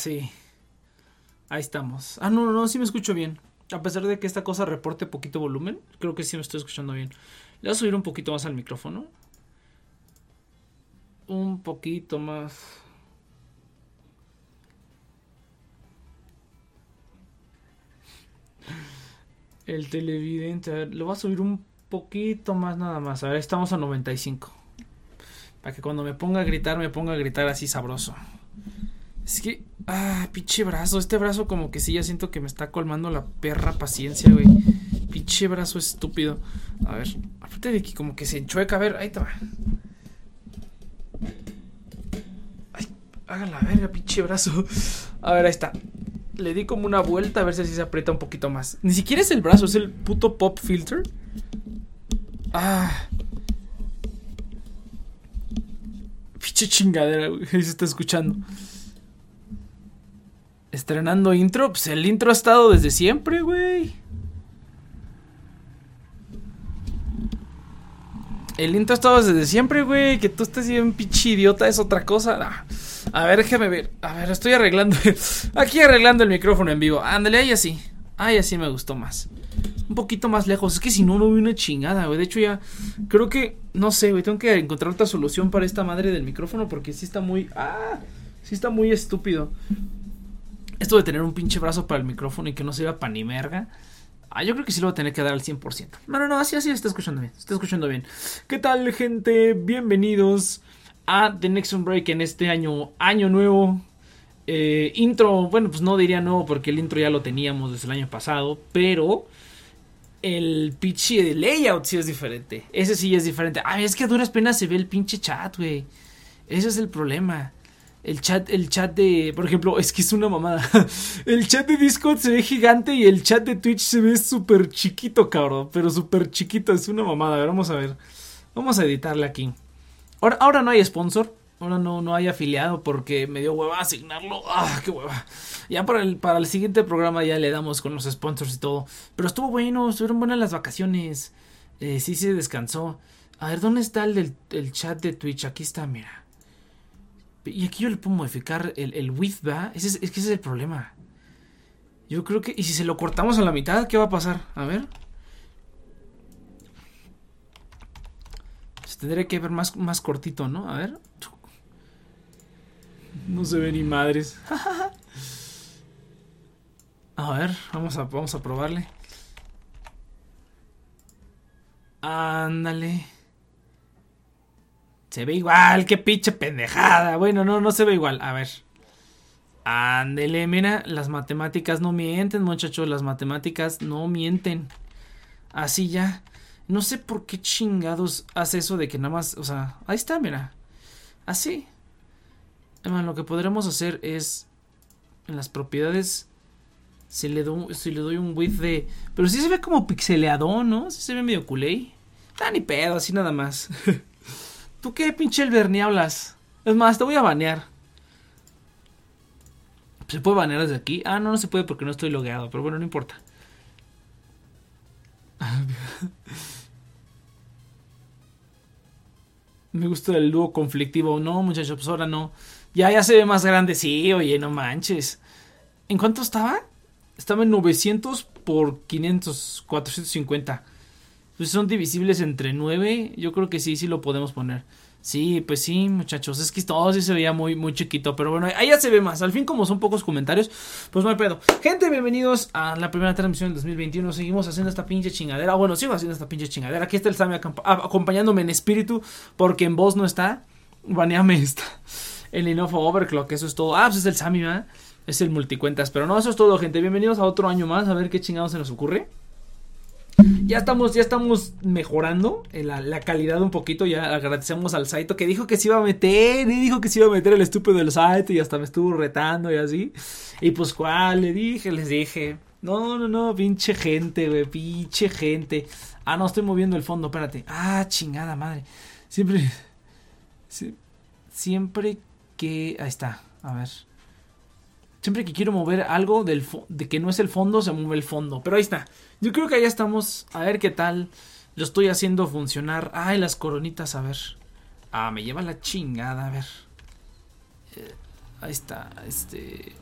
sí. Ahí estamos. Ah, no, no, sí me escucho bien. A pesar de que esta cosa reporte poquito volumen, creo que sí me estoy escuchando bien. Le voy a subir un poquito más al micrófono. Un poquito más. El televidente, a ver, le voy a subir un poquito más nada más. A ver, estamos a 95. Para que cuando me ponga a gritar, me ponga a gritar así sabroso. Es que, ah, pinche brazo. Este brazo como que sí, ya siento que me está colmando la perra paciencia, güey. Pinche brazo estúpido. A ver, aparte de que como que se enchueca. A ver, ahí está. Ay, haga la verga, pinche brazo. A ver, ahí está. Le di como una vuelta a ver si así se aprieta un poquito más. Ni siquiera es el brazo, es el puto pop filter. Ah. Pinche chingadera, güey. Se está escuchando. Estrenando intro, pues el intro ha estado desde siempre, güey. El intro ha estado desde siempre, güey. Que tú estés bien pinche idiota es otra cosa. A ver, déjame ver. A ver, estoy arreglando. Aquí arreglando el micrófono en vivo. Ándale, ahí así. Ahí así me gustó más. Un poquito más lejos. Es que si no, no vi una chingada, güey. De hecho, ya. Creo que. No sé, güey. Tengo que encontrar otra solución para esta madre del micrófono. Porque sí está muy. Ah. Sí está muy estúpido. Esto de tener un pinche brazo para el micrófono y que no sirva para ni merga. Ah, yo creo que sí lo voy a tener que dar al 100%. No, no, no, así, así está escuchando bien. Está escuchando bien. ¿Qué tal, gente? Bienvenidos a The Next Break en este año, año nuevo. Eh, intro, bueno, pues no diría nuevo porque el intro ya lo teníamos desde el año pasado, pero el pinche layout sí es diferente. Ese sí es diferente. Ay, es que a duras penas se ve el pinche chat, güey. Ese es el problema. El chat, el chat de, por ejemplo, es que es una mamada. El chat de Discord se ve gigante y el chat de Twitch se ve súper chiquito, cabrón. Pero súper chiquito, es una mamada. A ver, vamos a ver. Vamos a editarle aquí. Ahora, ahora no hay sponsor. Ahora no, no hay afiliado porque me dio hueva asignarlo. ¡Ah, qué hueva! Ya para el, para el siguiente programa ya le damos con los sponsors y todo. Pero estuvo bueno, estuvieron buenas las vacaciones. Eh, sí se descansó. A ver, ¿dónde está el el chat de Twitch? Aquí está, mira. Y aquí yo le puedo modificar el, el width, ¿va? es que ese es el problema. Yo creo que... ¿Y si se lo cortamos a la mitad? ¿Qué va a pasar? A ver. Se tendría que ver más, más cortito, ¿no? A ver. No se ve ni madres. a ver, vamos a, vamos a probarle. Ándale. Se ve igual, qué pinche pendejada. Bueno, no, no se ve igual. A ver. Ándele, mira, las matemáticas no mienten, muchachos. Las matemáticas no mienten. Así ya. No sé por qué chingados hace eso de que nada más. O sea, ahí está, mira. Así. Bueno, lo que podremos hacer es. En las propiedades. Si le, doy, si le doy un width de. Pero sí se ve como pixeleado, ¿no? Sí se ve medio culé. Ah, ni pedo, así nada más. ¿Tú qué pinche el Bernie hablas? Es más, te voy a banear. ¿Se puede banear desde aquí? Ah, no, no se puede porque no estoy logueado, pero bueno, no importa. Me gusta el dúo conflictivo. No, muchachos, pues ahora no. Ya, ya se ve más grande. Sí, oye, no manches. ¿En cuánto estaba? Estaba en 900 por 500, 450. Pues son divisibles entre 9. Yo creo que sí, sí lo podemos poner. Sí, pues sí, muchachos. Es que todo sí se veía muy, muy chiquito. Pero bueno, ahí ya se ve más. Al fin, como son pocos comentarios, pues no hay pedo. Gente, bienvenidos a la primera transmisión del 2021. Seguimos haciendo esta pinche chingadera. Bueno, sigo haciendo esta pinche chingadera. Aquí está el Sammy acompañándome en espíritu. Porque en voz no está. Baneame está. El Inofo Overclock, eso es todo. Ah, pues es el Sammy, ¿verdad? Es el multicuentas. Pero no, eso es todo, gente. Bienvenidos a otro año más. A ver qué chingados se nos ocurre. Ya estamos, ya estamos mejorando la, la, calidad un poquito. Ya agradecemos al Saito que dijo que se iba a meter. Y dijo que se iba a meter el estúpido del Saito. Y hasta me estuvo retando y así. Y pues, ¿cuál? Le dije, les dije. No, no, no, pinche gente, güey. Pinche gente. Ah, no, estoy moviendo el fondo, espérate. Ah, chingada madre. Siempre. Siempre que. Ahí está. A ver. Siempre que quiero mover algo del de que no es el fondo, se mueve el fondo. Pero ahí está. Yo creo que ya estamos. A ver qué tal. Lo estoy haciendo funcionar. Ay, las coronitas, a ver. Ah, me lleva la chingada, a ver. Eh, ahí está, este.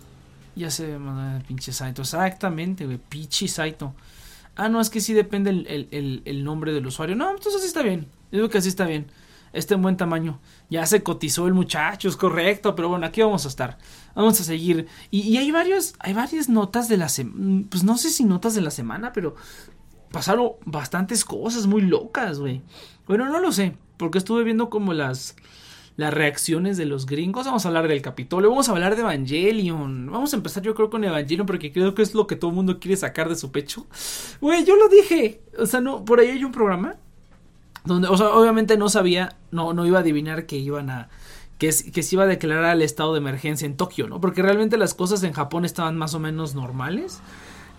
Ya se ve, pinche Saito. Exactamente, güey. Pichi Saito. Ah, no, es que sí depende el, el, el, nombre del usuario. No, entonces así está bien. Yo creo que así está bien. Este en buen tamaño. Ya se cotizó el muchacho, es correcto. Pero bueno, aquí vamos a estar. Vamos a seguir. Y, hay varios, hay varias notas de la semana. Pues no sé si notas de la semana, pero pasaron bastantes cosas muy locas, güey. Bueno, no lo sé, porque estuve viendo como las las reacciones de los gringos. Vamos a hablar del Capitolio, vamos a hablar de Evangelion. Vamos a empezar yo creo con Evangelion porque creo que es lo que todo el mundo quiere sacar de su pecho. Güey, yo lo dije. O sea, no, por ahí hay un programa donde, o sea, obviamente no sabía, no, no iba a adivinar que iban a, que, que se iba a declarar el estado de emergencia en Tokio, ¿no? Porque realmente las cosas en Japón estaban más o menos normales.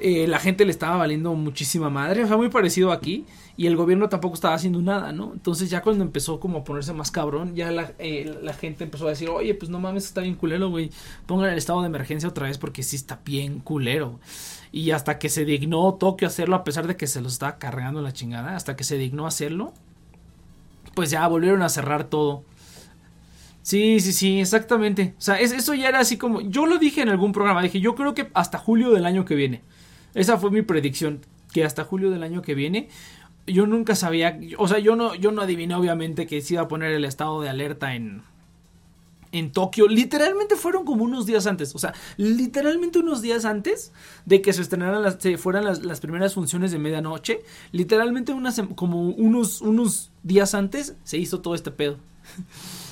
Eh, la gente le estaba valiendo muchísima madre, o sea, muy parecido aquí, y el gobierno tampoco estaba haciendo nada, ¿no? Entonces ya cuando empezó como a ponerse más cabrón, ya la, eh, la gente empezó a decir, oye, pues no mames, está bien culero, güey, pongan el estado de emergencia otra vez porque sí está bien culero. Y hasta que se dignó Tokio hacerlo, a pesar de que se los estaba cargando la chingada, hasta que se dignó hacerlo, pues ya volvieron a cerrar todo. Sí, sí, sí, exactamente. O sea, eso ya era así como. Yo lo dije en algún programa. Dije, yo creo que hasta julio del año que viene. Esa fue mi predicción. Que hasta julio del año que viene. Yo nunca sabía. O sea, yo no, yo no adiviné, obviamente, que se iba a poner el estado de alerta en. En Tokio, literalmente fueron como unos días antes, o sea, literalmente unos días antes de que se estrenaran las, se fueran las, las primeras funciones de medianoche, literalmente unas, como unos, unos días antes se hizo todo este pedo.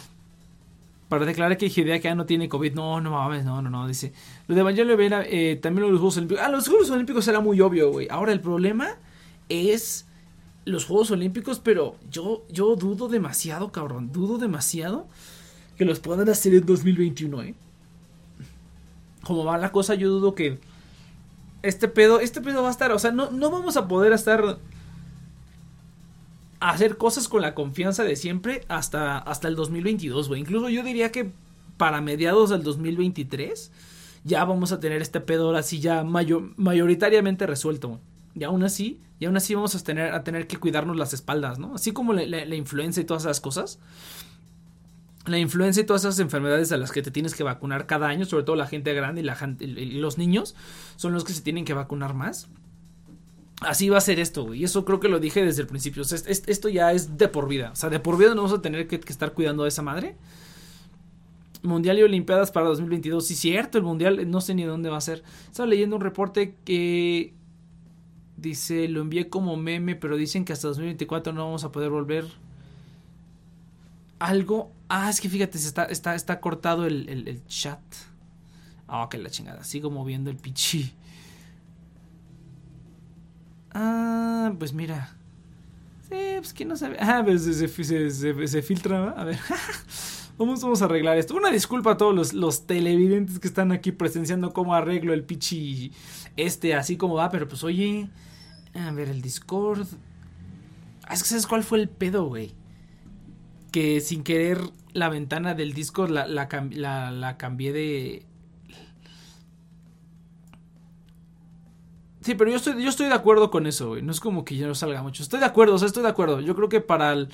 para declarar que Hidea ya no tiene COVID. No, no mames, no, no, no. Dice, lo de Evangelio Vera, eh, también los Juegos Olímpicos. Ah, los Juegos Olímpicos era muy obvio, güey. Ahora el problema es los Juegos Olímpicos, pero yo, yo dudo demasiado, cabrón. Dudo demasiado que los puedan hacer en 2021, eh. Como va la cosa, yo dudo que este pedo, este pedo va a estar, o sea, no, no vamos a poder estar hacer cosas con la confianza de siempre hasta, hasta el 2022, güey. Incluso yo diría que para mediados del 2023 ya vamos a tener este pedo así ya mayoritariamente resuelto. Y aún así, y aún así vamos a tener, a tener que cuidarnos las espaldas, ¿no? Así como la, la, influenza y todas esas cosas. La influenza y todas esas enfermedades a las que te tienes que vacunar cada año, sobre todo la gente grande y, los niños, son los que se tienen que vacunar más así va a ser esto, güey. Y eso creo que lo dije desde el principio. Esto ya es de por vida. O sea, de por vida no vamos a tener que, estar cuidando de esa madre. Mundial y Olimpiadas para 2022. Sí, cierto, el Mundial no sé ni dónde va a ser. Estaba leyendo un reporte que dice, lo envié como meme, pero dicen que hasta 2024 no vamos a poder volver. Algo. Ah, es que fíjate, está, está, está cortado el, el, chat. Ah, que la chingada. Sigo moviendo el pichi. Ah, pues mira. Sí, pues que no sabe. Ah, pero se, se, filtra. A ver. vamos, vamos a arreglar esto. Una disculpa a todos los, televidentes que están aquí presenciando cómo arreglo el pichi este así como va. Pero pues oye. A ver, el Discord. Ah, es que ¿sabes cuál fue el pedo, güey? Que sin querer la ventana del disco la, la, la cambié de... Sí, pero yo estoy, yo estoy de acuerdo con eso, güey. No es como que ya no salga mucho. Estoy de acuerdo, o sea, estoy de acuerdo. Yo creo que para el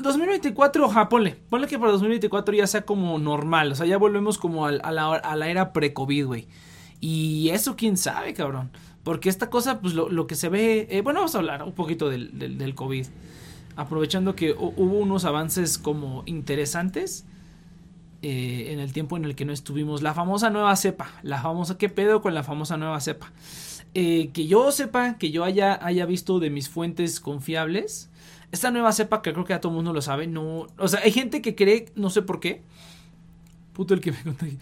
2024, ja, ponle. Ponle que para 2024 ya sea como normal. O sea, ya volvemos como a, la, era pre-COVID, güey. Y eso quién sabe, cabrón. Porque esta cosa, pues lo, que se ve... Eh, bueno, vamos a hablar un poquito del, del, COVID. Aprovechando que hubo unos avances como interesantes. Eh, en el tiempo en el que no estuvimos. La famosa nueva cepa. La famosa... ¿Qué pedo con la famosa nueva cepa? Eh, que yo sepa, que yo haya, haya visto de mis fuentes confiables esta nueva cepa que creo que ya todo el mundo lo sabe, no. O sea, hay gente que cree, no sé por qué. Puto el que me contagió.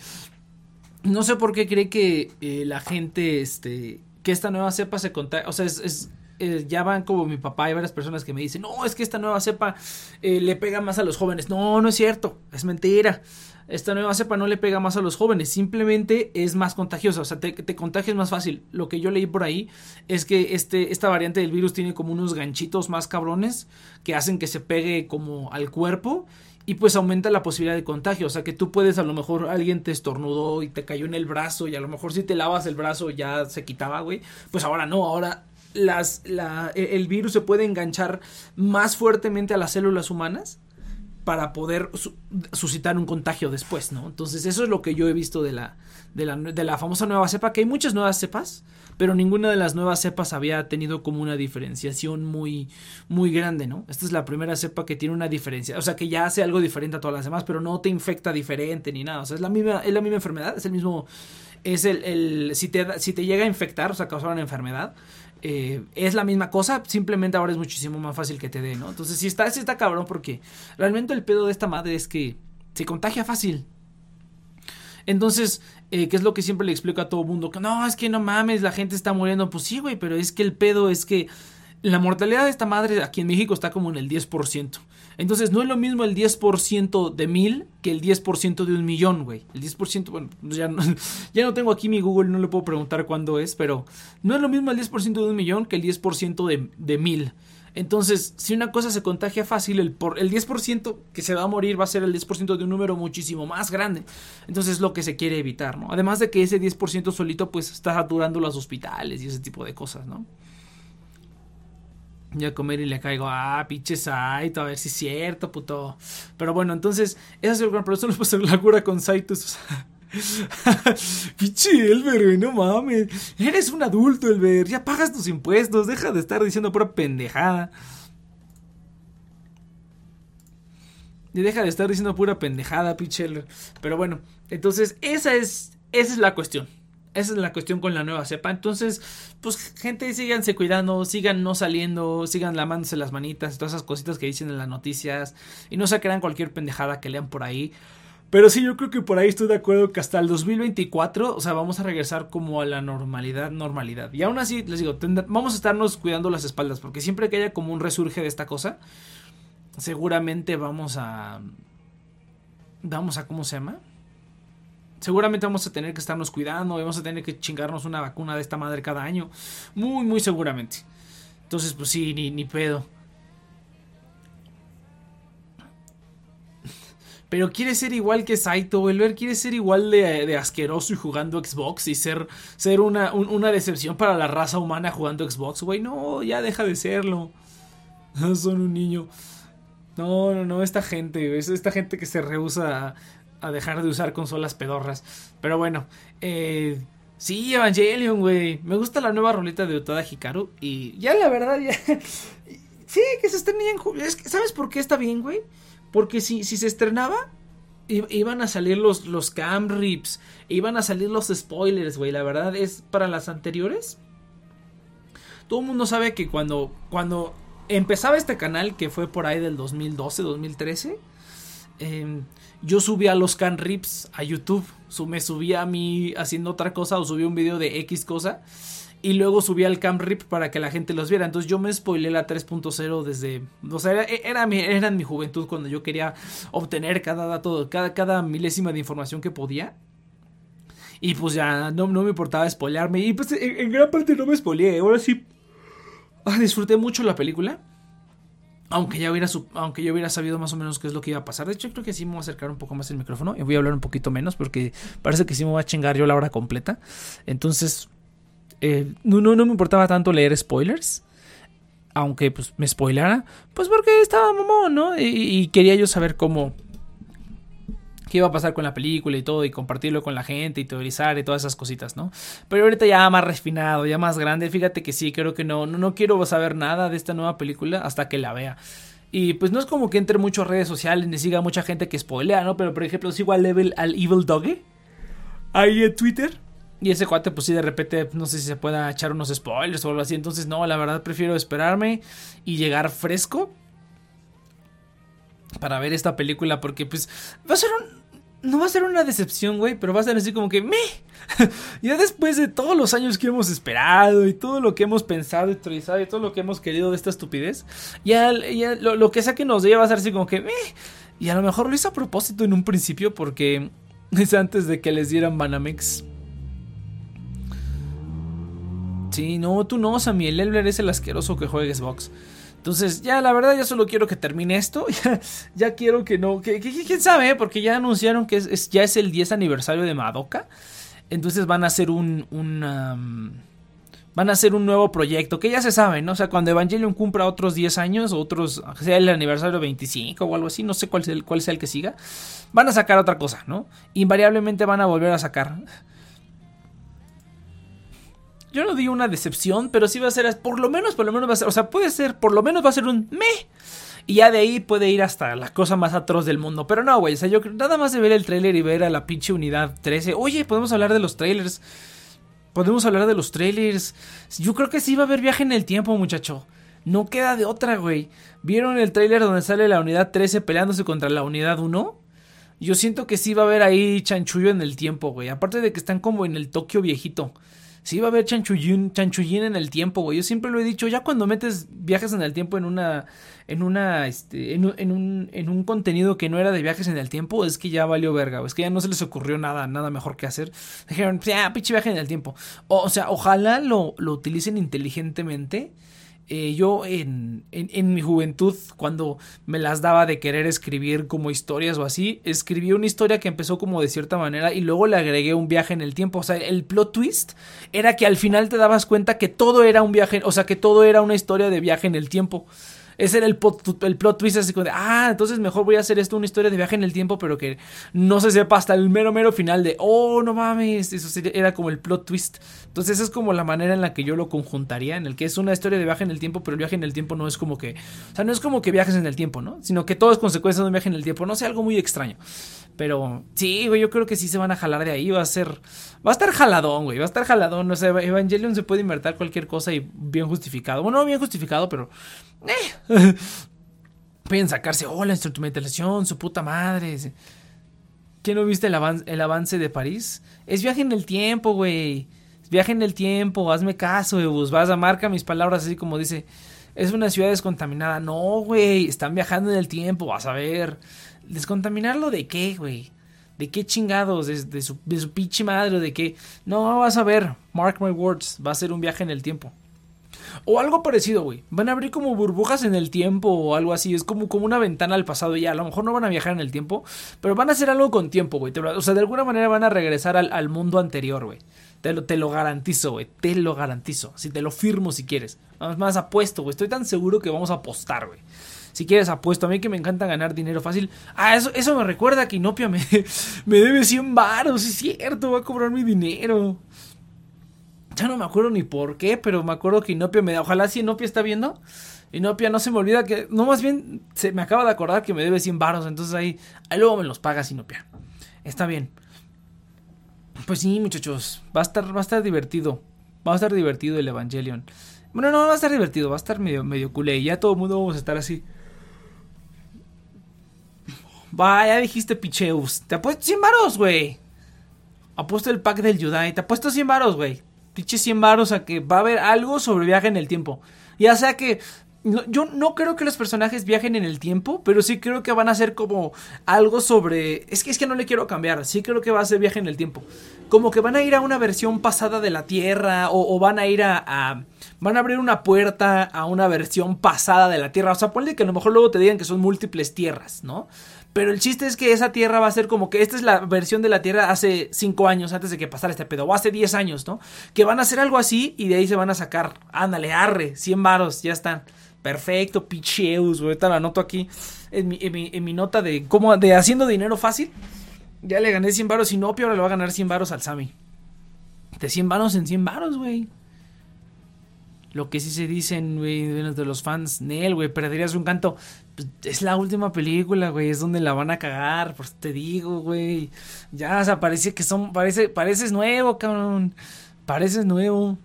No sé por qué cree que eh, la gente, este. Que esta nueva cepa se contagia. O sea, es, eh, ya van como mi papá y varias personas que me dicen, no, es que esta nueva cepa eh, le pega más a los jóvenes. No, no es cierto, es mentira esta nueva cepa no le pega más a los jóvenes, simplemente es más contagiosa, o sea, te, te contagias más fácil. Lo que yo leí por ahí es que este, esta variante del virus tiene como unos ganchitos más cabrones que hacen que se pegue como al cuerpo y pues aumenta la posibilidad de contagio. O sea que tú puedes, a lo mejor alguien te estornudó y te cayó en el brazo y a lo mejor si te lavas el brazo ya se quitaba, güey. Pues ahora no, ahora las, la, el virus se puede enganchar más fuertemente a las células humanas para poder suscitar un contagio después, ¿no? Entonces eso es lo que yo he visto de la, de la, de la famosa nueva cepa, que hay muchas nuevas cepas, pero ninguna de las nuevas cepas había tenido como una diferenciación muy, muy grande, ¿no? Esta es la primera cepa que tiene una diferencia, o sea, que ya hace algo diferente a todas las demás, pero no te infecta diferente ni nada, o sea, es la misma, es la misma enfermedad, es el mismo, es el, el si te, si te llega a infectar, o sea, causar una enfermedad, eh, es la misma cosa, simplemente ahora es muchísimo más fácil que te dé, ¿no? Entonces, si está, si está cabrón, porque realmente el pedo de esta madre es que se contagia fácil. Entonces, eh, ¿qué es lo que siempre le explico a todo mundo? Que no, es que no mames, la gente está muriendo. Pues sí, güey, pero es que el pedo es que la mortalidad de esta madre aquí en México está como en el 10%. Entonces no es lo mismo el 10% de mil que el 10% de un millón, güey. El 10%, bueno, pues ya no, ya no tengo aquí mi Google, no le puedo preguntar cuándo es, pero no es lo mismo el 10% de un millón que el 10% de, de mil. Entonces, si una cosa se contagia fácil, el, por, el 10% que se va a morir va a ser el 10% de un número muchísimo más grande. Entonces, es lo que se quiere evitar, ¿no? Además de que ese 10% solito, pues, está saturando los hospitales y ese tipo de cosas, ¿no? Ya a comer y le caigo, ah, pinche Saito, a ver si es cierto, puto. Pero bueno, entonces, esa es el gran problema. Solo la cura con Saito. pinche Elber, güey, no mames. Eres un adulto, Elber. Ya pagas tus impuestos. Deja de estar diciendo pura pendejada. Y deja de estar diciendo pura pendejada, pinche Elber. Pero bueno, entonces, esa es, esa es la cuestión. Esa es la cuestión con la nueva cepa. Entonces, pues, gente, síganse cuidando, sigan no saliendo, sigan lamándose las manitas, todas esas cositas que dicen en las noticias. Y no se crean cualquier pendejada que lean por ahí. Pero sí, yo creo que por ahí estoy de acuerdo que hasta el 2024, o sea, vamos a regresar como a la normalidad, normalidad. Y aún así, les digo, vamos a estarnos cuidando las espaldas, porque siempre que haya como un resurge de esta cosa, seguramente vamos a... Vamos a, ¿cómo se llama? Seguramente vamos a tener que estarnos cuidando, vamos a tener que chingarnos una vacuna de esta madre cada año. Muy, muy seguramente. Entonces, pues sí, ni, pedo. Pero quiere ser igual que Saito, volver, quiere ser igual de, asqueroso y jugando Xbox y ser, ser una, una decepción para la raza humana jugando Xbox, güey. No, ya deja de serlo. Son un niño. No, no, no, esta gente, es esta gente que se rehúsa a dejar de usar consolas pedorras. Pero bueno, eh, sí, Evangelion, güey. Me gusta la nueva roleta de Utada Hikaru. Y ya la verdad, ya. sí, que se estén bien. ¿Sabes por qué está bien, güey? Porque si, si se estrenaba, iban a salir los, los cam rips, iban a salir los spoilers, güey. La verdad es para las anteriores. Todo el mundo sabe que cuando, cuando empezaba este canal, que fue por ahí del 2012, 2013, eh, yo subía los can rips a YouTube. Me subía a mí haciendo otra cosa o subía un video de X cosa. Y luego subía el cam rip para que la gente los viera. Entonces yo me spoilé la 3.0 desde... O sea, era, mi, era en mi juventud cuando yo quería obtener cada dato, cada, cada milésima de información que podía. Y pues ya no, no me importaba spoilearme. Y pues en, gran parte no me spoileé. Ahora sí... Ah, disfruté mucho la película. Aunque ya hubiera, aunque yo hubiera sabido más o menos qué es lo que iba a pasar. De hecho, creo que sí me voy a acercar un poco más el micrófono y voy a hablar un poquito menos porque parece que sí me voy a chingar yo la hora completa. Entonces, eh, no, no, no me importaba tanto leer spoilers aunque pues me spoilara, pues porque estaba mamón, ¿no? Y, quería yo saber cómo qué iba a pasar con la película y todo y compartirlo con la gente y teorizar y todas esas cositas, ¿no? Pero ahorita ya más refinado, ya más grande, fíjate que sí, creo que no no, no quiero saber nada de esta nueva película hasta que la vea. Y pues no es como que entre muchas redes sociales ni siga mucha gente que spoilea, ¿no? Pero por ejemplo, sigo al level al Evil Doggy ahí en Twitter y ese cuate, pues sí, de repente, no sé si se pueda echar unos spoilers o algo así. Entonces, no, la verdad prefiero esperarme y llegar fresco para ver esta película. Porque, pues, va a ser un. No va a ser una decepción, güey, pero va a ser así como que me. ya después de todos los años que hemos esperado y todo lo que hemos pensado y teorizado y todo lo que hemos querido de esta estupidez, ya, lo, que sea que nos dé va a ser así como que me. Y a lo mejor lo hice a propósito en un principio porque es antes de que les dieran Banamex Sí, no, tú no, Sammy. El Elber es el asqueroso que juegue Xbox. Entonces, ya la verdad, ya solo quiero que termine esto. Ya, quiero que no. Que, ¿Quién sabe? Eh? Porque ya anunciaron que es, ya es el 10 aniversario de Madoka. Entonces van a hacer un. van a hacer un nuevo proyecto. Que ya se sabe, ¿no? O sea, cuando Evangelion cumpla otros 10 años, otros. sea el aniversario 25 o algo así. No sé cuál sea el, cuál sea el que siga. Van a sacar otra cosa, ¿no? Invariablemente van a volver a sacar yo no digo una decepción, pero sí va a ser, por lo menos, por lo menos va a ser, o sea, puede ser, por lo menos va a ser un me. Y ya de ahí puede ir hasta la cosa más atroz del mundo. Pero no, güey, o sea, yo nada más de ver el tráiler y ver a la pinche unidad 13. Oye, podemos hablar de los trailers. Podemos hablar de los trailers. Yo creo que sí va a haber viaje en el tiempo, muchacho. No queda de otra, güey. ¿Vieron el tráiler donde sale la unidad 13 peleándose contra la unidad 1? Yo siento que sí va a haber ahí chanchullo en el tiempo, güey. Aparte de que están como en el Tokio viejito. Sí va a haber chanchullín, chanchullín en el tiempo, güey. Yo siempre lo he dicho, ya cuando metes viajes en el tiempo en una, en una, este, en, un, en un contenido que no era de viajes en el tiempo, es que ya valió verga, güey. Es que ya no se les ocurrió nada, nada mejor que hacer. Dijeron, ya, pinche viaje en el tiempo. O, o sea, ojalá lo, lo utilicen inteligentemente eh, yo en, en, mi juventud, cuando me las daba de querer escribir como historias o así, escribí una historia que empezó como de cierta manera y luego le agregué un viaje en el tiempo. O sea, el plot twist era que al final te dabas cuenta que todo era un viaje, o sea, que todo era una historia de viaje en el tiempo. Ese era el, plot twist así como de, ah, entonces mejor voy a hacer esto una historia de viaje en el tiempo, pero que no se sepa hasta el mero mero final de, oh, no mames, eso era como el plot twist. Entonces esa es como la manera en la que yo lo conjuntaría, en el que es una historia de viaje en el tiempo, pero el viaje en el tiempo no es como que, o sea, no es como que viajes en el tiempo, ¿no? Sino que todo es consecuencia de un viaje en el tiempo, no sé, algo muy extraño. Pero sí, güey, yo creo que sí se van a jalar de ahí, va a ser, va a estar jaladón, güey, va a estar jaladón, no sé, Evangelion se puede invertir cualquier cosa y bien justificado. Bueno, no bien justificado, pero eh. Pueden sacarse, oh, la instrumentalización, su puta madre. ¿Quién no viste el, el avance de París? Es viaje en el tiempo, güey. viaje en el tiempo, hazme caso, Ebus. Vas a marcar mis palabras así como dice. Es una ciudad descontaminada. No, güey. Están viajando en el tiempo, vas a ver. ¿Descontaminarlo de qué, güey? ¿De qué chingados? ¿De, su, pinche madre? ¿De qué? No, vas a ver. Mark my words. Va a ser un viaje en el tiempo. O algo parecido, güey. Van a abrir como burbujas en el tiempo o algo así. Es como, como una ventana al pasado ya. A lo mejor no van a viajar en el tiempo, pero van a hacer algo con tiempo, güey. O sea, de alguna manera van a regresar al, mundo anterior, güey. Te lo, te lo garantizo, güey. Te lo garantizo. Si te lo firmo si quieres. Más, más apuesto, güey. Estoy tan seguro que vamos a apostar, güey. Si quieres apuesto, a mí que me encanta ganar dinero fácil. Ah, eso, eso me recuerda que Inopia me, me debe 100 baros, es cierto, va a cobrar mi dinero. Ya no me acuerdo ni por qué, pero me acuerdo que Inopia me da. Ojalá si Inopia está viendo. Inopia no se me olvida que. No, más bien se me acaba de acordar que me debe 100 baros. Entonces ahí, ahí luego me los pagas Inopia. Está bien. Pues sí, muchachos. Va a estar, va a estar divertido. Va a estar divertido el Evangelion. Bueno, no, va a estar divertido. Va a estar medio, medio culé. Y ya todo el mundo vamos a estar así. Va, ya dijiste picheus. Te apuesto 100 baros, güey. Apuesto el pack del Yudai. Te apuesto 100 baros, güey pinche 100 baros a que va a haber algo sobre viaje en el tiempo. Ya sea que yo no creo que los personajes viajen en el tiempo, pero sí creo que van a ser como algo sobre... Es que es que no le quiero cambiar, sí creo que va a ser viaje en el tiempo. Como que van a ir a una versión pasada de la Tierra o, van a ir a, Van a abrir una puerta a una versión pasada de la Tierra. O sea, ponle que a lo mejor luego te digan que son múltiples tierras, ¿no? Pero el chiste es que esa tierra va a ser como que esta es la versión de la tierra hace 5 años antes de que pasara este pedo, o hace 10 años, ¿no? Que van a hacer algo así y de ahí se van a sacar, ándale, arre, 100 varos, ya están. Perfecto, picheus, ahorita la anoto aquí en mi, en mi, nota de cómo, de haciendo dinero fácil. Ya le gané 100 varos y no, ahora le va a ganar 100 varos al Sami. De 100 varos en 100 varos, güey. Lo que sí se dicen, güey, de los fans, Nel, güey, perderías un canto. Pues, es la última película, güey, es donde la van a cagar, pues te digo, güey. Ya, o sea, parece que son, parece, pareces nuevo, cabrón. Pareces nuevo.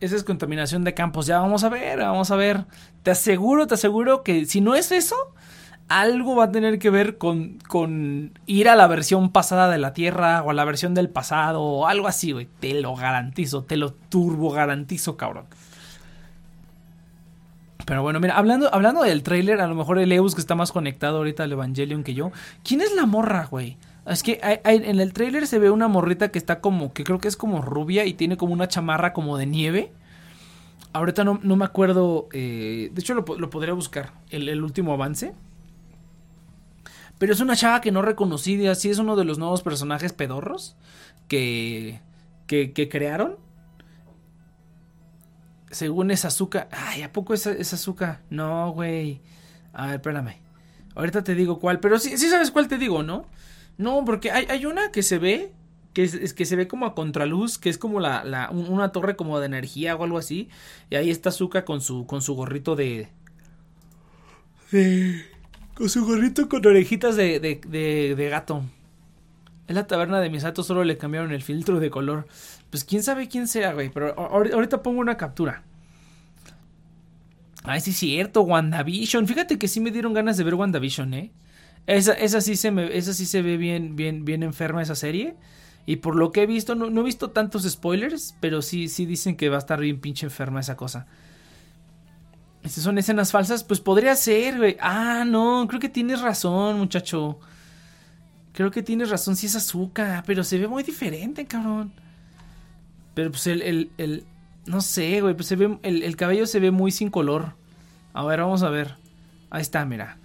Esa es contaminación de campos. Ya vamos a ver, vamos a ver. Te aseguro, te aseguro que si no es eso, algo va a tener que ver con, con ir a la versión pasada de la Tierra o a la versión del pasado o algo así, güey. Te lo garantizo, te lo turbo garantizo, cabrón. Pero bueno, mira, hablando, hablando del tráiler, a lo mejor el Eus que está más conectado ahorita al Evangelion que yo. ¿Quién es la morra, güey? Es que en el tráiler se ve una morrita que está como, que creo que es como rubia y tiene como una chamarra como de nieve. Ahorita no, me acuerdo, eh, de hecho lo, podría buscar, el último avance. Pero es una chava que no reconocí, así es uno de los nuevos personajes pedorros que, que, crearon. Según es azúcar. Ay, ¿a poco es, azúcar? No, güey. A ver, espérame. Ahorita te digo cuál. Pero sí, sí sabes cuál te digo, ¿no? No, porque hay, hay una que se ve. Que, es, que se ve como a contraluz. Que es como la, la, una torre como de energía o algo así. Y ahí está Azúcar con su, con su gorrito de. De con su gorrito con orejitas de, de, gato. En la taberna de Misato solo le cambiaron el filtro de color. Pues quién sabe quién sea, güey. Pero ahorita pongo una captura. Ay, sí es cierto, WandaVision. Fíjate que sí me dieron ganas de ver WandaVision, ¿eh? Esa, esa, sí, se esa sí se ve bien, bien, bien enferma esa serie. Y por lo que he visto, no, he visto tantos spoilers, pero sí, sí dicen que va a estar bien pinche enferma esa cosa. Estas son escenas falsas, pues podría ser, güey. Ah, no, creo que tienes razón, muchacho. Creo que tienes razón, si es azúcar, pero se ve muy diferente, cabrón. Pero pues el, el, el no sé, güey, pues se ve, el, el, cabello se ve muy sin color. A ver, vamos a ver. Ahí está, mira.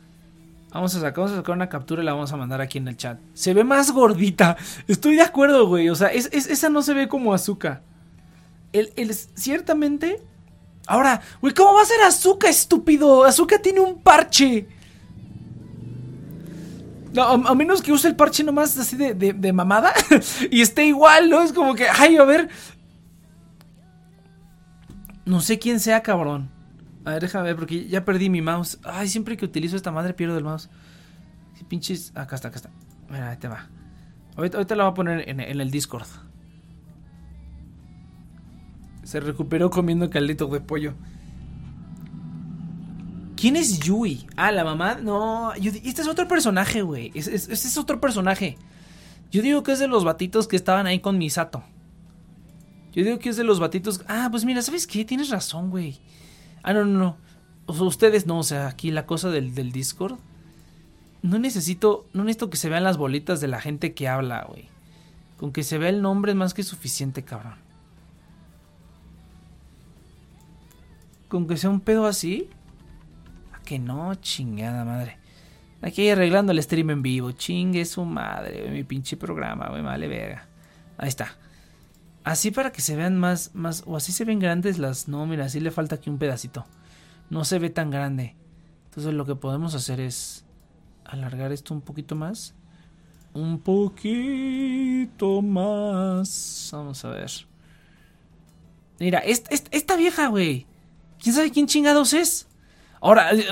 Vamos a sacar, vamos a sacar una captura y la vamos a mandar aquí en el chat. Se ve más gordita. Estoy de acuerdo, güey. O sea, es, esa no se ve como azúcar. El, el, ciertamente Ahora, güey, ¿cómo va a ser Azúcar, estúpido? Azúcar tiene un parche. No, a, menos que use el parche nomás así de, de, mamada. y esté igual, ¿no? Es como que, ay, a ver. No sé quién sea, cabrón. A ver, déjame ver, porque ya perdí mi mouse. Ay, siempre que utilizo esta madre pierdo el mouse. Si pinches. Acá está, acá está. Mira, ahí te va. Ahorita, ahorita la voy a poner en el Discord. Se recuperó comiendo caldito de pollo. ¿Quién es Yui? Ah, la mamá. No, este es otro personaje, güey. Este es, otro personaje. Yo digo que es de los batitos que estaban ahí con Misato. Yo digo que es de los batitos. Ah, pues mira, ¿sabes qué? Tienes razón, güey. Ah, no, no, no. Ustedes no, o sea, aquí la cosa del, del Discord. No necesito, no necesito que se vean las bolitas de la gente que habla, güey. Con que se vea el nombre es más que suficiente, cabrón. con que sea un pedo así. ¿A que no, chingada madre? Aquí arreglando el stream en vivo. Chingue su madre, mi pinche programa, güey, vale verga. Ahí está. Así para que se vean más, más, o así se ven grandes las, no, mira, así le falta aquí un pedacito. No se ve tan grande. Entonces lo que podemos hacer es alargar esto un poquito más. Un poquito más. Vamos a ver. Mira, esta, esta vieja, güey. ¿Quién sabe quién chingados es? Ahora, eh,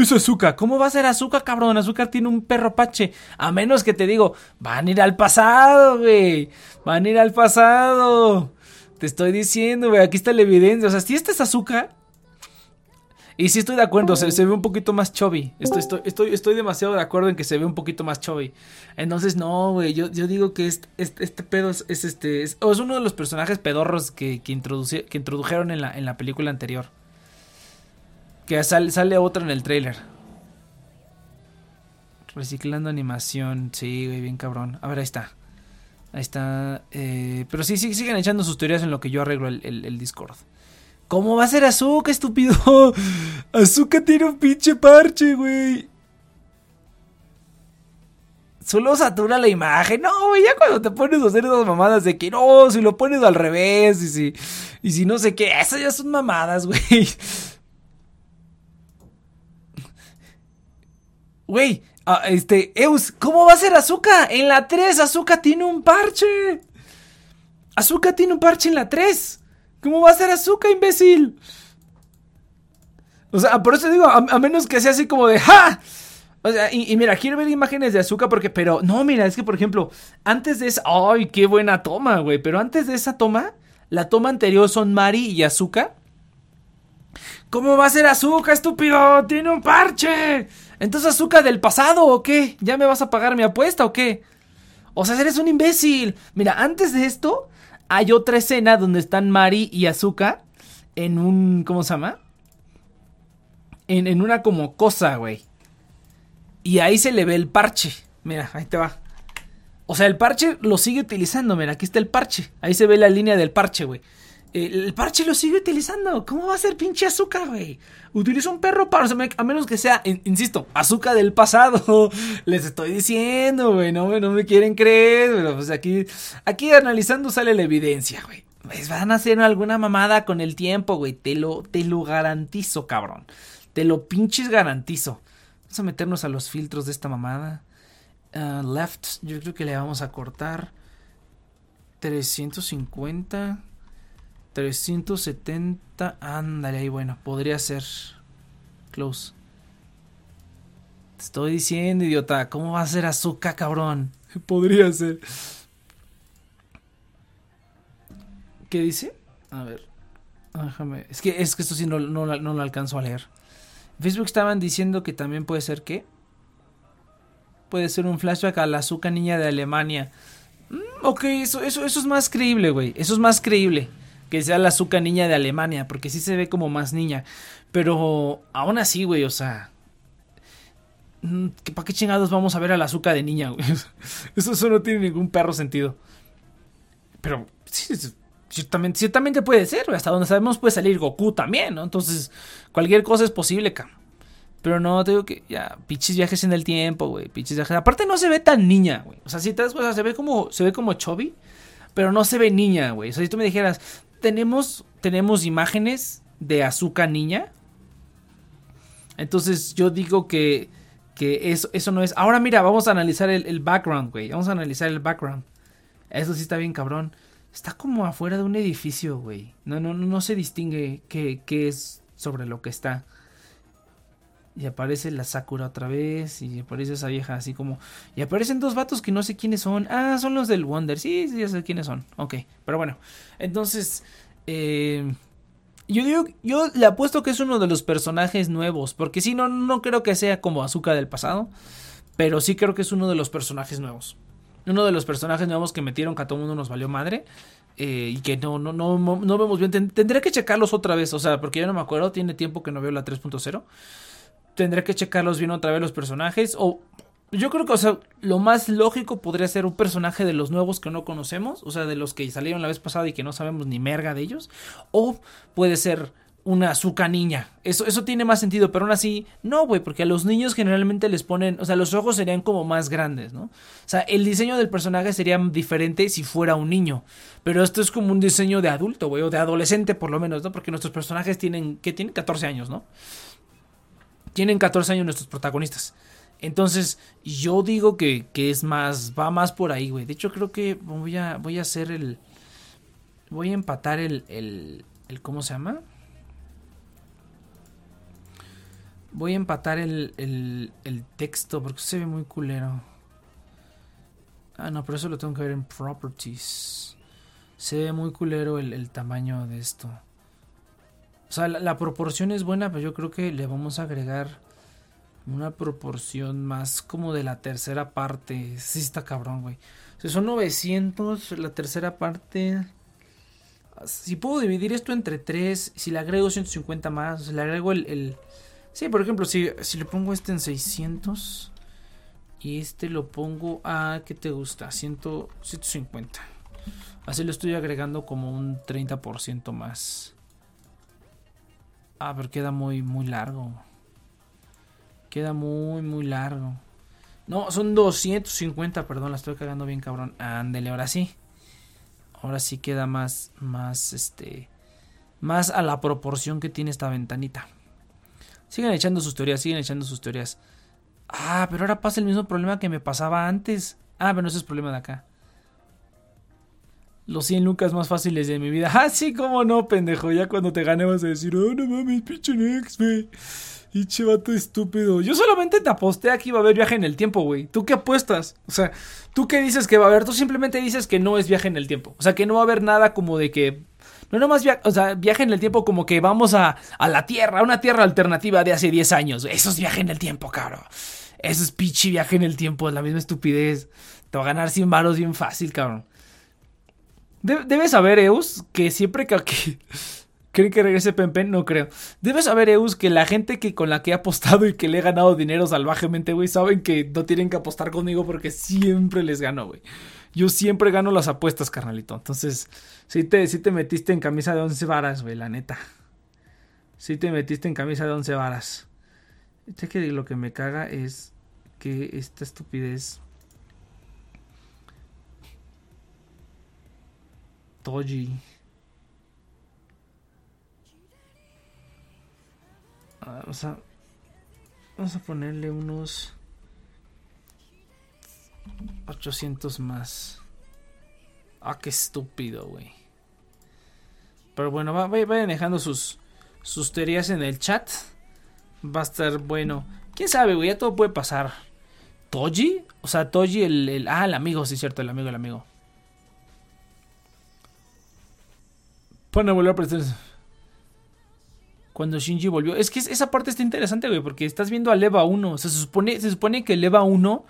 es azúcar. ¿Cómo va a ser azúcar, cabrón? Azúcar tiene un perro pache. A menos que te digo, van a ir al pasado, güey. Van a ir al pasado. Te estoy diciendo, güey. Aquí está la evidencia. O sea, si este es azúcar. Y sí estoy de acuerdo, se, ve un poquito más chubby. Estoy, estoy, estoy, demasiado de acuerdo en que se ve un poquito más chubby. Entonces, no, güey. Yo, digo que este, este, pedo es, este. Es, uno de los personajes pedorros que, que, que introdujeron en la, en la película anterior. Que sale, otra en el trailer. Reciclando animación. Sí, güey, bien cabrón. A ver, ahí está. Ahí está. Eh, pero sí, sí, siguen echando sus teorías en lo que yo arreglo el, Discord. ¿Cómo va a ser Azúcar, estúpido? Azúcar tiene un pinche parche, güey. Solo satura la imagen. No, güey, ya cuando te pones a hacer esas mamadas de que no, si lo pones al revés y si, y si no sé qué, esas ya son mamadas, güey. Güey, ah, este, Eus, ¿cómo va a ser Azúcar? En la 3, Azúcar tiene un parche. Azúcar tiene un parche en la 3. ¿Cómo va a ser azúcar, imbécil? O sea, por eso digo, a, menos que sea así como de ¡Ja! O sea, y, mira, quiero ver imágenes de azúcar porque, pero, no, mira, es que por ejemplo, antes de esa, ¡ay, qué buena toma, güey! Pero antes de esa toma, la toma anterior son Mari y azúcar. ¿Cómo va a ser azúcar, estúpido? Tiene un parche. Entonces, azúcar del pasado o qué? ¿Ya me vas a pagar mi apuesta o qué? O sea, eres un imbécil. Mira, antes de esto, hay otra escena donde están Mari y Azuka en un. ¿Cómo se llama? En, en una como cosa, güey. Y ahí se le ve el parche. Mira, ahí te va. O sea, el parche lo sigue utilizando. Mira, aquí está el parche. Ahí se ve la línea del parche, güey. El parche lo sigue utilizando. ¿Cómo va a ser pinche azúcar, güey? Utiliza un perro para. a menos que sea, insisto, azúcar del pasado. Les estoy diciendo, güey. No, no me quieren creer. Pero pues aquí, aquí analizando sale la evidencia, güey. Pues van a hacer alguna mamada con el tiempo, güey. Te lo, te lo garantizo, cabrón. Te lo pinches garantizo. Vamos a meternos a los filtros de esta mamada. Ah, left, yo creo que le vamos a cortar 350. 370. Ándale ahí, bueno, podría ser. Close. Te estoy diciendo, idiota. ¿Cómo va a ser azúcar, cabrón? Podría ser. ¿Qué dice? A ver. Déjame. Es que, es que esto sí no, no, no lo alcanzo a leer. Facebook estaban diciendo que también puede ser que. Puede ser un flashback a la azúcar niña de Alemania. Mm, ok, eso, eso, eso es más creíble, güey. Eso es más creíble que sea la azúcar niña de Alemania, porque sí se ve como más niña. Pero aún así, güey, o sea. Mm, ¿Para qué chingados vamos a ver a la azúcar de niña, güey? Eso, eso no tiene ningún perro sentido. Pero sí, ciertamente, ciertamente puede ser, Hasta donde sabemos puede salir Goku también, ¿no? Entonces, cualquier cosa es posible, cam. Pero no, te digo que ya, pinches viajes en el tiempo, güey. Pinches viajes. Aparte no se ve tan niña, güey. O sea, si te das cuenta, se ve como, se ve como chubby, pero no se ve niña, güey. O sea, si tú me dijeras, tenemos, tenemos imágenes de azúcar niña. Entonces yo digo que, que eso, eso no es... Ahora mira, vamos a analizar el, background, güey. Vamos a analizar el background. Eso sí está bien cabrón. Está como afuera de un edificio, güey. No, no, no se distingue qué, qué es sobre lo que está. Y aparece la Sakura otra vez. Y aparece esa vieja así como. Y aparecen dos vatos que no sé quiénes son. Ah, son los del Wonder. Sí, sí, ya sé quiénes son. Ok. Pero bueno. Entonces. Eh, yo digo. Yo le apuesto que es uno de los personajes nuevos. Porque si no, no creo que sea como Azúcar del pasado. Pero sí creo que es uno de los personajes nuevos. Uno de los personajes nuevos que metieron que a todo mundo nos valió madre. Eh, y que no, no, no, no vemos bien. Tendré que checarlos otra vez. O sea, porque yo no me acuerdo. Tiene tiempo que no veo la 3.0 tendré que checarlos bien otra vez los personajes. O yo creo que, o sea, lo más lógico podría ser un personaje de los nuevos que no conocemos. O sea, de los que salieron la vez pasada y que no sabemos ni merga de ellos. O puede ser una azúcar niña. Eso, eso tiene más sentido, pero aún así, no, güey, porque a los niños generalmente les ponen, o sea, los ojos serían como más grandes, ¿no? O sea, el diseño del personaje sería diferente si fuera un niño, pero esto es como un diseño de adulto, güey, o de adolescente por lo menos, ¿no? Porque nuestros personajes tienen, que tienen 14 años, ¿no? Tienen 14 años nuestros protagonistas. Entonces, yo digo que, es más, va más por ahí, güey. De hecho, creo que voy a, voy a hacer el, voy a empatar el, el, el ¿cómo se llama? Voy a empatar el, el, el texto porque se ve muy culero. Ah, no, pero eso lo tengo que ver en properties. Se ve muy culero el, el tamaño de esto. O sea, la, proporción es buena, pero yo creo que le vamos a agregar una proporción más como de la tercera parte. Sí está cabrón, güey. O sea, son 900, la tercera parte... si puedo dividir esto entre 3, si le agrego 150 más, si le agrego el... el sí, por ejemplo, si, le pongo este en 600 y este lo pongo a, ¿qué te gusta? 100, 150. Así lo estoy agregando como un 30% más. Ah, pero queda muy, muy largo. Queda muy, muy largo. No, son 250, perdón, la estoy cagando bien cabrón. Ándele, ahora sí. Ahora sí queda más, más, este, más a la proporción que tiene esta ventanita. Siguen echando sus teorías, siguen echando sus teorías. Ah, pero ahora pasa el mismo problema que me pasaba antes. Ah, pero ese es problema de acá. Los 100 lucas más fáciles de mi vida. Ah, sí, cómo no, pendejo. Ya cuando te gane vas a decir, oh, no mames, pinche Nex, güey. Y vato estúpido. Yo solamente te aposté a que iba a haber viaje en el tiempo, güey. ¿Tú qué apuestas? O sea, ¿tú qué dices que va a haber? Tú simplemente dices que no es viaje en el tiempo. O sea, que no va a haber nada como de que. No nomás viaje, o sea, viaje en el tiempo como que vamos a, a la Tierra, a una Tierra alternativa de hace 10 años. Eso es viaje en el tiempo, cabrón. Eso es pichi viaje en el tiempo, es la misma estupidez. Te va a ganar 100 varos bien fácil, cabrón. Debes saber, Eus, que siempre que, ¿Creen que regrese Pempen? No creo. Debes saber, Eus, que la gente que con la que he apostado y que le he ganado dinero salvajemente, güey, saben que no tienen que apostar conmigo porque siempre les gano, güey. Yo siempre gano las apuestas, carnalito. Entonces, sí te, te metiste en camisa de 11 varas, güey, la neta. Sí te metiste en camisa de 11 varas. Sé que lo que me caga es que esta estupidez... Toji vamos a, vamos a ponerle unos 800 más. Ah, qué estúpido, güey. Pero bueno, vayan dejando sus, sus teorías en el chat. Va a estar bueno. ¿Quién sabe, güey? Ya todo puede pasar. ¿Toji? O sea, Toji, el, el... Ah, el amigo, sí, cierto, el amigo, el amigo. Pone a volver a prestar cuando Shinji volvió. Es que esa parte está interesante, güey, porque estás viendo al EVA 1. O sea, se supone, se supone que el EVA 1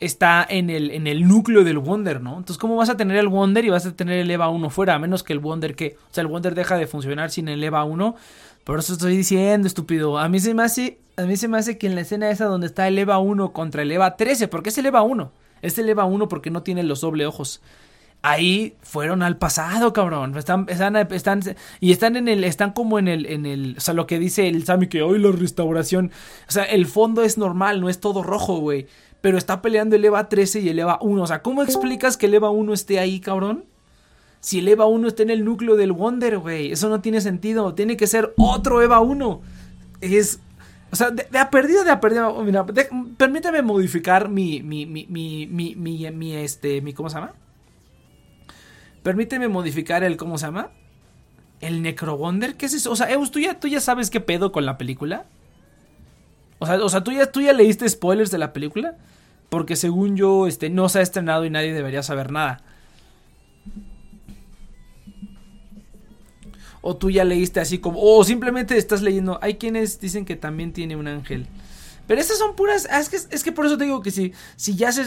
está en el, en el núcleo del Wonder, ¿no? Entonces, ¿cómo vas a tener el Wonder y vas a tener el EVA 1 fuera? A menos que el Wonder que... O sea, el Wonder deja de funcionar sin el EVA 1. Por eso estoy diciendo, estúpido. A mí se me hace... A mí se me hace que en la escena esa donde está el EVA 1 contra el EVA 13, porque es el EVA 1. Es el EVA 1 porque no tiene los doble ojos ahí fueron al pasado, cabrón. Están, están, están, y están en el, están como en el, en el, o sea, lo que dice el Sammy que hoy la restauración, o sea, el fondo es normal, no es todo rojo, güey. Pero está peleando el EVA 13 y el EVA 1. O sea, ¿cómo explicas que el EVA 1 esté ahí, cabrón? Si el EVA 1 está en el núcleo del Wonder, güey. Eso no tiene sentido. Tiene que ser otro EVA 1. Es. O sea, de, a perdido, de a perdido. Mira, permítame modificar mi, mi, mi, mi, mi, mi, mi, este, mi, ¿cómo se llama? Permíteme modificar el, ¿cómo se llama? El Necro Wonder, ¿qué es eso? O sea, Eus, ¿tú ya, ¿tú ya sabes qué pedo con la película? O sea, o sea ¿tú, ya, ¿tú ya leíste spoilers de la película? Porque según yo, este, no se ha estrenado y nadie debería saber nada. O tú ya leíste así como... O simplemente estás leyendo... Hay quienes dicen que también tiene un ángel. Pero esas son puras... Ah, es que, es que por eso te digo que si, si ya se...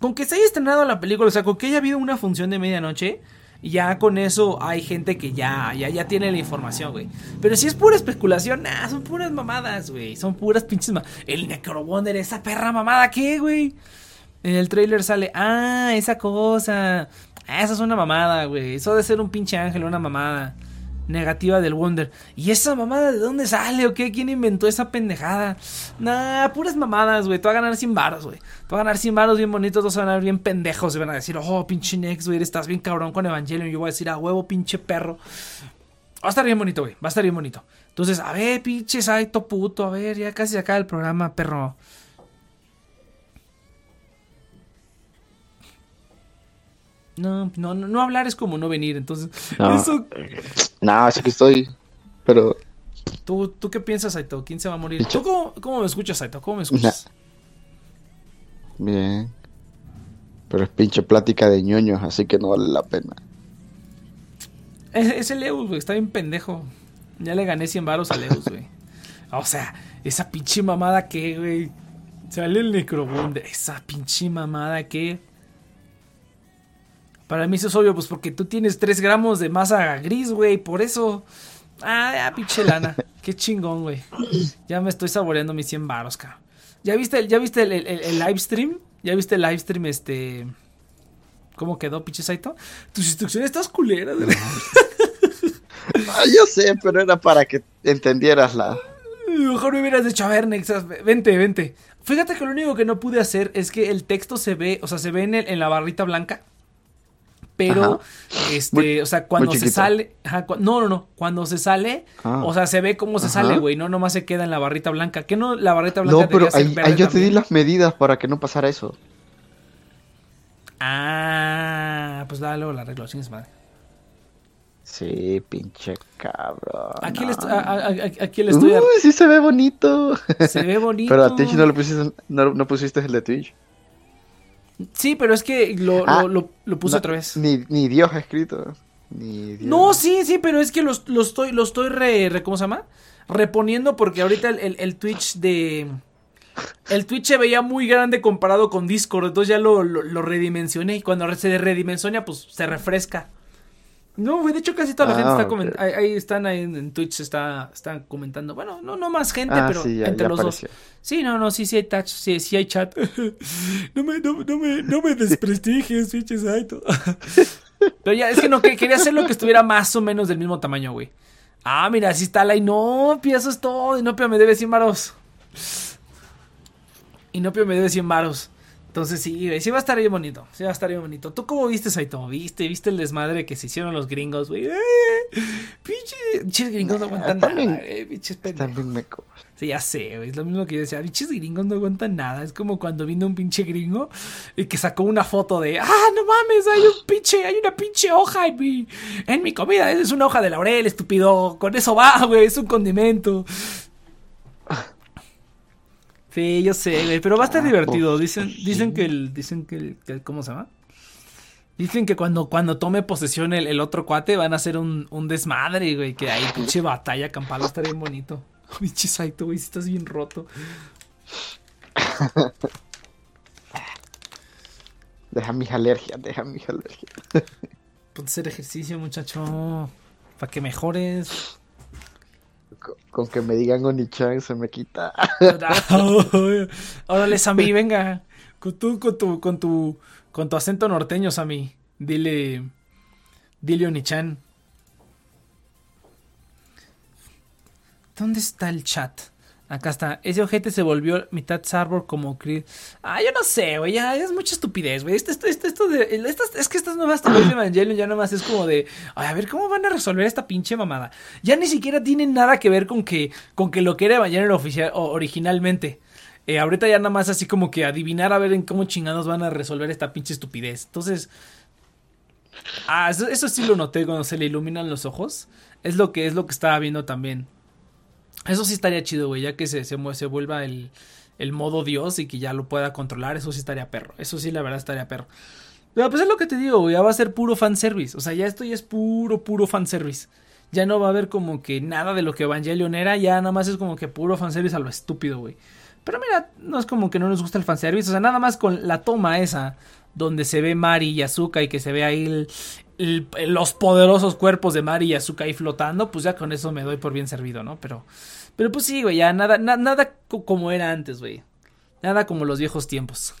Con que se haya estrenado la película, o sea, con que haya habido una función de medianoche, ya con eso hay gente que ya, ya, ya tiene la información, güey. Pero si es pura especulación, nah, son puras mamadas, güey. Son puras pinches mamadas. El Necrowonder, esa perra mamada, ¿qué, güey? En el trailer sale, ah, esa cosa. Ah, esa es una mamada, güey. Eso debe ser un pinche ángel, una mamada negativa del Wonder. ¿Y esa mamada de dónde sale o qué? ¿Quién inventó esa pendejada? Nah, puras mamadas, güey. Tú vas a ganar sin varos, güey. Tú vas a ganar sin varos bien bonitos, tú vas a ganar bien pendejos. Y van a decir, oh, pinche Nex, güey, estás bien cabrón con Evangelion. Y yo voy a decir, a huevo, pinche perro. Va a estar bien bonito, güey. Va a estar bien bonito. Entonces, a ver, pinche Saito puto. A ver, ya casi se acaba el programa, perro. No, no, no, hablar es como no venir, entonces. No, eso... no que estoy. Pero. ¿Tú, ¿Tú qué piensas, Saito? ¿Quién se va a morir? ¿Tú cómo, cómo me escuchas, Saito? ¿Cómo me escuchas? Bien. Pero es pinche plática de ñoños, así que no vale la pena. Es, el Eus, güey, está bien pendejo. Ya le gané 100 varos al Eus, güey. O sea, esa pinche mamada que, güey. Sale el Necrobunde. Esa pinche mamada que Para mí eso es obvio, pues porque tú tienes 3 gramos de masa gris, güey, por eso. Ah, ya, pinche lana. Qué chingón, güey. Ya me estoy saboreando mis 100 baros, cabrón. ¿Ya viste, ya viste el, el, el, live stream? ¿Ya viste el live stream, este... ¿Cómo quedó, pinche Saito? Tus instrucciones estás culeras, güey. ah, yo sé, pero era para que entendieras la... Mejor me hubieras dicho, a ver, Nexas, vente, vente. Fíjate que lo único que no pude hacer es que el texto se ve, o sea, se ve en, el, en la barrita blanca. Pero, este, o sea, cuando se sale, no, no, no, cuando se sale, ah. o sea, se ve cómo se sale, güey, no nomás se queda en la barrita blanca. ¿Qué no la barrita blanca? No, pero ahí, yo te di las medidas para que no pasara eso. Ah, pues dale luego la arreglo, es madre. Sí, pinche cabrón. Aquí, le, estoy, aquí le estoy. Uy, sí se ve bonito. Se ve bonito. Pero a Twitch no, le pusiste, no, pusiste el de Twitch. Sí, pero es que lo, ah, lo, puse otra vez. Ni, ni Dios ha escrito. Ni Dios. No, sí, sí, pero es que lo, estoy, lo estoy re, ¿cómo se llama? Reponiendo porque ahorita el, el, Twitch de... El Twitch se veía muy grande comparado con Discord, entonces ya lo, lo, redimensioné y cuando se redimensiona pues se refresca. No, güey, de hecho casi toda la gente ah, está comentando. Ahí, están ahí en, Twitch, está, están comentando. Bueno, no, no más gente, ah, pero entre los dos. Sí, no, no, sí, sí hay touch, sí, sí hay chat. no me, no, no me, no me desprestigies, pinches pero ya, es que no, que quería hacer lo que estuviera más o menos del mismo tamaño, güey. Ah, mira, así está la Inopia, eso es todo. Inopia me debe 100 varos. Inopia me debe 100 varos. Entonces sí, sí va a estar bien bonito. Sí va a estar bien bonito. ¿Tú cómo viste, Saito? ¿Viste? ¿Viste el desmadre que se hicieron los gringos, güey? ¡Eh! Pinches gringos no aguantan nada, eh, pinches También me Sí, ya sé, güey. Es lo mismo que yo decía. Pinches gringos no aguantan nada. Es como cuando vino un pinche gringo y que sacó una foto de. ¡Ah, no mames! Hay un pinche. Hay una pinche hoja en mi. En mi comida. Es una hoja de laurel, estúpido. Con eso va, güey. Es un condimento. Sí, yo sé, güey, pero va a estar divertido. Dicen, dicen que el, dicen que el, ¿cómo se llama? Dicen que cuando, cuando tome posesión el, otro cuate van a hacer un, un desmadre, güey, que ahí pinche batalla campal va a estar bien bonito. Pinche Saito, güey, si estás bien roto. Deja mis alergias, deja mis alergias. Ponte hacer ejercicio, muchacho, para que mejores con, que me digan Onichan se me quita. Órale, Sammy, venga. Con tu, con tu, con tu, con tu acento norteño, Sammy. Dile, dile Onichan. ¿Dónde está el chat? Acá está. Ese ojete se volvió mitad Sarbor como Creed. Ah, yo no sé, güey. Ya es mucha estupidez, güey. Esto, esto, esto, de, es que estas nuevas teorías de Evangelion ya nomás es como de. A ver, ¿cómo van a resolver esta pinche mamada? Ya ni siquiera tienen nada que ver con que, con que lo que era Evangelion oficial, originalmente. Eh, ahorita ya nada más así como que adivinar a ver en cómo chingados van a resolver esta pinche estupidez. Entonces. Ah, eso, eso sí lo noté cuando se le iluminan los ojos. Es lo que es lo que estaba viendo también. Eso sí estaría chido, güey, ya que se, se, vuelva el, el, modo Dios y que ya lo pueda controlar, eso sí estaría perro. Eso sí, la verdad, estaría perro. Pero pues es lo que te digo, güey, ya va a ser puro fanservice. O sea, ya esto ya es puro, puro fanservice. Ya no va a haber como que nada de lo que Evangelion era, ya nada más es como que puro fanservice a lo estúpido, güey. Pero mira, no es como que no nos gusta el fanservice, o sea, nada más con la toma esa, donde se ve Mari y Azuka y que se ve ahí el, los poderosos cuerpos de Mari y Azuka ahí flotando, pues ya con eso me doy por bien servido, ¿no? Pero, pero pues sí, güey, ya nada, nada como era antes, güey. Nada como los viejos tiempos.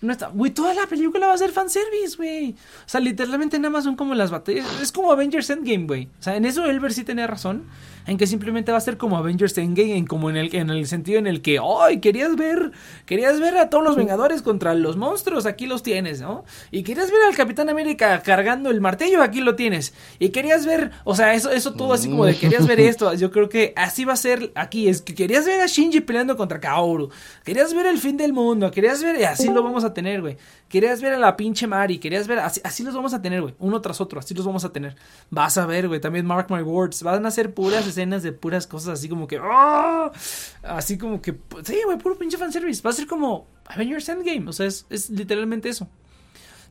No está, güey, toda la película va a ser fanservice, güey. O sea, literalmente nada más son como las batallas. Es como Avengers Endgame, güey. O sea, en eso Elber sí tenía razón en que simplemente va a ser como Avengers Endgame, en como en el, en el sentido en el que, ¡ay! querías ver, querías ver a todos los Vengadores contra los monstruos, aquí los tienes, ¿no? Y querías ver al Capitán América cargando el martillo, aquí lo tienes. Y querías ver, o sea, eso, eso todo así como de querías ver esto, yo creo que así va a ser aquí, es que querías ver a Shinji peleando contra Kaoru, querías ver el fin del mundo, querías ver, y así lo vamos a tener, güey. Querías ver a la pinche Mari, querías ver, así, así los vamos a tener, güey, uno tras otro, así los vamos a tener. Vas a ver, güey, también Mark My Words, van a ser puras escenas de puras cosas así como que, ¡ah! así como que, sí, güey, puro pinche fanservice, va a ser como Avengers Endgame, o sea, es, es literalmente eso.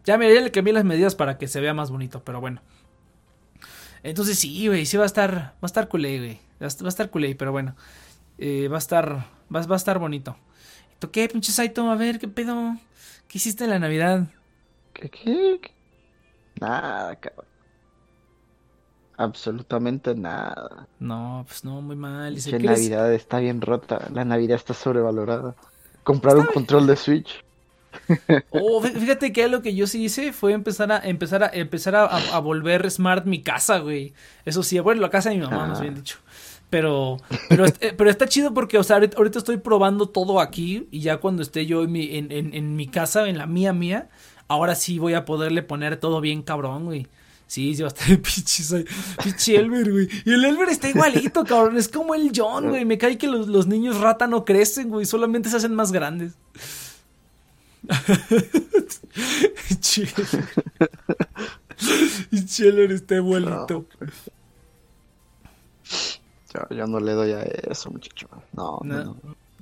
Ya me le cambié las medidas para que se vea más bonito, pero bueno. Entonces sí, güey, sí va a estar, va a estar culé, güey, va a estar culé, pero bueno, eh, va a estar, va, va a estar bonito. ¿Qué, pinche Saito? A ver, ¿qué pedo? ¿Qué hiciste en la Navidad? ¿Qué, qué? Nada, cabrón. Absolutamente nada. No, pues no, muy mal. La ¿quieres- Navidad está bien rota. La Navidad está sobrevalorada. Comprar un control de Switch. Oh, fí- fíjate que lo que yo sí hice fue empezar a empezar a empezar a, a- a volver smart mi casa, güey. Eso sí, bueno, la casa de mi mamá, más Ah. bien dicho. Pero, pero, eh, pero está chido porque, o sea, ahorita, estoy probando todo aquí y ya cuando esté yo en mi, en, en, mi casa, en la mía mía, ahora sí voy a poderle poner todo bien cabrón, güey. Sí, sí va a estar el pinche, soy- pinche Elber, güey. Y el Elber está igualito, cabrón. Es como el John, güey. Me cae que los, los niños rata no crecen, güey. Solamente se hacen más grandes. Elber está igualito. Yo, yo no le doy a eso, muchacho. No, no, No.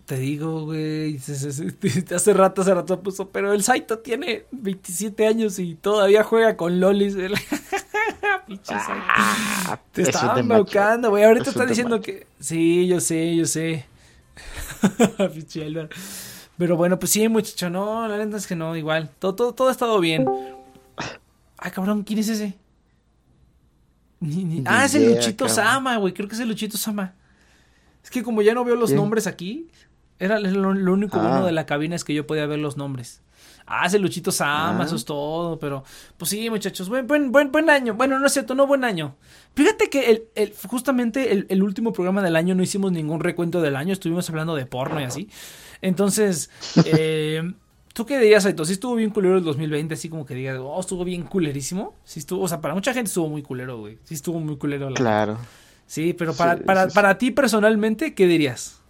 Te digo, güey. Hace rato, hace rato puso. Pero el Saito tiene 27 años y todavía juega con Lolis. Pinche Saito. Ah, Te eso estaba es de macho. mocando, güey. Ahorita Eso está es de diciendo macho. que. Sí, yo sé, yo sé. Pinche. Pero bueno, pues sí, muchacho. No, la neta es que no, igual. Todo, todo, todo ha estado bien. Ay, cabrón, ¿quién es ese? Ni- ni- Ni Ah, es el Luchito. Sama, güey. Creo que es el Luchito Sama. Es que como ya no veo los ¿Quién? nombres aquí, era lo, lo único Ah. bueno de la cabina es que yo podía ver los nombres. Ah, es el Luchito Sama, Ah. eso es todo, pero pues sí, muchachos, buen, buen, buen, buen año. Bueno, no es cierto, no buen año. Fíjate que el, el- justamente el, el último programa del año no hicimos ningún recuento del año, estuvimos hablando de porno y así. Entonces, eh, ¿tú qué dirías, Aito? ¿Sí estuvo bien culero el 2020? Así como que digas, oh, estuvo bien culerísimo. Sí estuvo, o sea, para mucha gente estuvo muy culero, güey. Sí estuvo muy culero. La... Claro. Sí, pero para, Sí, para, sí, para ti personalmente, ¿qué dirías?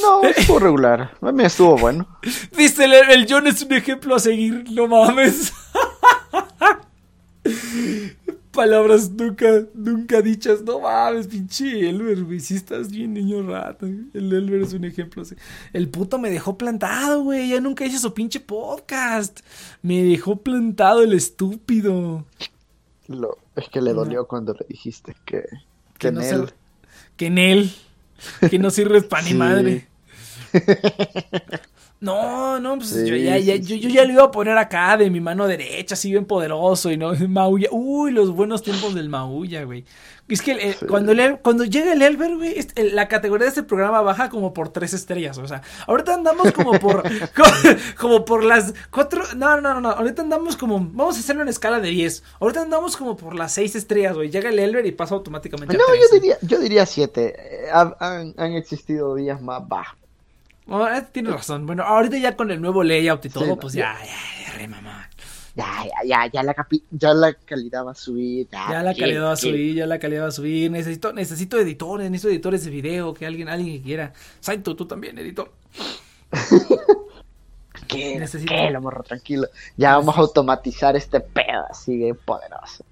No, estuvo regular. A mí estuvo bueno. Dice el, el John es un ejemplo a seguir, no mames. Palabras nunca, nunca dichas, no mames, pinche Elber, güey, si estás bien niño rata, el Elber es un ejemplo así. El puto me dejó plantado, güey, ya nunca hice su pinche podcast. Me dejó plantado el estúpido. Lo, es que le dolió cuando le dijiste que, que en no él. se- que en él, que no sirves para ni Sí. madre. No, no, pues Sí, yo, ya, ya, yo, yo ya lo iba a poner acá de mi mano derecha, así bien poderoso y no, Maulla. Uy, los buenos tiempos del Maulla, güey. Es que Sí. cuando, El- cuando llega el Elber, güey, la categoría de este programa baja como por tres estrellas. O sea, ahorita andamos como por, como, como por las cuatro. No, no, no, no. Ahorita andamos como. Vamos a hacerlo en escala de 10. Ahorita andamos como por las seis estrellas, güey. Llega el Elber y pasa automáticamente No, a yo tres. diría, yo diría siete. Eh, ha- Han, han existido días más bajos. Oh, tienes razón. Bueno, ahorita ya con el nuevo layout y todo, pues ya- ya, ya, ya, re mamá. Ya, ya, ya, ya la, capi- ya la calidad va a subir. Ya, Ya la ¿qué- calidad va a subir, ya la calidad va a subir. Necesito, necesito editores, necesito editores de video, que alguien, alguien que quiera. Saito, tú también, editor. ¿Qué? Necesito- ¿Qué? La morra, tranquilo. Ya vamos a automatizar este pedo así bien poderoso.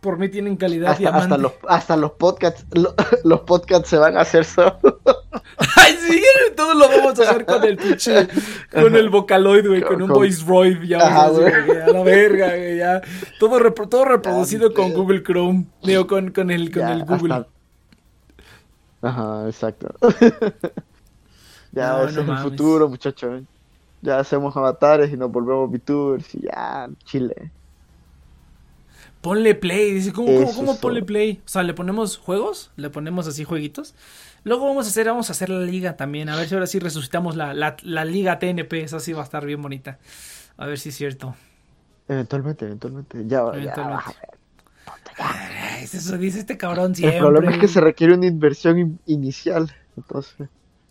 Por mí tienen calidad Hasta, diamante. hasta los, hasta los podcasts, lo- los podcasts se van a hacer solos. Ay, sí, todo lo vamos a hacer con el pinche, con el Vocaloid, güey, con un Con- voice droid, ya Ajá, a güey. a la verga, güey, ya. Todo, repro- todo reproducido con. Google Chrome, digo, con, con el, con Ya, el Google. hasta- Ajá, exacto. ya, No, ese no es mames. el futuro, muchachos. Ya hacemos avatares y nos volvemos VTubers y ya, chile. Ponle play, dice, ¿cómo, cómo, cómo ponle play? O sea, le ponemos juegos, le ponemos así jueguitos. Luego vamos a hacer, vamos a hacer la liga también, a ver si ahora sí resucitamos la, la, la liga TNP, esa sí va a estar bien bonita. A ver si es cierto. Eventualmente, eventualmente. Ya, ya Eventualmente. vas a ver. Ay, eso dice este cabrón siempre. El problema es que se requiere una inversión in- inicial. Entonces,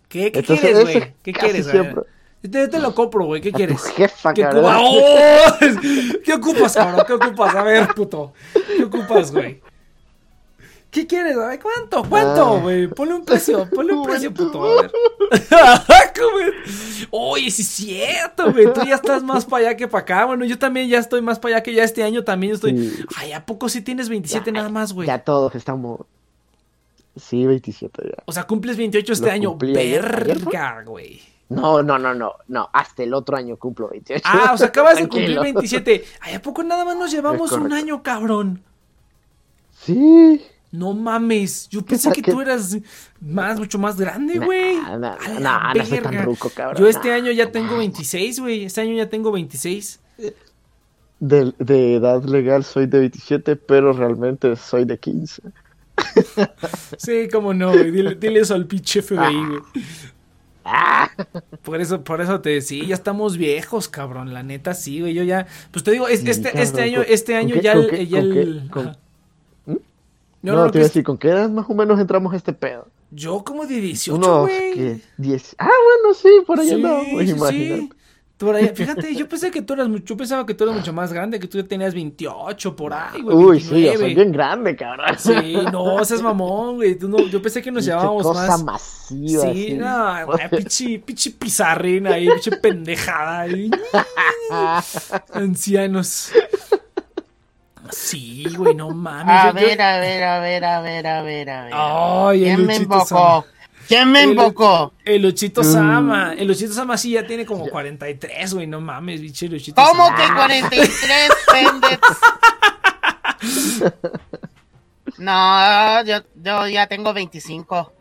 ¿Qué, qué entonces quieres, güey? ¿Qué quieres, güey? siempre. Yo te, te lo compro, güey. ¿Qué quieres? jefa, ¿Qué, ¡Oh! ¿Qué ocupas, cabrón? ¿Qué ocupas? A ver, puto. ¿Qué ocupas, güey? ¿Qué quieres? A ver, ¿cuánto? ¿Cuánto, Ah. güey? Ponle un precio, ponle un precio, puto. A ver. Oye, sí es cierto, güey. Tú ya estás más para allá que para acá. Bueno, yo también ya estoy más para allá que ya este año también estoy. Ay, ¿a poco sí tienes 27 Ya, nada más, güey? Ya todos estamos. Sí, 27 ya. O sea, cumples 28 este Lo año. Verga, güey. No, no, no, no. No, hasta el otro año cumplo 28. Ah, o sea, acabas de cumplir Tranquilo. 27. Ay, ¿a poco nada más nos llevamos un año, cabrón? Sí. No mames, yo pensé que tú eras más, mucho más grande, güey. A la nah, no soy tan verga. ruco, cabrón. Yo este año ya tengo 26, güey. Este año ya tengo 26. De, de edad legal soy de 27, pero realmente soy de 15. Sí, cómo no, güey. Dile, dile eso al pinche FBI, güey. Ah, Por eso, por eso te decía, ya estamos viejos, cabrón. La neta, sí, güey. Yo ya. Pues te digo, es- Sí, este, cabrón, este año, ¿con- este año ya el. No, no, no, te iba a pues, decir, ¿con qué edad más o menos entramos a este pedo? yo como de 18, Unos güey. 10. Ah, bueno, sí, por ahí Sí, sí. imagínate. Por ahí- fíjate, yo pensé que tú eras mucho, yo pensaba que tú eras mucho más grande, que tú ya tenías 28 por ahí, güey. Uy, sí, yo 29. soy bien grande, cabrón. Sí, no, seas mamón, güey. No, yo pensé que nos llevábamos cosa más. masiva. Sí, así. no, güey, pinche, pinche pizarrín ahí, pinche pendejada ahí. Ancianos. Sí, güey, no mames. A yo- yo- ver, a ver, a ver, a ver, a ver, a ver. Ay, el ¿Quién me Luchito invocó? Sama. ¿Quién me invocó? El Luchito Mm. Sama. El Luchito Sama sí ya tiene como 43, güey, no mames, biche Luchito ¿Cómo Sama. que 43, pendex? No, yo, yo ya tengo 25.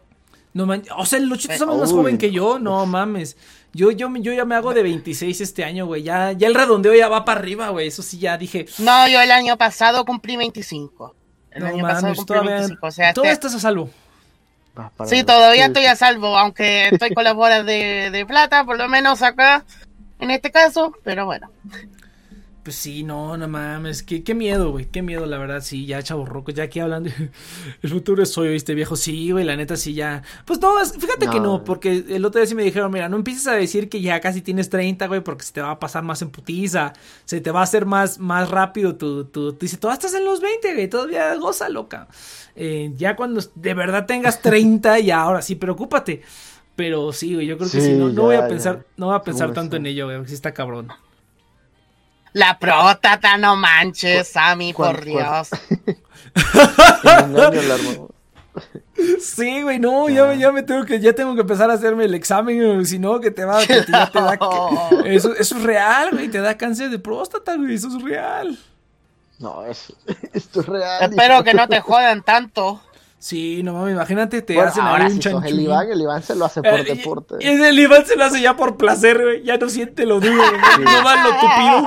No man- o sea, el Luchito Eh, Sama es más uy. joven que yo, no mames. Yo, yo, yo ya me hago de 26 este año, güey. Ya, ya el redondeo ya va para arriba, güey. Eso sí, ya dije. No, yo el año pasado cumplí 25. El No año pasado mames, cumplí todavía, 25. O sea, todavía este- estás a salvo. Ah, sí, todavía estoy a salvo, aunque estoy con las bolas de, de plata, por lo menos acá, en este caso, pero bueno. Pues sí, no, no mames. Qué, qué miedo, güey. Qué miedo, la verdad. Sí, ya, chavorroco. Ya aquí hablando. El futuro es hoy, ¿viste, viejo? Sí, güey, la neta, sí, ya. Pues no, fíjate que No. porque el otro día sí me dijeron, mira, no empieces a decir que ya casi tienes 30, güey, porque se te va a pasar más en putiza. Se te va a hacer más, más rápido tu, tu, tu- Dice, todavía estás en los 20, güey, todavía goza, loca. Eh, ya cuando de verdad tengas 30, ya ahora sí, preocúpate. Pero sí, güey, yo creo que sí, no, no voy a ya, pensar, no voy a pensar ¿Cómo tanto en ello, güey, sí está cabrón. La próstata, no manches, Sammy, cuál- por? Dios. Sí, güey, no, ya, ya me tengo que, ya tengo que empezar a hacerme el examen, güey, si no, que te va, que te- ya te da, eso, eso es real, güey, te da cáncer de próstata, güey, eso es real. No, es, esto es real. Espero que no te jodan tanto. Sí, no mames, imagínate, te Bueno, hacen ahora ahí un si sos el. Iván, el Iván se lo hace por Eh, y- deporte. Y, el Iván se lo hace ya por placer, güey, ya no siente lo duro, güey, no va lo tupido.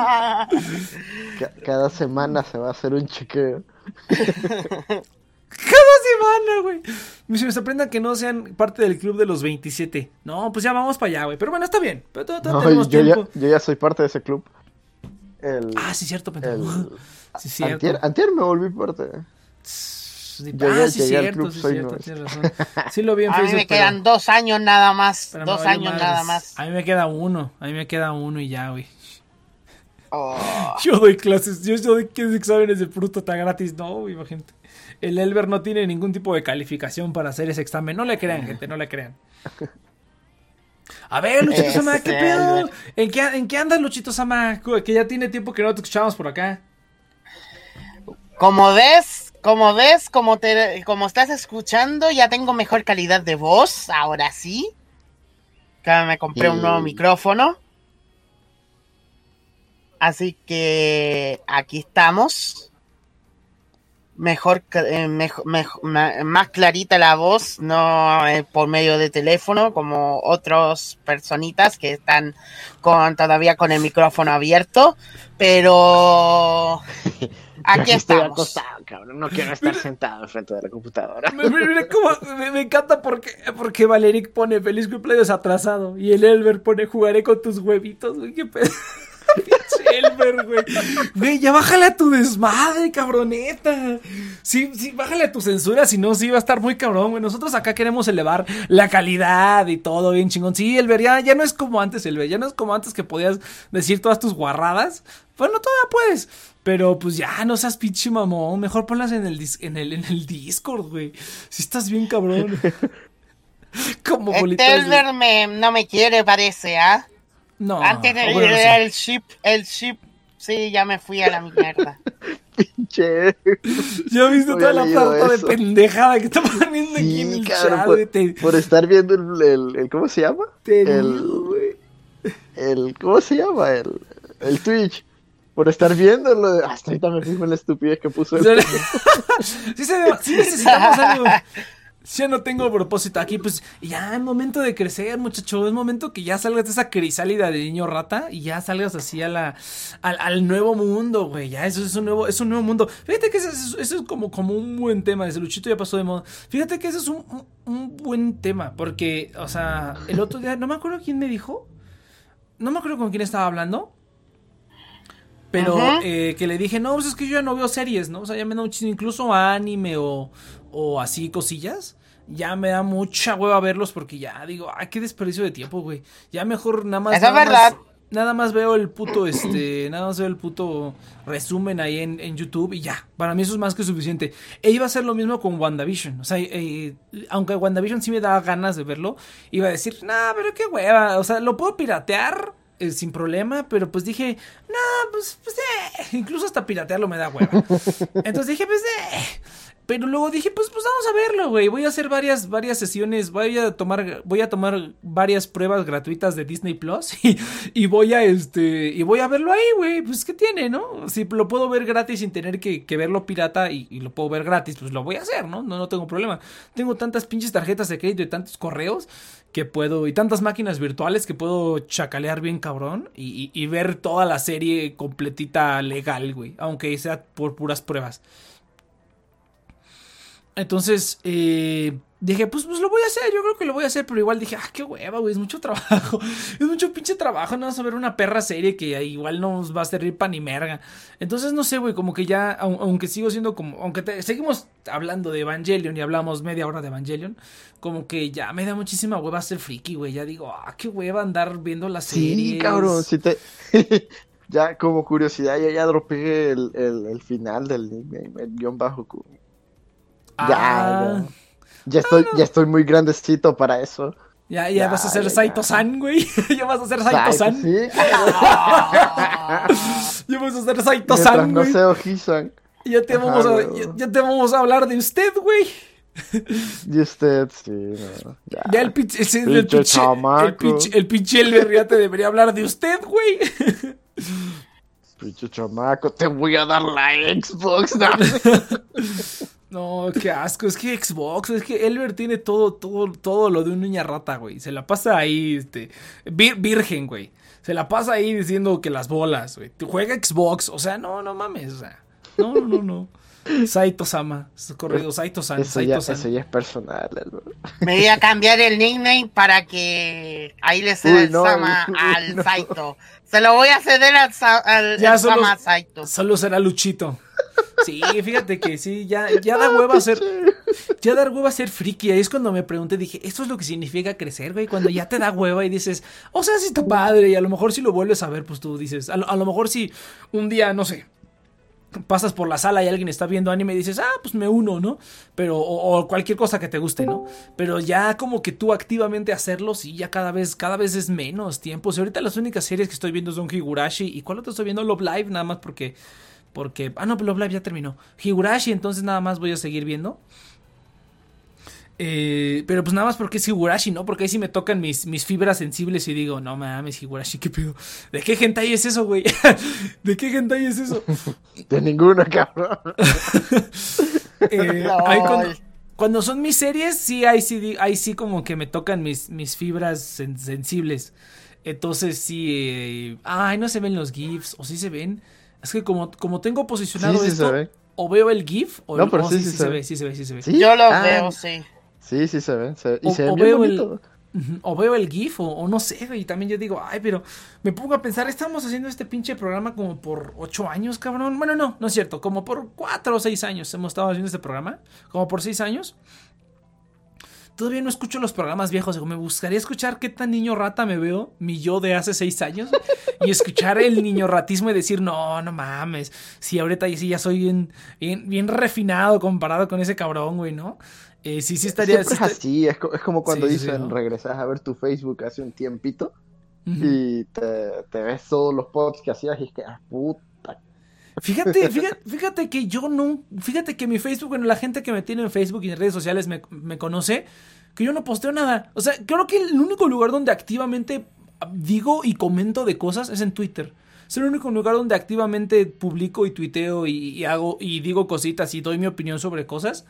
Ca- Cada semana se va a hacer un chequeo. Cada semana, güey. Me me sorprenda que no sean parte del club de los 27. No, pues ya vamos para allá, güey. Pero bueno, está bien. Pero No, tenemos yo, ya, tiempo. yo ya soy parte de ese club. El, Ah, sí, cierto, pendejo. el- Sí, cierto. antier, antier me volví parte. Yo ah, ya sí, cierto, club, sí, soy cierto, tienes razón. Sí lo vi en A mí Facebook, me quedan pero- dos años nada más. dos años madres. nada más. A mí me queda uno, a mí me queda uno y ya, güey. Oh. Yo doy clases, yo, yo doy exámenes de fruta gratis, no, güey, imagínate. El Elber no tiene ningún tipo de calificación para hacer ese examen. No le crean, gente, no le crean. A ver, Luchito Sama, ¿qué pedo? Elber. ¿En qué, ¿En qué andas, Luchito Sama? Que ya tiene tiempo que no te escuchamos por acá. Como ves, como ves, como te, como estás escuchando, ya tengo mejor calidad de voz, ahora sí. Que me compré un nuevo micrófono. Así que aquí estamos. Mejor, eh, más clarita la voz, no eh, por medio de teléfono, como otras personitas que están con todavía con el micrófono abierto. Pero aquí Estoy estamos. acostado, cabrón. No quiero estar sentado enfrente de la computadora. Me, me- mira cómo- me- me encanta porque, porque Valeric pone feliz cumpleaños atrasado y el Elber pone jugaré con tus huevitos, güey, qué pedo. Pinche Elber, güey. Güey, ya bájale a tu desmadre, cabroneta. Sí, sí, bájale a tu censura, si no, sí va a estar muy cabrón, güey. Nosotros acá queremos elevar la calidad y todo bien chingón. Sí, Elber, ya, ya no es como antes, Elber. Ya no es como antes que podías decir todas tus guarradas. Bueno, todavía puedes. Pero pues ya, no seas pinche mamón. Mejor ponlas en el, dis- en el, en el Discord, güey. Si estás bien cabrón. como Este bolitas me, no me quiere, parece, ¿ah? No. Antes de bueno, no ir el ship, el ship, sí, ya me fui a la mierda. Che. Ya viste No toda la parte de pendejada que está poniendo aquí en Sí, el cabrón, chat, por. Te, por estar viendo el, el, el- ¿Cómo se llama? te el, digo, el ¿Cómo se llama? El, el Twitch. Por estar viéndolo. Hasta ahorita me fijo en la estupidez que puso. sí, se ve- sí necesitamos algo. Ya no tengo propósito aquí, pues ya es momento de crecer, muchacho. Es momento que ya salgas de esa crisálida de niño rata y ya salgas así a la, al, al nuevo mundo, güey. Ya eso es un nuevo, es un nuevo mundo. Fíjate que eso, es- eso es como, como un buen tema. Desde Luchito ya pasó de moda. Fíjate que ese es un, un- un buen tema. Porque, o sea, el otro día, no me acuerdo quién me dijo. No me acuerdo con quién estaba hablando. Pero eh, que le dije, no, pues es que yo ya no veo series, ¿no? O sea, ya me da muchísimo, incluso anime o, o así cosillas. Ya me da mucha hueva verlos porque ya digo, ay, qué desperdicio de tiempo, güey. Ya mejor nada más. Eso es nada verdad. Más, nada más veo el puto, este, nada más veo el puto resumen ahí en, en YouTube y ya. Para mí eso es más que suficiente. E iba a hacer lo mismo con WandaVision. O sea, eh, aunque WandaVision sí me daba ganas de verlo, iba a decir, nah, pero qué hueva. O sea, lo puedo piratear eh, sin problema, pero pues dije, no, pues, pues eh, incluso hasta piratearlo me da hueva. Entonces dije, pues eh. Pero luego dije, pues, pues vamos a verlo, güey. Voy a hacer varias, varias sesiones. Voy a tomar, voy a tomar varias pruebas gratuitas de Disney Plus y, voy a este. Y voy a verlo ahí, güey. Pues qué tiene, ¿no? Si lo puedo ver gratis sin tener que, verlo pirata y, y lo puedo ver gratis, pues lo voy a hacer, ¿no? No, no tengo problema. Tengo tantas pinches tarjetas de crédito y tantos correos que puedo. Y tantas máquinas virtuales que puedo chacalear bien cabrón. Y, y- y ver toda la serie completita legal, güey. Aunque sea por puras pruebas. Entonces, eh, dije, pues, pues lo voy a hacer, yo creo que lo voy a hacer, pero igual dije, ah, qué hueva, güey, es mucho trabajo, es mucho pinche trabajo, no vas a ver una perra serie que igual no nos va a servir pa' ni merga. Entonces, no sé, güey, como que ya, au- aunque sigo siendo como, aunque te- seguimos hablando de Evangelion y hablamos media hora de Evangelion, como que ya me da muchísima hueva ser friki, güey, ya digo, ah, qué hueva andar viendo las series. Sí, cabrón, si te... ya como curiosidad, ya, ya dropeé el, el, el final del nickname, el guion bajo. Ah, Ya, ya. Ya estoy, ya estoy muy grandecito para eso. Ya, ya, Ya, vas a ser Saito-san, güey, ya vas a ser Saito-san, Sí, ya vas a ser Saito-san, no güey. sea Ojisan. Ya te, Ajá, vamos a, ya, ya te vamos a hablar de usted, güey. Y usted, sí, no, ya. Ya el pinche, el Pinche el pinche, el pinche Elber ya te debería hablar de usted, güey. Pinche chamaco, te voy a dar la Xbox. ¿no? No, qué asco, es que Xbox, es que Elber tiene todo, todo, todo lo de un niña rata, güey. Se la pasa ahí, este, vir- virgen, güey. Se la pasa ahí diciendo que las bolas, güey. Te Juega Xbox, o sea, no, no mames, o sea. No, no, no, no. Saito Sama, corrido, Saito San, Eso ya, Saito eso San. ya es personal. Me voy a cambiar el nickname para que ahí le ceda el no, Sama uy, al no. Saito. Se lo voy a ceder al, Sa- al Ya el solo- Sama Saito. Solo será Luchito. Sí, fíjate que sí, ya, ya da hueva ser. Ya dar hueva ser friki. Ahí es cuando me pregunté, dije, ¿esto es lo que significa crecer, güey? Cuando ya te da hueva y dices, o sea, sí está padre. Y a lo mejor si lo vuelves a ver, pues tú dices, a lo, a lo mejor si un día, no sé, pasas por la sala y alguien está viendo anime y dices, ah, pues me uno, ¿no? Pero, o, o cualquier cosa que te guste, ¿no? Pero ya como que tú activamente hacerlo, sí, ya cada vez, cada vez es menos tiempo. Si ahorita las únicas series que estoy viendo son Higurashi, ¿y cuál otro estoy viendo? Love Live, nada más porque, porque, ah, no, pero Love Live ya terminó. Higurashi, entonces nada más voy a seguir viendo. Eh, pero pues nada más porque es Higurashi, ¿no? Porque ahí sí me tocan mis, mis fibras sensibles y digo, no mames, Higurashi, ¿qué pedo? ¿De qué hentai es eso, güey? ¿De qué hentai es eso? De ninguno, cabrón. Eh, ahí cuando, cuando son mis series, sí, ahí sí, ahí sí como que me tocan mis, mis fibras sen- sensibles. Entonces sí, eh, ay, no se ven los GIFs, o sí se ven. Es que como, como tengo posicionado Sí, sí esto, se ve. o veo el GIF, o No, pero oh, sí, sí se se ve. ve, sí se ve, sí se ve. ¿Sí? Yo lo Ah, veo, sí. Sí, sí se se- y O- se o bien veo el- O veo el GIF, o, o no sé, güey. Y también yo digo, ay, pero me pongo a pensar, estamos haciendo este pinche programa como por ocho años, cabrón. Bueno, no, no es cierto, como por cuatro o seis años hemos estado haciendo este programa. Como por seis años. Todavía no escucho los programas viejos. Me gustaría escuchar qué tan niño rata me veo, mi yo de hace seis años, y escuchar el niño ratismo y decir, no, no mames. Si ahorita sí ya soy bien, bien, bien refinado comparado con ese cabrón, güey, ¿no? Eh, sí, sí estaría. Siempre sí es así, es, co- es como cuando Sí, sí, dicen ¿no? regresas a ver tu Facebook hace un tiempito y te, te ves todos los posts que hacías y es que, ah, puta. Fíjate, fíjate, que yo no, fíjate que mi Facebook, bueno, la gente que me tiene en Facebook y en redes sociales me, me conoce, que yo no posteo nada. O sea, creo que el único lugar donde activamente digo y comento de cosas es en Twitter. Es el único lugar donde activamente publico y tuiteo y, hago y digo cositas y doy mi opinión sobre cosas.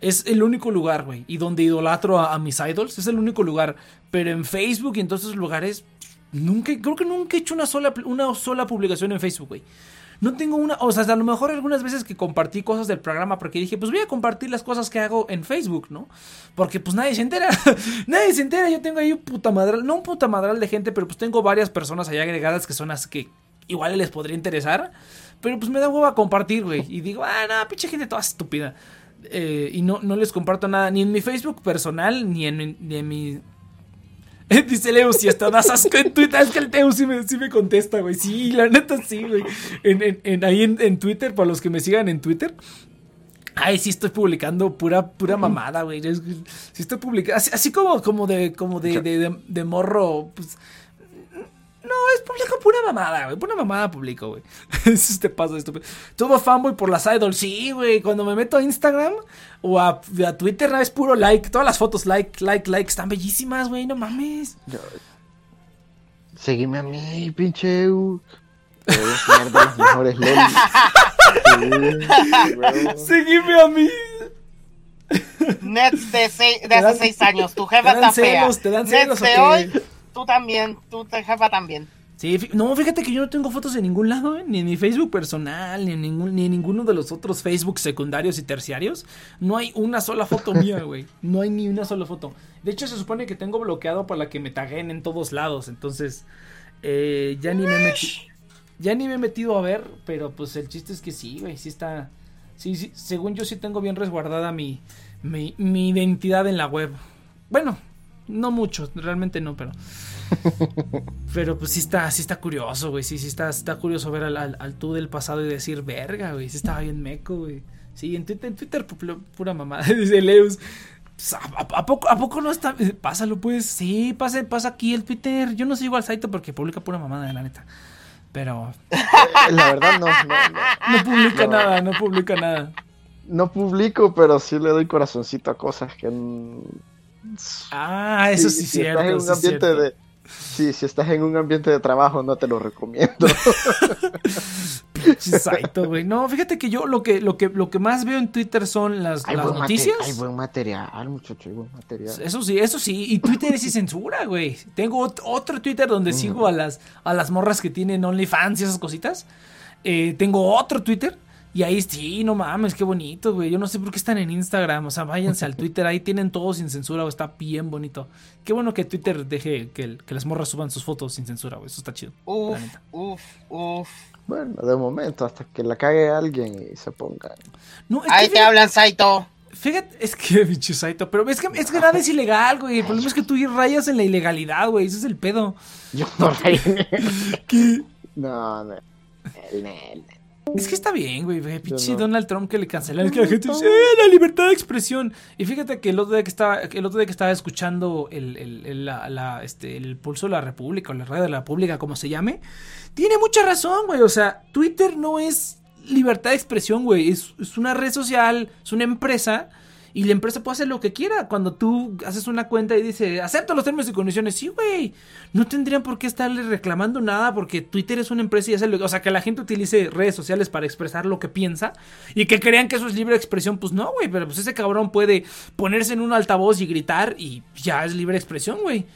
Es el único lugar, güey. Y donde idolatro a, mis idols. Es el único lugar. Pero en Facebook y en todos esos lugares. Nunca, creo que nunca he hecho una sola, una sola publicación en Facebook, güey. No tengo una, o sea, a lo mejor algunas veces que compartí cosas del programa porque dije, pues voy a compartir las cosas que hago en Facebook, ¿no? Porque pues nadie se entera, nadie se entera, yo tengo ahí un puta madral, no un puta madral de gente, pero pues tengo varias personas allá agregadas que son las que igual les podría interesar, pero pues me da hueva compartir, güey, y digo, ah, no, pinche gente toda estúpida. Eh, y no, no les comparto nada, ni en mi Facebook personal, ni en, ni en mi Dice Leus, si hasta das asco en Twitter. Es que el Teo sí me, sí me contesta, güey. Sí, la neta sí, güey. En, en, ahí en, Twitter, para los que me sigan en Twitter. Ay, sí estoy publicando pura, pura mamada, güey. Sí estoy publicando. Así, como, como de, como de, de, de morro. Pues, no, es público pura mamada, güey. Pura mamada público, güey. Eso te pasa estúpido. Todo fanboy por las idols. Sí, güey. Cuando me meto a Instagram o a, Twitter, es puro like. Todas las fotos, like, like, like. Están bellísimas, güey. No mames. Seguime a mí, pinche. Te voy a enseñar de las mejores Seguime a mí. Nets de, de hace seis años. Tu jefa está fea. Te dan celos, Nets de hoy tú también, tú te jefa también. Sí, no, fíjate que yo no tengo fotos en ningún lado, ¿eh? ni en mi Facebook personal, ni en, ningún, ni en ninguno de los otros Facebook secundarios y terciarios. No hay una sola foto mía, güey. No hay ni una sola foto. De hecho, se supone que tengo bloqueado para que me taguen en todos lados. Entonces, eh, ya ni me he metido. Ya ni me he metido a ver, pero pues el chiste es que sí, güey, sí está. Sí, sí, según yo sí tengo bien resguardada mi, mi, mi identidad en la web. Bueno, no mucho, realmente no, pero. pero pues sí está, sí está curioso, güey. Sí, sí está, está curioso ver al, al, tú del pasado y decir, verga, güey. Sí estaba bien meco, güey. Sí, en Twitter, en Twitter pura mamada. Dice Leus. Pues, ¿A, poco, ¿A poco no está? Pásalo, pues. Sí, pasa, pasa aquí el Twitter. Yo no sigo al Saito porque publica pura mamada, la neta. Pero. La verdad, no. No, publica nada, no publica nada. No publico, pero sí le doy corazoncito a cosas que. Ah, eso sí, es cierto. en un ambiente de, sí, si estás en un ambiente de trabajo, no te lo recomiendo. Exacto, güey. No, fíjate que yo lo que, lo que, lo que más veo en Twitter son las, las noticias. Hay buen material, muchacho, hay buen material. Eso sí, eso sí. Y Twitter es sin censura, güey. Tengo otro Twitter donde sigo a las, a las morras que tienen OnlyFans y esas cositas. Eh, tengo otro Twitter y ahí sí, no mames, qué bonito, güey. Yo no sé por qué están en Instagram. O sea, váyanse al Twitter. Ahí tienen todo sin censura, Está bien bonito. Qué bueno que Twitter deje que, que las morras suban sus fotos sin censura, güey. Eso está chido. Uf, uf, uf. Bueno, de momento, hasta que la cague alguien y se ponga. ahí te hablan, Saito. Fíjate, es que, bicho Saito, pero es que, es que nada es ilegal, güey. El problema es que tú rayas en la ilegalidad, güey. Ese es el pedo. Yo no ¿Qué? No, no. Es que está bien, güey. Pinche Donald Trump que le cancelan. Es que la gente dice, ¡eh, la libertad de expresión! Y fíjate que el otro día que estaba, el otro día que estaba escuchando el, el, la, este, el pulso de la República, o la radio de la República, como se llame, tiene mucha razón, güey. O sea, Twitter no es libertad de expresión, güey. Es, es una red social, es una empresa y la empresa puede hacer lo que quiera. Cuando tú haces una cuenta y dice, acepto los términos y condiciones, sí, güey. No tendrían por qué estarle reclamando nada porque Twitter es una empresa y hace lo que... O sea, que la gente utilice redes sociales para expresar lo que piensa y que crean que eso es libre expresión. Pues no, güey. Pero pues ese cabrón puede ponerse en un altavoz y gritar y ya es libre expresión, güey.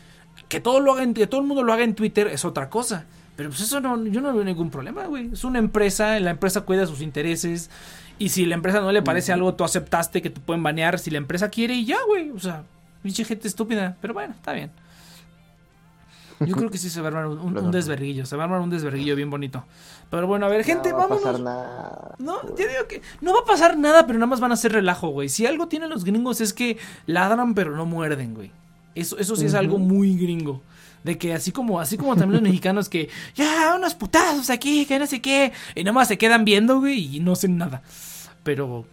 Que todo, lo haga que todo el mundo lo haga en Twitter es otra cosa. Pero pues eso no, yo no veo ningún problema, güey. Es una empresa, la empresa cuida sus intereses. Y si la empresa no le parece algo, tú aceptaste que te pueden banear si la empresa quiere y ya, güey. O sea, pinche gente estúpida. Pero bueno, está bien. Yo creo que sí se va a armar un, desverguillo. Se va a armar un desverguillo bien bonito. Pero bueno, a ver, gente, vamos. No va a pasar nada. No, yo digo que no va a pasar nada, pero nada más van a hacer relajo, güey. Si algo tienen los gringos es que ladran, pero no muerden, güey. Eso, eso sí es algo muy gringo. De que así como, así como también los mexicanos que, ya, unos putazos aquí, que no sé qué, y nada más se quedan viendo, güey, y no hacen nada. Pero,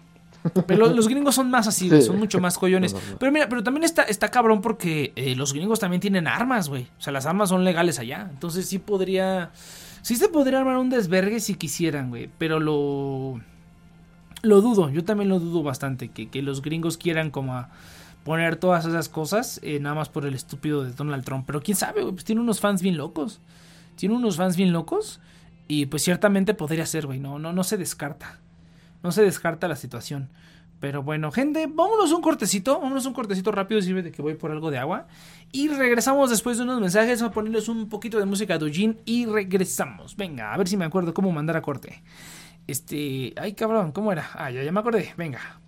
pero los gringos son más así, son mucho más coyones. Pero mira, pero también está, está cabrón porque eh, los gringos también tienen armas, güey. O sea, las armas son legales allá. Entonces sí podría, sí se podría armar un desvergue si quisieran, güey. Pero lo, lo dudo, yo también lo dudo bastante, que, que los gringos quieran como a poner todas esas cosas eh, nada más por el estúpido de Donald Trump. Pero quién sabe, pues tiene unos fans bien locos. Tiene unos fans bien locos. Y pues ciertamente podría ser, güey. No, no, no se descarta. No se descarta la situación. Pero bueno, gente, vámonos un cortecito. Vámonos un cortecito rápido. Sirve de que voy por algo de agua. Y regresamos después de unos mensajes. Voy a ponerles un poquito de música de Ujin. Y regresamos. Venga, a ver si me acuerdo cómo mandar a corte. Este. Ay, cabrón, ¿cómo era? Ah, ya, ya me acordé. Venga.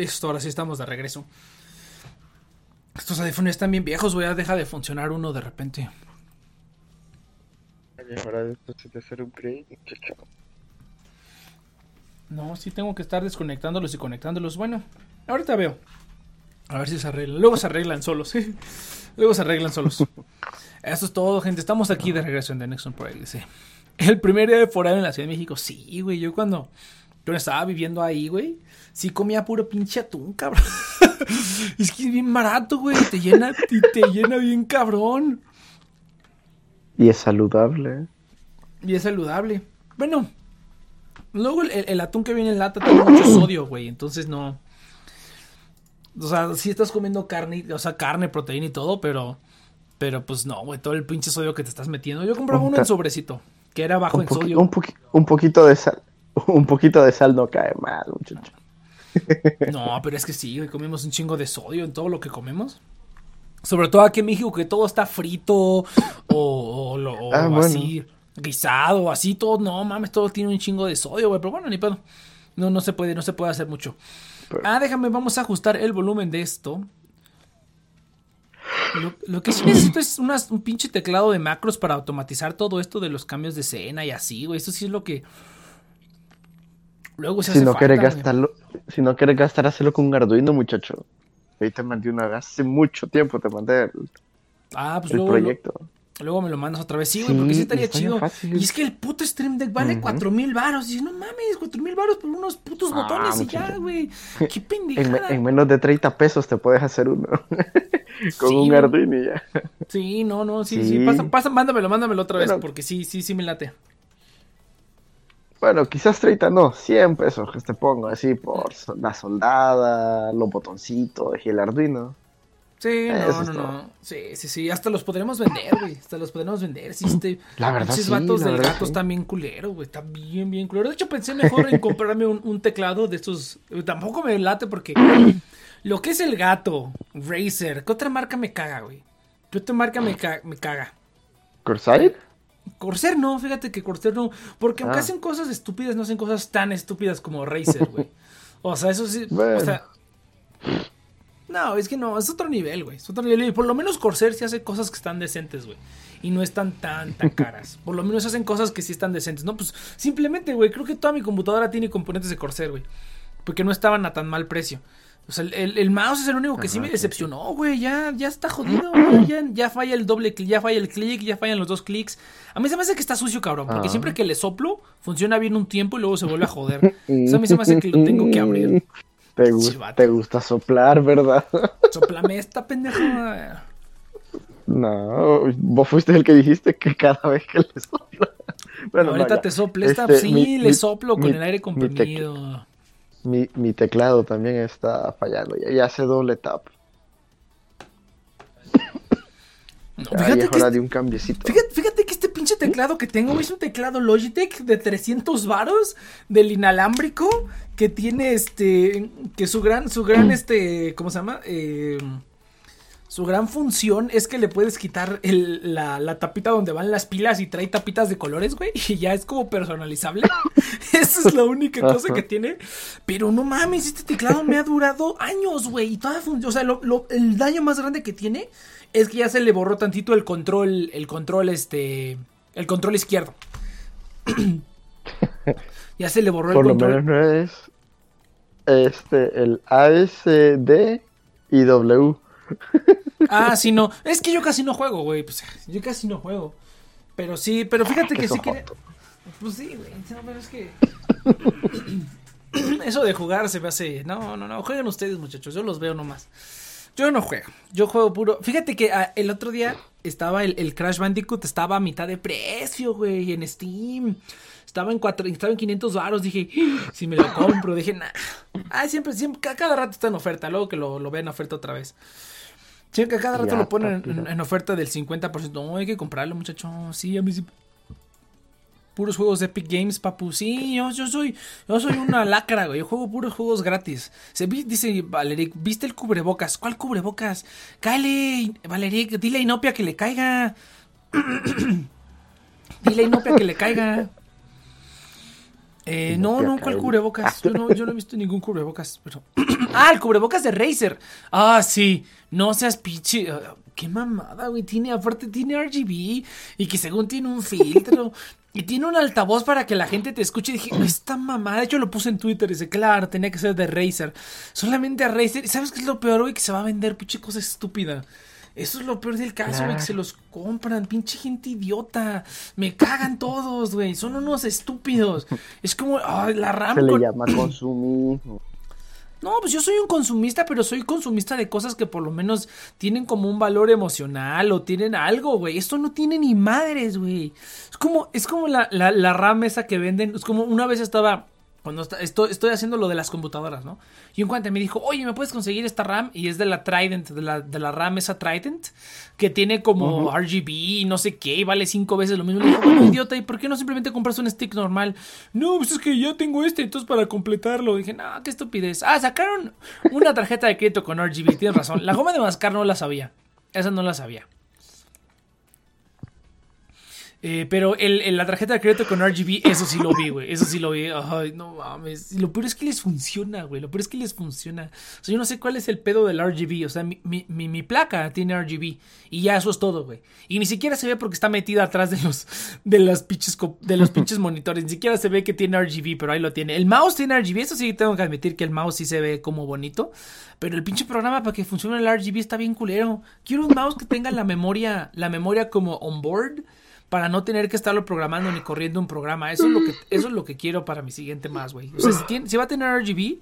Listo, ahora sí estamos de regreso. Estos audífonos están bien viejos, güey. Ya deja de funcionar uno de repente. Ahora de hacer upgrade. No, sí tengo que estar desconectándolos y conectándolos. Bueno, ahorita veo. A ver si se arreglan. Luego se arreglan solos. Luego se arreglan solos. Eso es todo, gente. Estamos aquí de regreso en The Nexon Project. Sí. El primer día de forado en la Ciudad de México. Sí, güey. Yo cuando yo estaba viviendo ahí, güey. Sí comía puro pinche atún, cabrón. es que es bien barato, güey. Te llena, te, te llena bien cabrón. Y es saludable. Y es saludable. Bueno, luego el, el atún que viene en lata tiene mucho sodio, güey. Entonces no. O sea, sí estás comiendo carne, o sea, carne, proteína y todo, pero. Pero pues no, güey, todo el pinche sodio que te estás metiendo. Yo compraba Un uno en sobrecito, que era bajo en sodio. un, un poquito de sal. Un poquito de sal no cae mal, muchacho. No, pero es que sí, güey, comemos un chingo de sodio en todo lo que comemos. Sobre todo aquí en México, que todo está frito o, o lo- o Ah, bueno. así, guisado, así, todo. No mames, todo tiene un chingo de sodio, güey. Pero bueno, ni pedo. No, no se puede, no se puede hacer mucho. Pero- Ah, déjame, vamos a ajustar el volumen de esto. Lo, lo que sí necesito es unas- un pinche teclado de macros para automatizar todo esto de los cambios de escena y así, güey. Eso sí es lo que. Luego se Si hace no güey. gastarlo, si no quieres gastar, hazlo con un Arduino, muchacho. Ahí te mandé una hace mucho tiempo te mandé el, Ah, pues el luego, proyecto. luego me lo mandas otra vez. Sí, güey, Sí, porque sí estaría chido. fácil. Y es que el puto Stream Deck vale cuatro mil baros. Y dices, no mames, cuatro mil baros por unos putos Ah, botones y ya, güey. Qué En, pendejada. en menos de 30 pesos te puedes hacer uno. con Sí, un. Arduino y ya. Sí, no, no, sí, sí. Pasa, pasa, mándamelo, mándamelo otra vez. Porque sí, sí, sí me late. Bueno, quizás 30 no, 100 pesos que te pongo así por so- la soldada, los botoncitos y el Arduino. Sí, no, Eso no, no. Sí, sí, sí. Hasta los podremos vender, güey. Hasta los podremos vender. Sí, este. La verdad pinches sí, vatos del gato sí. están bien culeros, güey. Está bien, bien culero. De hecho, pensé mejor en comprarme un, un teclado de estos. eh, Tampoco me late porque. Lo que es el gato, Razer. ¿Qué otra marca me caga, güey? ¿Qué otra marca me, ca- me caga? ¿Corsair? Corsair no, fíjate que Corsair no. Porque aunque Ah. hacen cosas estúpidas, no hacen cosas tan estúpidas como Razer, güey. O sea, eso sí. O sea. No, es que no, es otro nivel, güey. Es otro nivel. Y por lo menos Corsair sí hace cosas que están decentes, güey. Y no están tan, tan caras. Por lo menos hacen cosas que sí están decentes. No, pues simplemente, güey. Creo que toda mi computadora tiene componentes de Corsair, güey. Porque no estaban a tan mal precio. O sea, el, el- mouse es el único que sí me decepcionó, güey. Ya, ya está jodido, güey. Ya, ya falla el doble clic, ya falla el clic, ya fallan los dos clics. A mí se me hace que está sucio, cabrón. Porque Ah. siempre que le soplo, funciona bien un tiempo y luego se vuelve a joder. O sea, a mí se me hace que lo tengo que abrir. Te, Chivato. te gusta soplar, ¿verdad? Soplame esta pendeja. No, vos fuiste el que dijiste que cada vez que le sopla. Bueno, no, Ahorita ya. te sople esta. Este, sí, mi- le mi- soplo con el aire comprimido. Mi, mi teclado también está fallando. Ya, ya hace doble tap. No, fíjate, es que hora este, de un cambiecito. fíjate, fíjate que este pinche teclado que tengo es un teclado Logitech de 300 varos del inalámbrico que tiene este que su gran su gran este ¿cómo se llama? Eh, su gran función es que le puedes quitar el- la, la tapita donde van las pilas y trae tapitas de colores, güey, y ya es como personalizable. Esa es la única cosa que tiene. Pero no mames, este teclado me ha durado años, güey, y funciona. O sea, lo- lo- el daño más grande que tiene es que ya se le borró tantito el control, el control, este, el control izquierdo. ya se le borró el Por lo control. menos no es este, el ASD y W. Ah, sí, no. Es que yo casi no juego, güey. Pues yo casi no juego. Pero sí, pero fíjate que sí sojoto. que. Pues sí, güey. No, pero es que. Eso de jugar se me hace. No, no, no. Jueguen ustedes, muchachos. Yo los veo nomás. Yo no juego. Yo juego puro. Fíjate que ah, el otro día estaba el, el Crash Bandicoot. Estaba a mitad de precio, güey. En Steam. Estaba en, cuatro, estaba en 500 baros. Dije, "Ah, si me lo compro. Dije, nah. Ah, siempre, siempre. ca- Cada rato está en oferta. Luego que lo, lo vean en oferta otra vez. Sí, que a cada rato Ya, lo ponen en, oferta del 50%. No, hay que comprarlo, muchacho. Sí, a mí sí. Puros juegos de Epic Games, papu. Sí, yo, yo soy yo soy una lacra, güey. Yo juego puros juegos gratis. Se dice Valeric, ¿viste el cubrebocas? ¿Cuál cubrebocas? Cáele, Valeric, dile a Inopia que le caiga. dile a Inopia que le caiga. Eh, no, no, ¿cuál cubrebocas? Yo no, yo no he visto ningún cubrebocas, pero Ah, el cubrebocas de Razer. Ah, sí. No seas pichi. Ah, qué mamada, güey. Tiene, aparte tiene RGB. Y que según tiene un filtro. y tiene un altavoz para que la gente te escuche. Y dije, esta mamada. De hecho, lo puse en Twitter. Y dice, claro, tenía que ser de Razer. Solamente a Razer. ¿Y sabes qué es lo peor, güey? Que se va a vender, pinche cosa estúpida. Eso es lo peor del caso, güey, que se los compran, pinche gente idiota. Me cagan todos, güey. Son unos estúpidos. Es como, ay, la RAM. Se le llama consumismo. No, pues yo soy un consumista, pero soy consumista de cosas que por lo menos tienen como un valor emocional o tienen algo, güey. Esto no tiene ni madres, güey. Es como, es como la, la, esa que venden. Es como una vez estaba. Cuando está- estoy, estoy haciendo lo de las computadoras, ¿no? Y un cuate me dijo, oye, ¿me puedes conseguir esta RAM? Y es de la Trident, de la, de la RAM esa Trident, que tiene como RGB y no sé qué, y vale cinco veces lo mismo. Le bueno, idiota, ¿y por qué no simplemente compras un stick normal? No, pues es que ya tengo este, entonces para completarlo. dije, no, qué estupidez. Ah, sacaron una tarjeta de crédito con RGB, tienes razón. La goma de mascar no la sabía. Esa no la sabía. Eh, pero el, el- la tarjeta de crédito con RGB, eso sí lo vi, güey. Eso sí lo vi. Ay, no mames. Y lo peor es que les funciona, güey. Lo peor es que les funciona. O sea, yo no sé cuál es el pedo del RGB. O sea, mi, mi, mi- placa tiene RGB. Y ya eso es todo, güey. Y ni siquiera se ve porque está metida atrás de los, de las pinches, de los pinches monitores. Ni siquiera se ve que tiene RGB, pero ahí lo tiene. El mouse tiene RGB. Eso sí tengo que admitir que el mouse sí se ve como bonito. Pero el pinche programa para que funcione el RGB está bien culero. Quiero un mouse que tenga la memoria, la memoria como on board para no tener que estarlo programando ni corriendo un programa. Eso es lo que, eso es lo que quiero para mi siguiente más, güey. O sea, si, tiene- si va a tener RGB,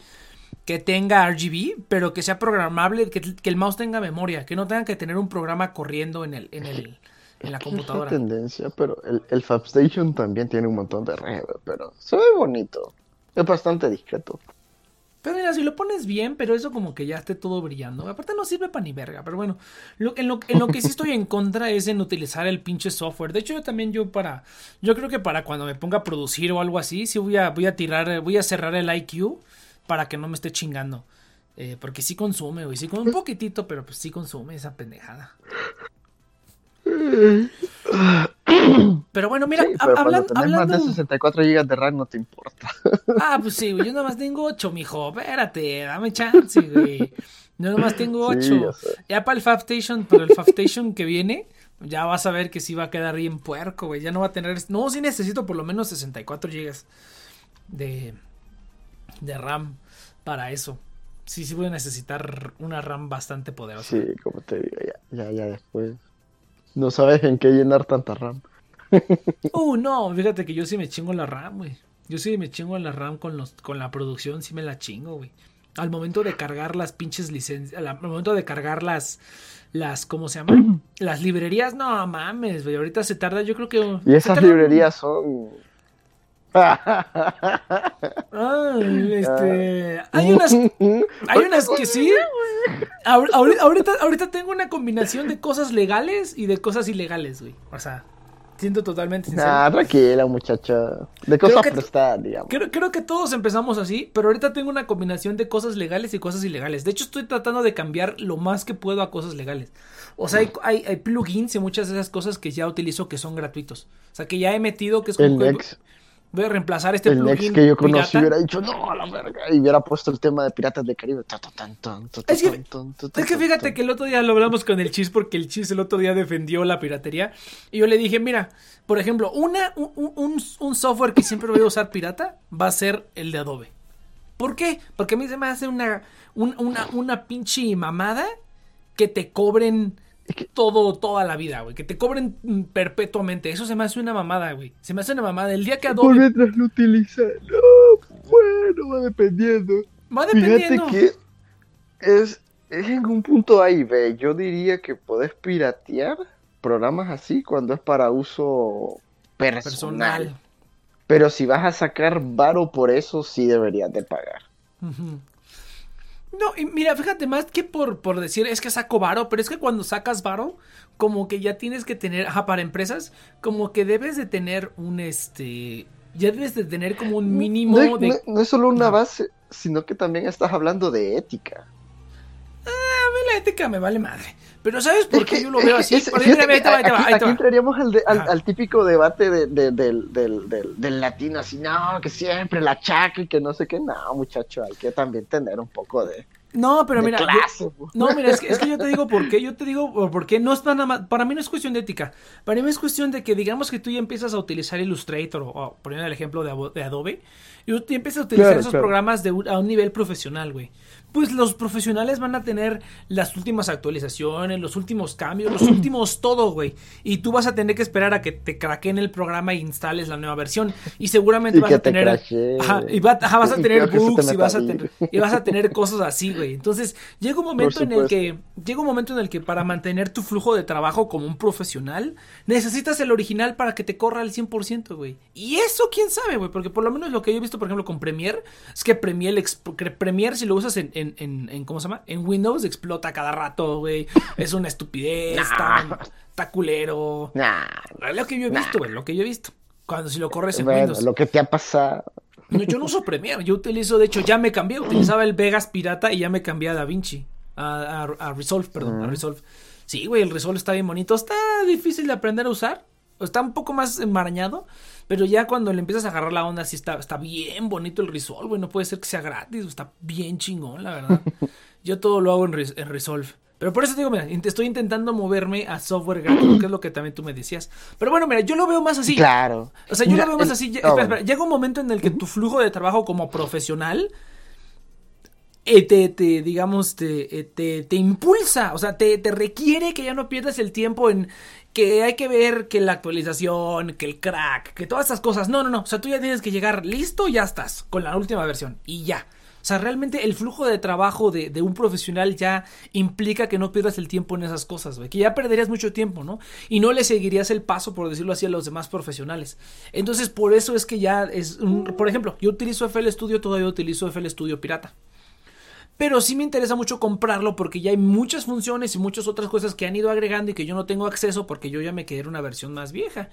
que tenga RGB, pero que sea programable, que, que el mouse tenga memoria, que no tengan que tener un programa corriendo en el, en el, en la Es computadora. tendencia, pero el, el FabStation también tiene un montón de reverb, pero se ve bonito. Es bastante discreto. Pero mira, si lo pones bien, pero eso como que ya esté todo brillando. Aparte no sirve para ni verga, pero bueno. Lo, en, lo, en lo que sí estoy en contra es en utilizar el pinche software. De hecho, yo también yo para... Yo creo que para cuando me ponga a producir o algo así, sí voy a, voy a tirar, voy a cerrar el IQ para que no me esté chingando. Eh, porque sí consume, güey. Sí, con un poquitito, pero pues sí consume esa pendejada. Pero bueno, mira, Sí, hab- pero cuando hablan- tenés más de hablando... 64 GB de RAM no te importa. Ah, pues sí. Yo nomás tengo 8, mijo. Espérate, dame chance, güey. Yo nomás tengo Sí, 8. ya sé. ya para el Fabstation, para el Fabstation que viene, ya vas a ver que sí va a quedar bien puerco, güey. Ya no va a tener. No, sí necesito por lo menos 64 GB de, de RAM para eso. Sí, sí voy a necesitar una RAM bastante poderosa. Sí, como te digo, ya, ya, ya después. No sabes en qué llenar tanta RAM. Uh, no, fíjate que yo sí me chingo la RAM, güey. Yo sí me chingo la RAM con los con la producción, sí me la chingo, güey. Al momento de cargar las pinches licencias, al momento de cargar las las ¿cómo se llama? las librerías, no mames, güey. Ahorita se tarda, yo creo que Y esas librerías son. Ah, este, hay unas hay unas que sí. Ahor- ahori- Ahorita, ahorita tengo una combinación de cosas legales y de cosas ilegales, güey. O sea, siento totalmente sincero. Nah, tranquila, muchacha. De cosas prestadas, digamos. Creo, creo que todos empezamos así, pero ahorita tengo una combinación de cosas legales y cosas ilegales. De hecho, estoy tratando de cambiar lo más que puedo a cosas legales. O sea, hay, hay, hay plugins y muchas de esas cosas que ya utilizo que son gratuitos. O sea, que ya he metido que es como El que Voy a reemplazar este el plugin Nex que yo conocí pirata. hubiera dicho, no, a la verga, y hubiera puesto el tema de Piratas del Caribe. Es que- Es que fíjate que el otro día lo hablamos con el Chis porque el Chis el otro día defendió la piratería. Y yo le dije, mira, por ejemplo, una, un, un- un software que siempre voy a usar pirata va a ser el de Adobe. ¿Por qué? Porque a mí se me hace una, un- una, una pinche mamada que te cobren todo, toda la vida, güey. Que te cobren perpetuamente. Eso se me hace una mamada, güey. Se me hace una mamada. El día que Por Adobe mientras lo utiliza. No, bueno, va dependiendo. va Fíjate dependiendo. que es, es en un punto A y B. Yo diría que puedes piratear programas así cuando es para uso personal. Personal. Pero si vas a sacar varo por eso, sí deberías de pagar. No, y mira, fíjate, más que por, por decir es que saco varo, pero es que cuando sacas varo, como que ya tienes que tener, ajá, para empresas, como que debes de tener un este, ya debes de tener como un mínimo no, de... no- no es solo una base, sino que también estás hablando de ética. A mí la ética me vale madre. Pero ¿sabes por qué yo lo veo así? aquí, entraríamos al, de- al, al típico debate de- de- del, del, del, del latino, así, no, que siempre la chaca y que no sé qué. No, muchacho, hay que también tener un poco de, No, pero mira, yo- no, mira, es que, es que yo te digo por qué, yo te digo por qué, no es nada más, para mí no es cuestión de ética, para mí es cuestión de que digamos que tú ya empiezas a utilizar Illustrator o, o poniendo el ejemplo de, de Adobe, y tú empiezas a utilizar Claro, esos claro. programas de a un nivel profesional, güey. Pues los profesionales van a tener las últimas actualizaciones, los últimos cambios, los últimos todo, güey. Y tú vas a tener que esperar a que te craqueen el programa e instales la nueva versión. Y seguramente Y vas a te tener. Ajá, y va- ajá, vas a tener te bugs y vas a. Y vas a tener cosas así, güey. Entonces, llega un momento en el que. Llega un momento en el que para mantener tu flujo de trabajo como un profesional, necesitas el original para que te corra al 100%, güey. Y eso, quién sabe, güey. Porque por lo menos lo que yo he visto, por ejemplo, con Premiere, es que Premiere, Premiere si lo usas en, en, en, en- ¿cómo se llama? En Windows explota cada rato, güey. Es una estupidez, está, está culero. Nah, lo que yo he visto, güey, lo que yo he visto. Cuando si lo corres en bueno, Windows. lo que te ha pasado. No, yo no uso Premiere, yo utilizo, de hecho, ya me cambié, utilizaba el Vegas pirata y ya me cambié a DaVinci, a, a, a Resolve, perdón, a Resolve. Sí, güey, el Resolve está bien bonito, está difícil de aprender a usar, está un poco más enmarañado, pero ya cuando le empiezas a agarrar la onda, sí está, está bien bonito el Resolve, güey, no puede ser que sea gratis, está bien chingón, la verdad. Yo todo lo hago en, Res- en Resolve. Pero por eso te digo, mira, estoy intentando moverme a software gratuito, que es lo que también tú me decías. Pero bueno, mira, yo lo veo más así. Claro. O sea, yo lo veo más el- así. espera, espera, llega un momento en el que tu flujo de trabajo como profesional eh, te, te, digamos, te, eh, te, te impulsa, o sea, te, te requiere que ya no pierdas el tiempo en que hay que ver que la actualización, que el crack, que todas esas cosas. No, no, no. O sea, tú ya tienes que llegar listo, ya estás, con la última versión. Y ya. O sea, realmente el flujo de trabajo de, un profesional ya implica que no pierdas el tiempo en esas cosas, güey. Que ya perderías mucho tiempo, ¿no? Y no le seguirías el paso, por decirlo así, a los demás profesionales. Entonces, por eso es que ya es un... Por ejemplo, yo utilizo FL Studio, todavía utilizo FL Studio Pirata. Pero sí me interesa mucho comprarlo porque ya hay muchas funciones y muchas otras cosas que han ido agregando y que yo no tengo acceso porque yo ya me quedé en una versión más vieja.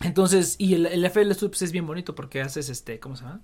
Entonces, y el, el FL Studio pues, es bien bonito porque haces este, ¿cómo se llama?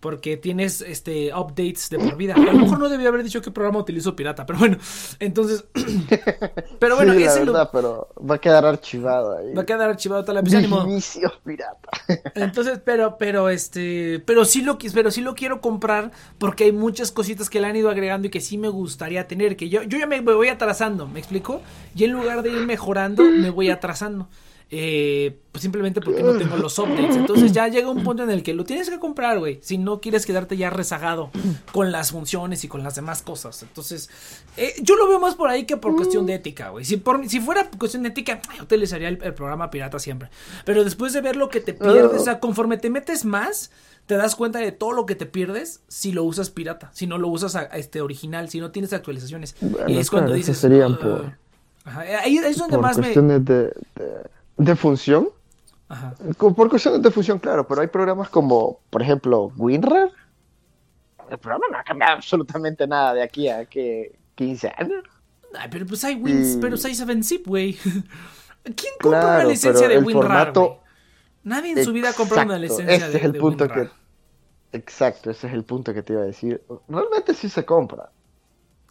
Porque tienes este updates de por vida. A lo mejor no debía haber dicho qué programa utilizo pirata, pero bueno, entonces. pero bueno, sí, ese lo- verdad, pero va a quedar archivado ahí. va a quedar archivado pues, ánimo. Inicios pirata. Entonces, pero, pero, este, pero sí lo, pero sí lo quiero comprar porque hay muchas cositas que le han ido agregando y que sí me gustaría tener, que yo, yo ya me voy atrasando, ¿me explico? Y en lugar de ir mejorando, me voy atrasando. Eh, pues simplemente porque no tengo los updates. Entonces ya llega un punto en el que lo tienes que comprar, güey. Si no quieres quedarte ya rezagado con las funciones y con las demás cosas. Entonces, eh, yo lo veo más por ahí que por cuestión de ética, güey. Si, por, si fuera cuestión de ética, yo utilizaría el, el programa pirata siempre. Pero después de ver lo que te pierdes, o sea, conforme te metes más, te das cuenta de todo lo que te pierdes si lo usas pirata, si no lo usas a, a este original, si no tienes actualizaciones. Bueno, y es cuando claro, dices. serían "Ugh". por- Ajá, ahí es donde Por más me. cuestiones de, de, de función. Ajá. Por cuestiones de función, claro, pero hay programas como, por ejemplo, WinRAR. El programa no ha cambiado absolutamente nada de aquí a que 15 años. Ay, pero pues hay Wins, Y- pero hay 7-Zip, güey. ¿Quién compra una licencia de WinRAR, formato-? Nadie en su vida ha comprado una Exacto, licencia ese de es el de punto que. Exacto, ese es el punto que te iba a decir. Realmente sí se compra.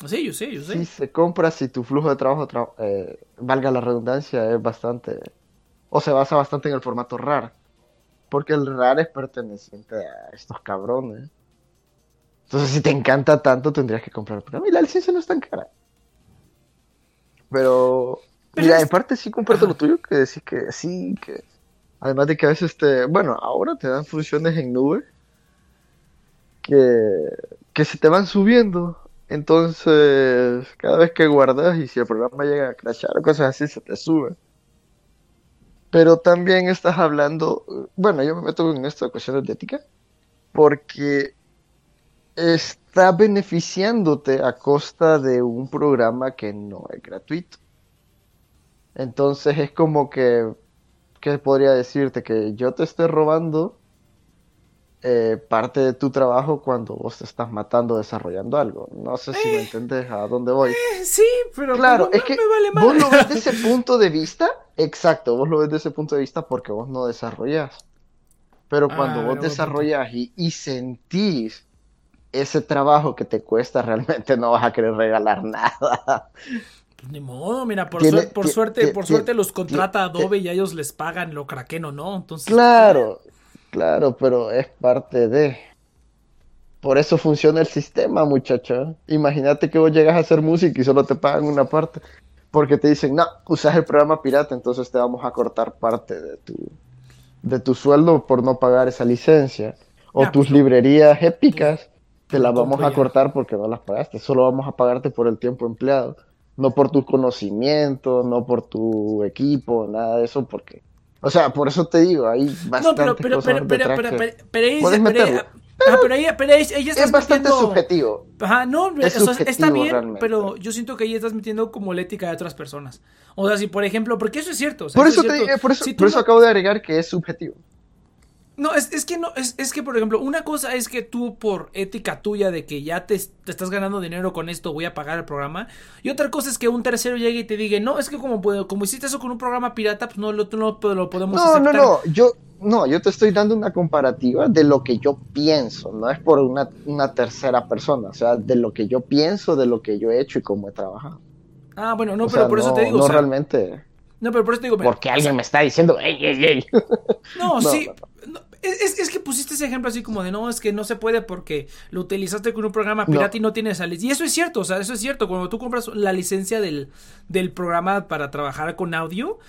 Sí, yo sé, yo sé. Sí se compra si tu flujo de trabajo, tra- eh, valga la redundancia, es bastante... O se basa bastante en el formato RAR. Porque el RAR es perteneciente a estos cabrones. Entonces si te encanta tanto tendrías que comprar el programa. Y la licencia no es tan cara. Pero... Pero mira, es- en parte sí comparto lo tuyo, que decís que sí, que... Además de que a veces te... Bueno, ahora te dan funciones en nube que, que se te van subiendo. Entonces, cada vez que guardas y si el programa llega a crashar o cosas así, se te sube. Pero también estás hablando, bueno, yo me meto en esta cuestión de ética, porque está beneficiándote a costa de un programa que no es gratuito. Entonces es como que, ¿qué podría decirte? Que yo te esté robando eh, parte de tu trabajo cuando vos te estás matando desarrollando algo. No sé si me entendés a dónde voy. Eh, sí, pero Claro, es que no me vale vos lo ves de ese punto de vista, exacto, vos lo ves de ese punto de vista porque vos no desarrollás. Pero Ah, cuando vos buen desarrollás y, y sentís ese trabajo que te cuesta, realmente no vas a querer regalar nada. Pues ni modo, mira, por, Tiene- por suerte, por suerte los contrata Adobe y a ellos les pagan lo craqueno, ¿no? Entonces, Claro, claro, pero es parte de... Por eso funciona el sistema, muchacha. Imagínate que vos llegas a hacer música y solo te pagan una parte. Porque te dicen, no, usas el programa pirata, entonces te vamos a cortar parte de tu, de tu sueldo por no pagar esa licencia. O tus pues librerías épicas, te las vamos a cortar porque no las pagaste. Solo vamos a pagarte por el tiempo empleado. No por tu conocimiento, no por tu equipo, nada de eso, porque... O sea, por eso te digo, hay bastantes No, pero, pero, pero, pero, pero, que- pero, pero ahí- Puedes pero- pero pero Es bastante subjetivo. Ajá, no, Es o sea, está bien, realmente. pero yo siento que ahí estás metiendo como la ética de otras personas. O sea, si por ejemplo, porque eso es cierto. o sea, Por eso eso, es cierto. dije, por eso, Si por eso acabo de agregar que es subjetivo. No, es, es que no, es, es que por ejemplo, una cosa es que tú por ética tuya de que ya te, te estás ganando dinero con esto, voy a pagar el programa. Y otra cosa es que un tercero llegue y te diga, no, es que como, puedo- como hiciste eso con un programa pirata, pues no lo, no lo podemos No, aceptar. no, no, yo, no, yo te estoy dando una comparativa de lo que yo pienso, no es por una, una tercera persona, o sea, de lo que yo pienso, de lo que yo he hecho y cómo he trabajado. Ah, bueno, no, O pero sea, por eso no- te digo, No o sea, realmente, no, pero por eso te digo, porque alguien me está diciendo, ey, ey, ey. No, No, sí. no, es, es- es que pusiste ese ejemplo así como de no, es que no se puede porque lo utilizaste con un programa pirata y no tienes sales. Y eso es cierto, o sea, eso es cierto. Cuando tú compras la licencia del, del programa para trabajar con audio,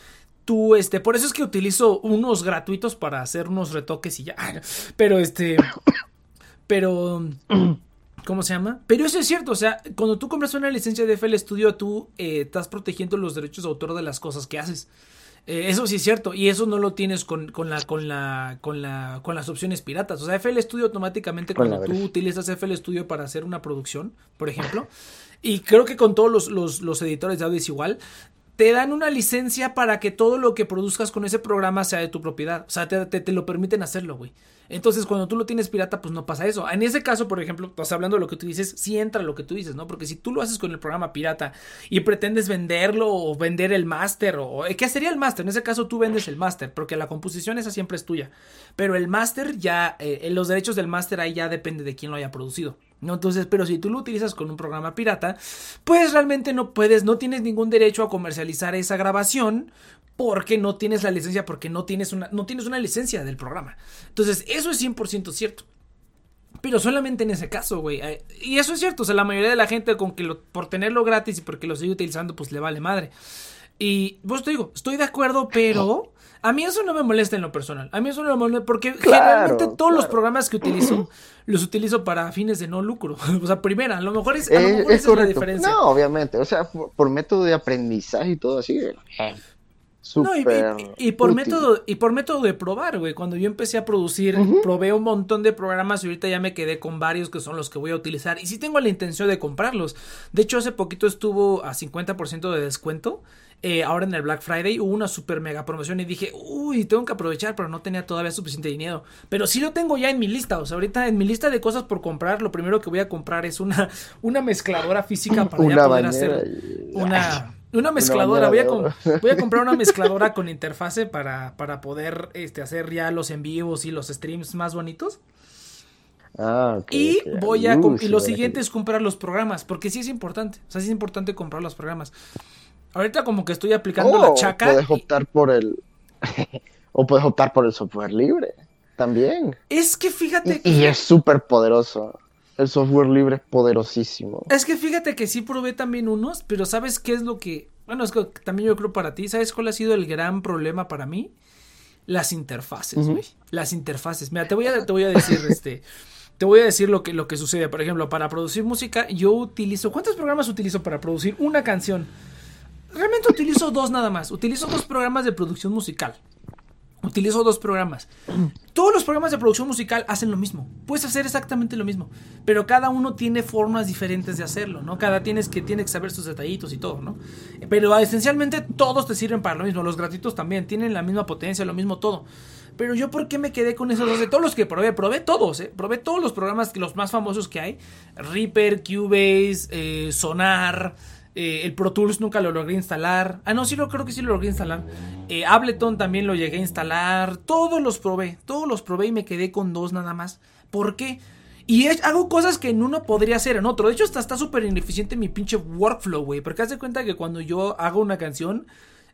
tú, este, por eso es que utilizo unos gratuitos para hacer unos retoques y ya. Pero este. Pero. ¿Cómo se llama? Pero eso es cierto, o sea, cuando tú compras una licencia de FL Studio, tú eh, estás protegiendo los derechos de autor de las cosas que haces. Eh, eso sí es cierto, y eso no lo tienes con, con la, con la, con la, con las opciones piratas. O sea, FL Studio automáticamente cuando tú utilizas FL Studio para hacer una producción, por ejemplo, y creo que con todos los, los, los editores de audio es igual, te dan una licencia para que todo lo que produzcas con ese programa sea de tu propiedad. O sea, te, te, te lo permiten hacerlo, güey. Entonces, cuando tú lo tienes pirata, pues no pasa eso. En ese caso, por ejemplo, estás hablando de lo que tú dices, sí entra lo que tú dices, ¿no? Porque si tú lo haces con el programa pirata y pretendes venderlo o vender el máster, o ¿qué sería el máster? En ese caso, tú vendes el máster, porque la composición esa siempre es tuya. Pero el máster ya, eh, los derechos del máster ahí ya depende de quién lo haya producido. ¿no? Entonces, pero si tú lo utilizas con un programa pirata, pues realmente no puedes, no tienes ningún derecho a comercializar esa grabación porque no tienes la licencia, porque no tienes una, no tienes una licencia del programa. Entonces, eso es 100% cierto. Pero solamente en ese caso, güey. Eh, Y eso es cierto, o sea, la mayoría de la gente con que lo, por tenerlo gratis y porque lo sigue utilizando, pues le vale madre. Y pues te digo, estoy de acuerdo, pero a mí eso no me molesta en lo personal. A mí eso no me molesta porque Claro, generalmente todos los programas que utilizo los utilizo para fines de no lucro. O sea, primera, a lo mejor es, a lo Eh, mejor es esa es la diferencia. No, obviamente, o sea, por, por método de aprendizaje y todo así, No, y, súper y- y por útil. método y por método de probar, güey. Cuando yo empecé a producir, probé un montón de programas y ahorita ya me quedé con varios que son los que voy a utilizar. Y sí tengo la intención de comprarlos. De hecho, hace poquito estuvo a 50% de descuento. Eh, ahora en el Black Friday hubo una super mega promoción y dije, uy, tengo que aprovechar, pero no tenía todavía suficiente dinero. Pero sí lo tengo ya en mi lista. O sea, ahorita en mi lista de cosas por comprar, lo primero que voy a comprar es una, una mezcladora física para ya Una poder bañera hacer una, una mezcladora. Voy a, de com- oro. voy a comprar una mezcladora con interfase para, para poder este, hacer ya los en vivos y los streams más bonitos. Ah, ok, Y voy a Uh, com- sí, y lo siguiente es comprar los programas, porque sí es importante. O sea, sí es importante comprar los programas. Ahorita como que estoy aplicando la Oh, chaca. Puedes y- optar por el. o puedes optar por el software libre. También. Es que fíjate Y, y es súper poderoso. El software libre es poderosísimo. Es que fíjate que sí probé también unos, pero ¿sabes qué es lo que... Bueno, es que también yo creo para ti, ¿sabes cuál ha sido el gran problema para mí? Las interfaces, güey. Las interfaces. Mira, te voy a, te voy a decir, este... Te voy a decir lo que, lo que sucede. Por ejemplo, para producir música, yo utilizo... ¿Cuántos programas utilizo para producir una canción? Realmente utilizo dos nada más. Utilizo dos programas de producción musical. Utilizo dos programas. Todos los programas de producción musical hacen lo mismo. Puedes hacer exactamente lo mismo. Pero cada uno tiene formas diferentes de hacerlo, ¿no? Cada tienes que, tiene que saber sus detallitos y todo, ¿no? Pero esencialmente todos te sirven para lo mismo. Los gratuitos también tienen la misma potencia, lo mismo todo. Pero yo, ¿por qué me quedé con esos dos? De todos los que probé, probé todos, ¿eh? Probé todos los programas, los más famosos que hay. Reaper, Cubase, eh, Sonar. Eh, el Pro Tools nunca lo logré instalar. Ah, no, sí lo creo que sí lo logré instalar. Eh, Ableton también lo llegué a instalar. Todos los probé. Todos los probé y me quedé con dos nada más. ¿Por qué? Y hago cosas que en uno podría hacer en otro. De hecho, está súper ineficiente mi pinche workflow, güey. Porque haz de cuenta que cuando yo hago una canción.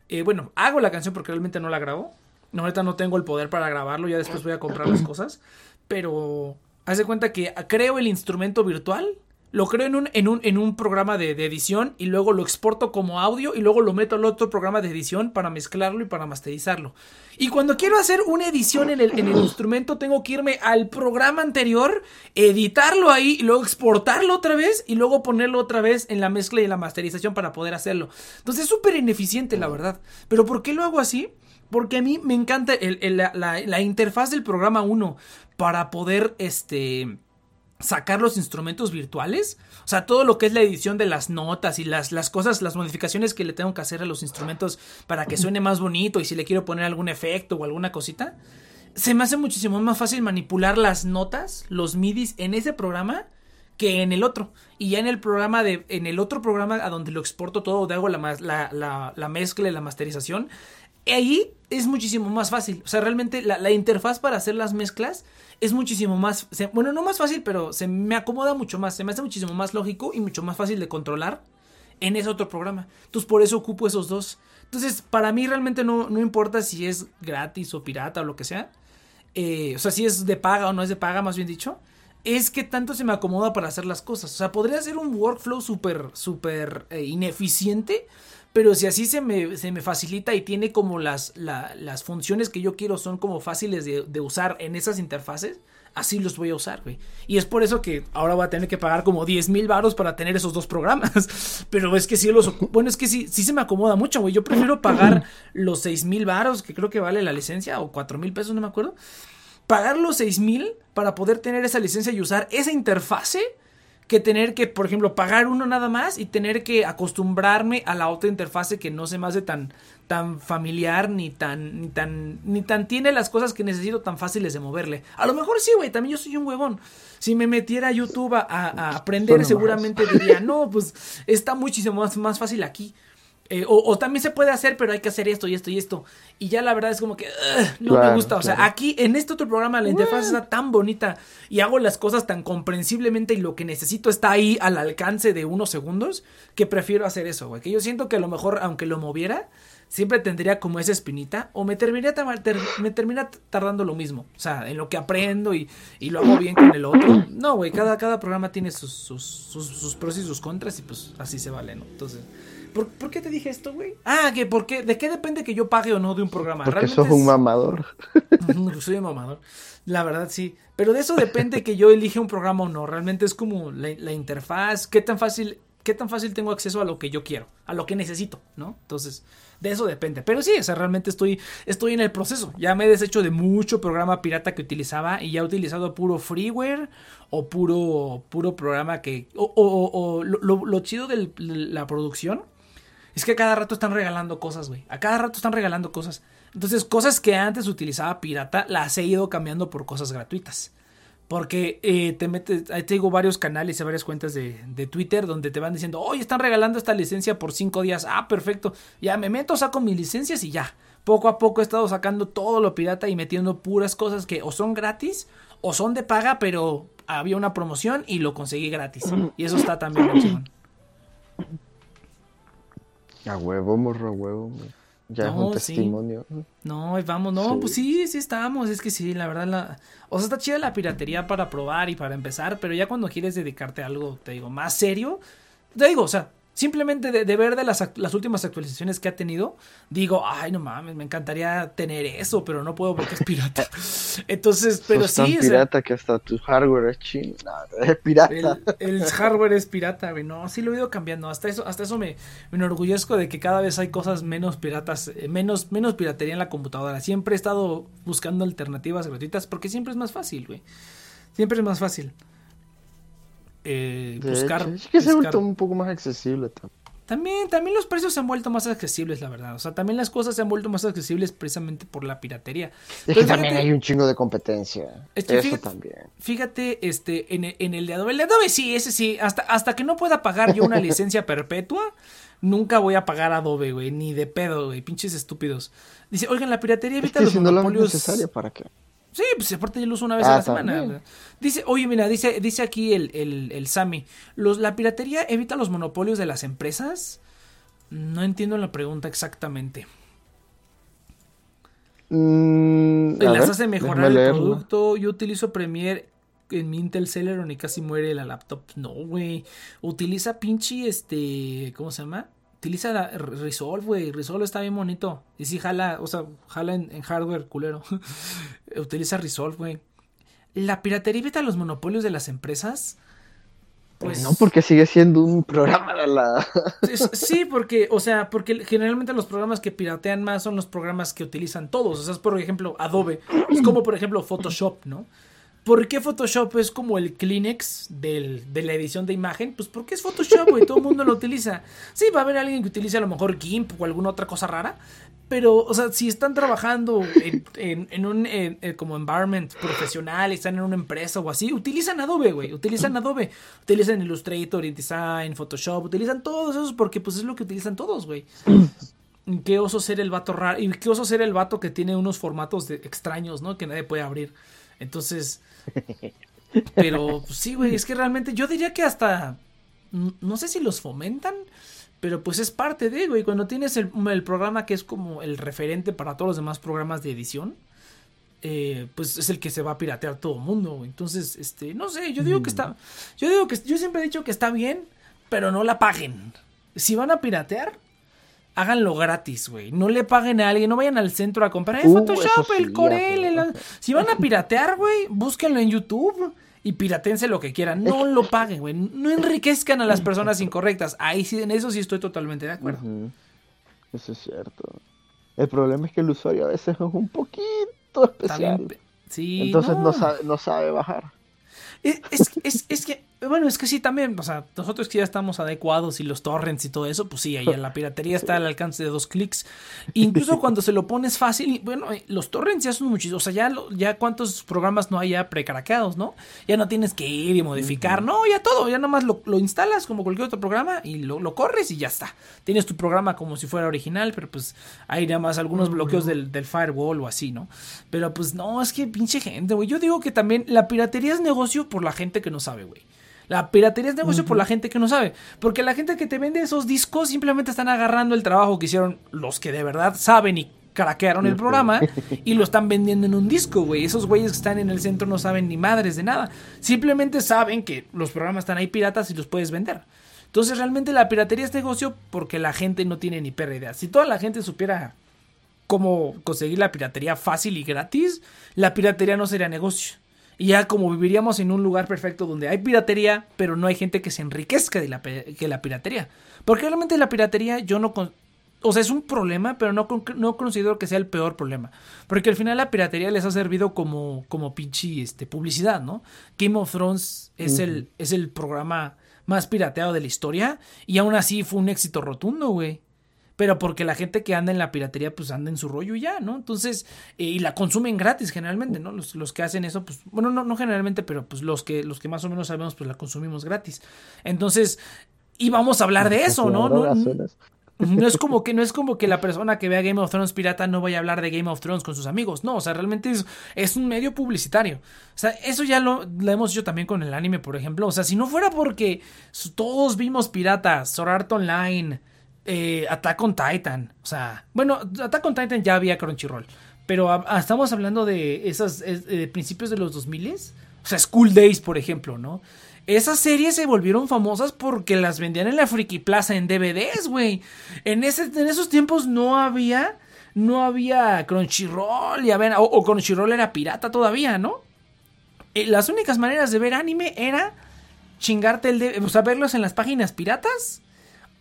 eh, bueno, hago la canción porque realmente no la grabo. No, ahorita no tengo el poder para grabarlo. Ya después voy a comprar las cosas. Pero haz de cuenta que creo el instrumento virtual, lo creo en un, en un, en un programa de, edición y luego lo exporto como audio y luego lo meto al otro programa de edición para mezclarlo y para masterizarlo. Y cuando quiero hacer una edición en el, en el instrumento, tengo que irme al programa anterior, editarlo ahí y luego exportarlo otra vez y luego ponerlo otra vez en la mezcla y en la masterización para poder hacerlo. Entonces es súper ineficiente, la verdad. Pero ¿por qué lo hago así? Porque a mí me encanta la, la, interfaz del programa 1 para poder este, sacar los instrumentos virtuales. O sea, todo lo que es la edición de las notas y las, las cosas, las modificaciones que le tengo que hacer a los instrumentos para que suene más bonito y si le quiero poner algún efecto o alguna cosita. Se me hace muchísimo más fácil manipular las notas, los midis en ese programa que en el otro. Y ya en el programa de, en el otro programa a donde lo exporto todo, hago la, la, la mezcla y la masterización, ahí es muchísimo más fácil. O sea, realmente la, interfaz para hacer las mezclas es muchísimo más. bueno, no más fácil, pero se me acomoda mucho más. Se me hace muchísimo más lógico y mucho más fácil de controlar en ese otro programa. Entonces, por eso ocupo esos dos. Entonces, para mí realmente no, no importa si es gratis o pirata o lo que sea. Eh, o sea, si es de paga o no es de paga, más bien dicho. Es que tanto se me acomoda para hacer las cosas. O sea, podría ser un workflow súper, súper eh, ineficiente pero si así se me, se me facilita y tiene como las, las funciones que yo quiero son como fáciles de, usar en esas interfaces, así los voy a usar, güey. Y es por eso que ahora voy a tener que pagar como 10 mil baros para tener esos dos programas. Pero es que sí los... Bueno, es que sí, sí se me acomoda mucho, güey. Yo prefiero pagar los 6 mil baros, que creo que vale la licencia, o 4 mil pesos, no me acuerdo. Pagar los 6 mil para poder tener esa licencia y usar esa interfase que tener que, por ejemplo, pagar uno nada más y tener que acostumbrarme a la otra interfase que no se me hace tan, tan familiar ni tan, ni tan, ni tan tiene las cosas que necesito tan fáciles de moverle. A lo mejor sí, güey, también yo soy un huevón. Si me metiera a YouTube a, aprender, seguramente diría, no, pues está muchísimo más, más fácil aquí. Eh, o, también se puede hacer, pero hay que hacer esto y esto y esto. Y ya la verdad es como que no me gusta. O sea, aquí en este otro programa la interfaz está tan bonita y hago las cosas tan comprensiblemente y lo que necesito está ahí al alcance de unos segundos que prefiero hacer eso, güey. Que yo siento que a lo mejor, aunque lo moviera, siempre tendría como esa espinita o me terminaría me termina tardando lo mismo. O sea, en lo que aprendo y, y lo hago bien con el otro. No, güey, cada, cada programa tiene sus, sus, sus, sus pros y sus contras y pues así se vale, ¿no? Entonces... ¿Por, qué te dije esto, güey? Ah, que por qué, ¿de qué depende que yo pague o no de un programa? Porque sos un mamador. Soy un mamador. La verdad, sí. Pero de eso depende que yo elige un programa o no. Realmente es como la, interfaz, qué tan fácil, qué tan fácil tengo acceso a lo que yo quiero, a lo que necesito, ¿no? Entonces, de eso depende. Pero sí, o sea, realmente estoy, estoy en el proceso. Ya me he deshecho de mucho programa pirata que utilizaba y ya he utilizado puro freeware o puro, puro programa que... O, o, lo, lo, chido de la producción es que a cada rato están regalando cosas, güey. A cada rato están regalando cosas. Entonces, cosas que antes utilizaba pirata, las he ido cambiando por cosas gratuitas. Porque eh, te metes, ahí te digo varios canales y varias cuentas de, de, Twitter donde te van diciendo, oye, están regalando esta licencia por cinco días. Ah, perfecto. Ya me meto, saco mis licencias y ya. Poco a poco he estado sacando todo lo pirata y metiendo puras cosas que o son gratis o son de paga, pero había una promoción y lo conseguí gratis. Y eso está también a huevo, morro, a huevo. Ya es un testimonio. No, vamos, no, pues sí, sí estamos. Es que sí, la verdad, la... o sea, está chida la piratería para probar y para empezar, pero ya cuando quieres dedicarte a algo, te digo, más serio, te digo, o sea, Simplemente de, ver de las, las, últimas actualizaciones que ha tenido, digo, ay, no mames, me encantaría tener eso, pero no puedo porque es pirata. Entonces, pero sí. Es pirata que hasta tu hardware es chino. es pirata. El, hardware es pirata, güey. No, sí lo he ido cambiando. Hasta eso, hasta eso me, me enorgullezco de que cada vez hay cosas menos piratas, eh, menos, menos piratería en la computadora. Siempre he estado buscando alternativas gratuitas porque siempre es más fácil, güey. Siempre es más fácil eh, buscar. es que se ha vuelto un poco más accesible también. También, los precios se han vuelto más accesibles, la verdad. O sea, también las cosas se han vuelto más accesibles precisamente por la piratería. Es que también hay un chingo de competencia. Eso fíjate, también. Fíjate, este, en, en, el de Adobe. El de Adobe sí, ese sí. Hasta, hasta que no pueda pagar yo una licencia perpetua, nunca voy a pagar Adobe, güey. Ni de pedo, güey. Pinches estúpidos. Dice, oigan, la piratería evita los monopolios. necesaria para qué. Sí, pues aparte yo lo uso una vez a la ah, semana. Dice, oye, mira, dice, dice aquí el, el, el Sami, los, la piratería evita los monopolios de las empresas. No entiendo la pregunta exactamente. Mm, las hace mejorar el producto. Yo utilizo Premiere en mi Intel Celeron y casi muere la laptop. No, güey. Utiliza pinche, este, ¿cómo se llama? Utiliza la Resolve, güey. Resolve está bien bonito. Y si jala, o sea, jala en, hardware, culero. Utiliza Resolve, güey. La piratería evita los monopolios de las empresas. Pues no, porque sigue siendo un programa de la. sí, porque, o sea, porque generalmente los programas que piratean más son los programas que utilizan todos. O sea, es por ejemplo Adobe. Es como por ejemplo Photoshop, ¿no? ¿Por qué Photoshop es como el Kleenex del, de la edición de imagen? Pues porque es Photoshop, güey, todo el mundo lo utiliza. Sí, va a haber alguien que utilice a lo mejor GIMP o alguna otra cosa rara, pero, o sea, si están trabajando en, en, un como environment profesional, están en una empresa o así, utilizan Adobe, güey, utilizan Adobe, utilizan Illustrator, InDesign, Photoshop, utilizan todos esos porque pues es lo que utilizan todos, güey. Qué oso ser el vato raro, y qué oso ser el vato que tiene unos formatos de, extraños, ¿no? Que nadie puede abrir. Entonces, pero pues, sí, güey, es que realmente yo diría que hasta, no sé si los fomentan, pero pues es parte de, güey, cuando tienes el, programa que es como el referente para todos los demás programas de edición, eh, pues es el que se va a piratear todo el mundo, güey. Entonces, este, no sé, yo digo que está, mm. yo digo que, yo siempre he dicho que está bien, pero no la paguen. Si van a piratear, háganlo gratis, güey. No le paguen a alguien, no vayan al centro a comprar el uh, Photoshop, el Corel. Si van a piratear, güey, búsquenlo en YouTube y piratense lo que quieran. No lo paguen, güey. No enriquezcan a las personas incorrectas. Ahí sí, en eso sí estoy totalmente de acuerdo. Eso es cierto. El problema es que el usuario a veces es un poquito especial. Sí, Entonces no. sabe, no sabe bajar. Es, es, es, que bueno, es que sí, también, o sea, nosotros que ya estamos adecuados y los torrents y todo eso, pues sí, ahí en la piratería está al alcance de dos clics. Incluso cuando se lo pones fácil, bueno, eh, los torrents ya son muchísimos, o sea, ya, ya cuántos programas no hay ya precraqueados, ¿no? Ya no tienes que ir y modificar, no, ya todo, ya nomás lo, lo instalas como cualquier otro programa y lo, lo, corres y ya está. Tienes tu programa como si fuera original, pero pues hay nada más algunos bloqueos del, del firewall o así, ¿no? Pero pues no, es que pinche gente, güey. Yo digo que también la piratería es negocio por la gente que no sabe, güey. La piratería es negocio por la gente que no sabe. Porque la gente que te vende esos discos simplemente están agarrando el trabajo que hicieron los que de verdad saben y craquearon el programa y lo están vendiendo en un disco, güey. Esos güeyes que están en el centro no saben ni madres de nada. Simplemente saben que los programas están ahí piratas y los puedes vender. Entonces realmente la piratería es negocio porque la gente no tiene ni perra idea. Si toda la gente supiera cómo conseguir la piratería fácil y gratis, la piratería no sería negocio. Y ya como viviríamos en un lugar perfecto donde hay piratería, pero no hay gente que se enriquezca de la, que la piratería. Porque realmente la piratería yo no... O sea, es un problema, pero no, no considero que sea el peor problema. Porque al final la piratería les ha servido como, como pinche este, publicidad, ¿no? Game of Thrones es, el, es el programa más pirateado de la historia y aún así fue un éxito rotundo, güey pero porque la gente que anda en la piratería pues anda en su rollo ya, ¿no? Entonces, eh, y la consumen gratis generalmente, ¿no? Los, los, que hacen eso, pues, bueno, no, no generalmente, pero pues los que, los que más o menos sabemos, pues la consumimos gratis. Entonces, y vamos a hablar de eso, ¿no? No, no es como que no es como que la persona que vea Game of Thrones pirata no vaya a hablar de Game of Thrones con sus amigos. No, o sea, realmente es, es un medio publicitario. O sea, eso ya lo, lo, hemos hecho también con el anime, por ejemplo. O sea, si no fuera porque todos vimos piratas, Sword Art Online, eh, Attack on Titan. O sea, bueno, Attack on Titan ya había Crunchyroll. Pero estamos hablando de esas de principios de los 2000 O sea, School Days, por ejemplo, ¿no? Esas series se volvieron famosas porque las vendían en la Friki Plaza en DVDs, güey. En, en esos tiempos no había. No había Crunchyroll. Ya ven, o, Crunchyroll era pirata todavía, ¿no? Eh, las únicas maneras de ver anime era chingarte el. o sea, verlos en las páginas piratas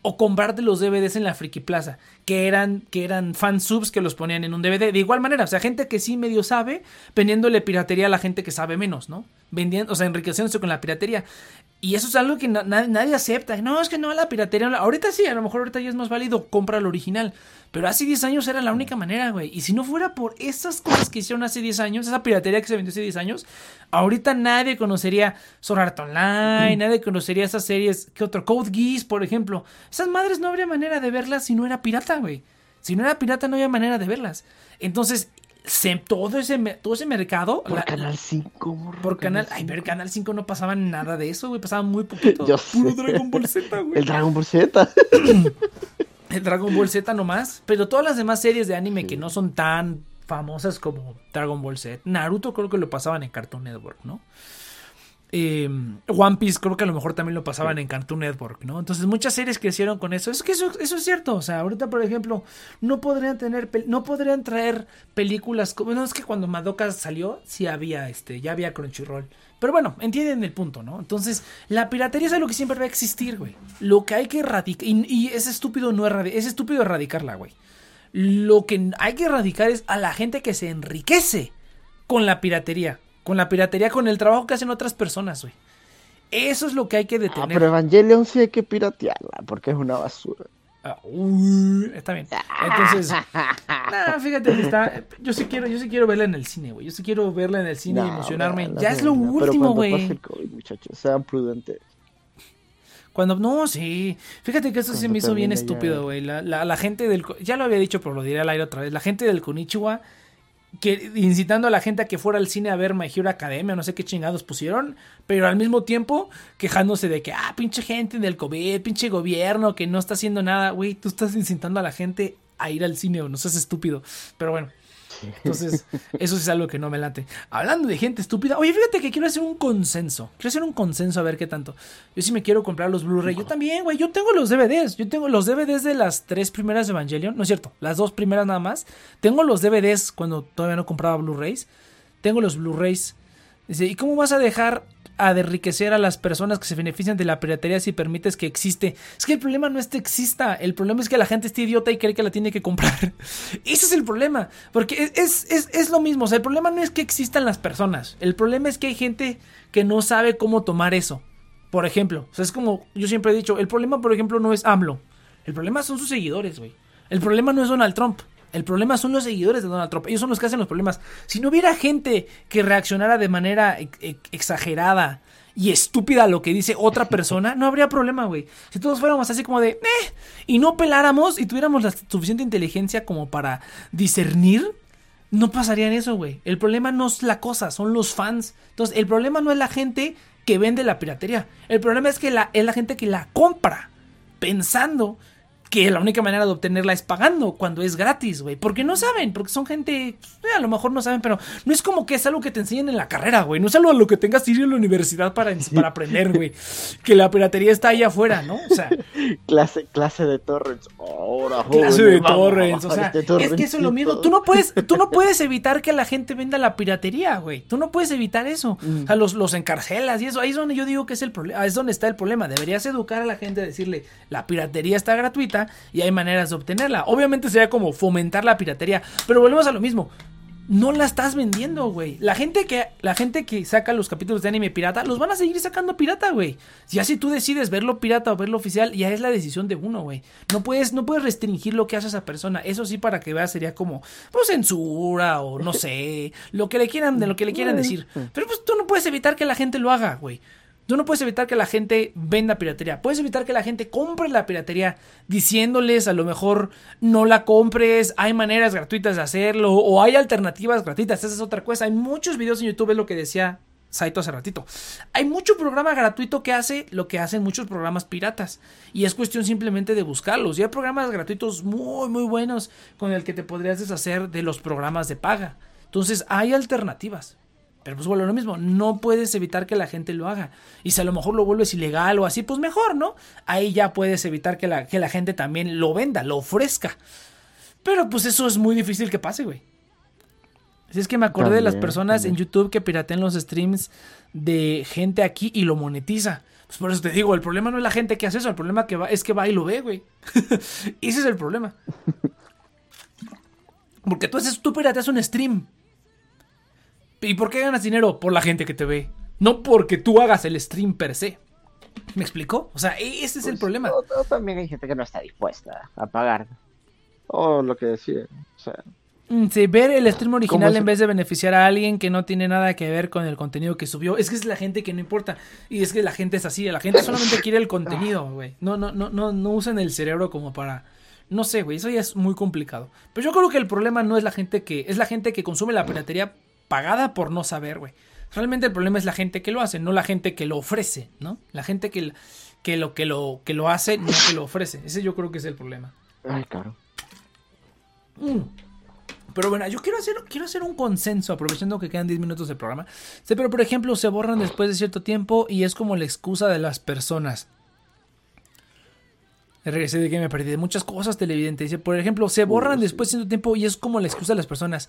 o comprarte los DVDs en la Friki Plaza, que eran, que eran fansubs que los ponían en un DVD. De igual manera, o sea, gente que sí medio sabe, vendiéndole piratería a la gente que sabe menos, ¿no? Vendiendo, o sea, enriqueciéndose con la piratería. Y eso es algo que nadie acepta. No, es que no, la piratería. Ahorita sí, a lo mejor ahorita ya es más válido, compra el original. Pero hace 10 años era la única manera, güey. Y si no fuera por esas cosas que hicieron hace 10 años, esa piratería que se vendió hace 10 años, ahorita nadie conocería Sword Art Online, nadie conocería esas series. ¿Qué otro? Code Geass, por ejemplo. Esas madres no habría manera de verlas si no era pirata, güey. Si no era pirata, no había manera de verlas. Entonces, todo ese, todo ese mercado. Por Canal 5, Por Canal. Ay, pero Canal 5 no pasaba nada de eso, güey. Pasaba muy poquito. Puro Dragon Ball Z, güey. El Dragon Ball Z. el Dragon Ball Z nomás. Pero todas las demás series de anime que no son tan famosas como Dragon Ball Z. Naruto creo que lo pasaban en Cartoon Network, ¿no? Eh, One Piece creo que a lo mejor también lo pasaban en Cartoon Network, ¿no? Entonces muchas series crecieron con eso. Es que eso, eso es cierto. O sea, ahorita, por ejemplo, no podrían tener, no podrían traer películas como, no es que cuando Madoka salió, sí había, este, ya había Crunchyroll. Pero bueno, entienden el punto, ¿no? Entonces, la piratería es algo que siempre va a existir, güey. Lo que hay que erradicar, y, es estúpido no erradicar, es estúpido erradicarla, güey. Lo que hay que erradicar es a la gente que se enriquece con la piratería. Con la piratería, con el trabajo que hacen otras personas, güey. Eso es lo que hay que detener. Ah, pero Evangelion sí hay que piratearla, porque es una basura. Ah, está bien. Entonces, fíjate está. Yo sí quiero, yo sí quiero verla en el cine, güey. Yo sí quiero verla en el cine y emocionarme. ya es lo último, güey. muchachos, sean prudentes. Cuando, no, sí. Fíjate que eso se me hizo bien estúpido, güey. La, la, la, gente del. Ya lo había dicho, pero lo diré al aire otra vez. La gente del Konichiwa que incitando a la gente a que fuera al cine a ver My Academia, no sé qué chingados pusieron, pero al mismo tiempo quejándose de que, ah, pinche gente del COVID, pinche gobierno que no está haciendo nada, güey, tú estás incitando a la gente a ir al cine o no seas estúpido, pero bueno. Entonces, eso es algo que no me late. Hablando de gente estúpida, oye, fíjate que quiero hacer un consenso. Quiero hacer un consenso a ver qué tanto. Yo sí me quiero comprar los Blu-ray. Yo también, güey. Yo tengo los DVDs. Yo tengo los DVDs de las tres primeras de Evangelion. No es cierto, las dos primeras nada más. Tengo los DVDs cuando todavía no compraba Blu-rays. Tengo los Blu-rays. Dice, ¿y cómo vas a dejar a enriquecer a las personas que se benefician de la piratería si permites que existe. Es que el problema no es que exista, el problema es que la gente esté idiota y cree que la tiene que comprar. Ese es el problema, porque es, es, es lo mismo, o sea, el problema no es que existan las personas, el problema es que hay gente que no sabe cómo tomar eso. Por ejemplo, o sea, es como yo siempre he dicho, el problema, por ejemplo, no es AMLO, el problema son sus seguidores, güey. El problema no es Donald Trump. El problema son los seguidores de Donald Trump. Ellos son los que hacen los problemas. Si no hubiera gente que reaccionara de manera exagerada y estúpida a lo que dice otra persona, no habría problema, güey. Si todos fuéramos así como de, eh, y no peláramos y tuviéramos la suficiente inteligencia como para discernir, no pasaría eso, güey. El problema no es la cosa, son los fans. Entonces, el problema no es la gente que vende la piratería. El problema es que es la gente que la compra pensando que la única manera de obtenerla es pagando cuando es gratis, güey. Porque no saben, porque son gente, eh, a lo mejor no saben, pero no es como que es algo que te enseñen en la carrera, güey. No es algo a lo que tengas que ir a la universidad para, para aprender, güey. Que la piratería está ahí afuera, ¿no? O sea. clase, clase de torrents. Ahora, clase de torrents. O sea, este es que eso es lo mismo. Tú no puedes, tú no puedes evitar que la gente venda la piratería, güey. Tú no puedes evitar eso. Mm. O sea, los, los encarcelas y eso. Ahí es donde yo digo que es el problema. Es donde está el problema. Deberías educar a la gente, decirle, la piratería está gratuita y hay maneras de obtenerla. Obviamente sería como fomentar la piratería, pero volvemos a lo mismo. No la estás vendiendo, güey. La gente que la gente que saca los capítulos de anime pirata los van a seguir sacando pirata, güey. Ya si tú decides verlo pirata o verlo oficial, ya es la decisión de uno, güey. No puedes no puedes restringir lo que hace esa persona. Eso sí para que veas sería como pues censura o no sé, lo que le quieran de lo que le quieran decir. Pero pues tú no puedes evitar que la gente lo haga, güey. Tú no puedes evitar que la gente venda piratería. Puedes evitar que la gente compre la piratería diciéndoles a lo mejor no la compres, hay maneras gratuitas de hacerlo o hay alternativas gratuitas. Esa es otra cosa. Hay muchos videos en YouTube, es lo que decía Saito hace ratito. Hay mucho programa gratuito que hace lo que hacen muchos programas piratas. Y es cuestión simplemente de buscarlos. Y hay programas gratuitos muy, muy buenos con el que te podrías deshacer de los programas de paga. Entonces hay alternativas. Pero pues bueno, lo mismo, no puedes evitar que la gente lo haga. Y si a lo mejor lo vuelves ilegal o así, pues mejor, ¿no? Ahí ya puedes evitar que la, que la gente también lo venda, lo ofrezca. Pero pues eso es muy difícil que pase, güey. Si es que me acordé de las personas en YouTube que piratean los streams de gente aquí y lo monetiza. Pues por eso te digo, el problema no es la gente que hace eso, el problema que va, es que va y lo ve, güey. Ese es el problema. Porque tú, haces, tú pirateas un stream ¿Y por qué ganas dinero? Por la gente que te ve. No porque tú hagas el stream per se. ¿Me explicó? O sea, e-, ese es el pues, problema. también hay gente que no está dispuesta a pagar. O lo que decía. O sea. Mm, sí, ver el stream original en vez de beneficiar a alguien que no tiene nada que ver con el contenido que subió. Es que es la gente que no importa. Y es que la gente es así. La gente solamente quiere el contenido, güey. No, no, no, no, no usan el cerebro como para. No sé, güey. Eso ya es muy complicado. Pero yo creo que el problema no es la gente que. Es la gente que consume la piratería pagada por no saber, güey. Realmente el problema es la gente que lo hace, no la gente que lo ofrece, ¿no? La gente que, que, lo, que, lo, que lo hace, no que lo ofrece. Ese yo creo que es el problema. Ay, claro. Mm. Pero bueno, yo quiero hacer, quiero hacer un consenso, aprovechando que quedan 10 minutos del programa. Sí, pero por ejemplo, se borran después de cierto tiempo y es como la excusa de las personas. Regresé de que me perdí de muchas cosas, televidente. Dice, por ejemplo, se borran después de cierto tiempo y es como la excusa de las personas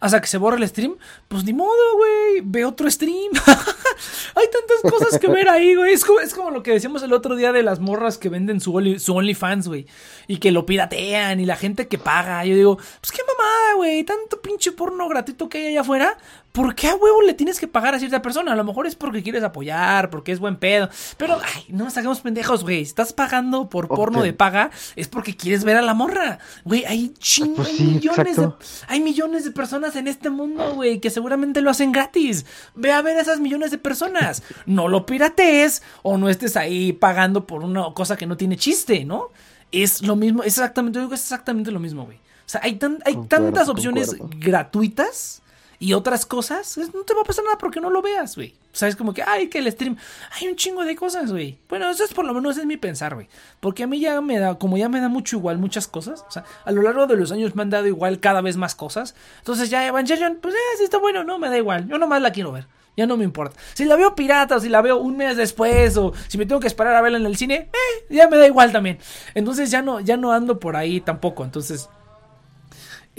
hasta que se borra el stream, pues ni modo, güey, ve otro stream. Hay tantas cosas que ver ahí, güey. Es como, lo que decíamos el otro día de las morras que venden su, only, su OnlyFans, güey. Y que lo piratean y la gente que paga. Yo digo, pues qué mamada, güey. Tanto pinche porno gratuito que hay allá afuera. ¿Por qué a huevo le tienes que pagar a cierta persona? A lo mejor es porque quieres apoyar, porque es buen pedo. Pero, ay, no nos hagamos pendejos, güey. Si estás pagando por porno de paga, es porque quieres ver a la morra. Güey, hay chingos, pues hay millones de, hay millones de personas en este mundo, güey, que seguramente lo hacen gratis. Ve a ver a esas millones de personas. No lo piratees o no estés ahí pagando por una cosa que no tiene chiste, ¿no? Es lo mismo, es exactamente, digo, es exactamente lo mismo, güey. O sea, hay, hay tantas opciones gratuitas y otras cosas, no te va a pasar nada porque no lo veas, güey. O sea, es como que, ay, que el stream, hay un chingo de cosas, güey. Bueno, eso es por lo menos es mi pensar, güey. Porque a mí ya me da, como ya me da mucho igual muchas cosas, o sea, a lo largo de los años me han dado igual cada vez más cosas. Entonces ya Evangelion, pues eh, si está bueno, no, me da igual. Yo nomás la quiero ver. Ya no me importa. Si la veo pirata, o si la veo un mes después, o si me tengo que esperar a verla en el cine, eh, ya me da igual también. Entonces ya no, ya no ando por ahí tampoco. Entonces,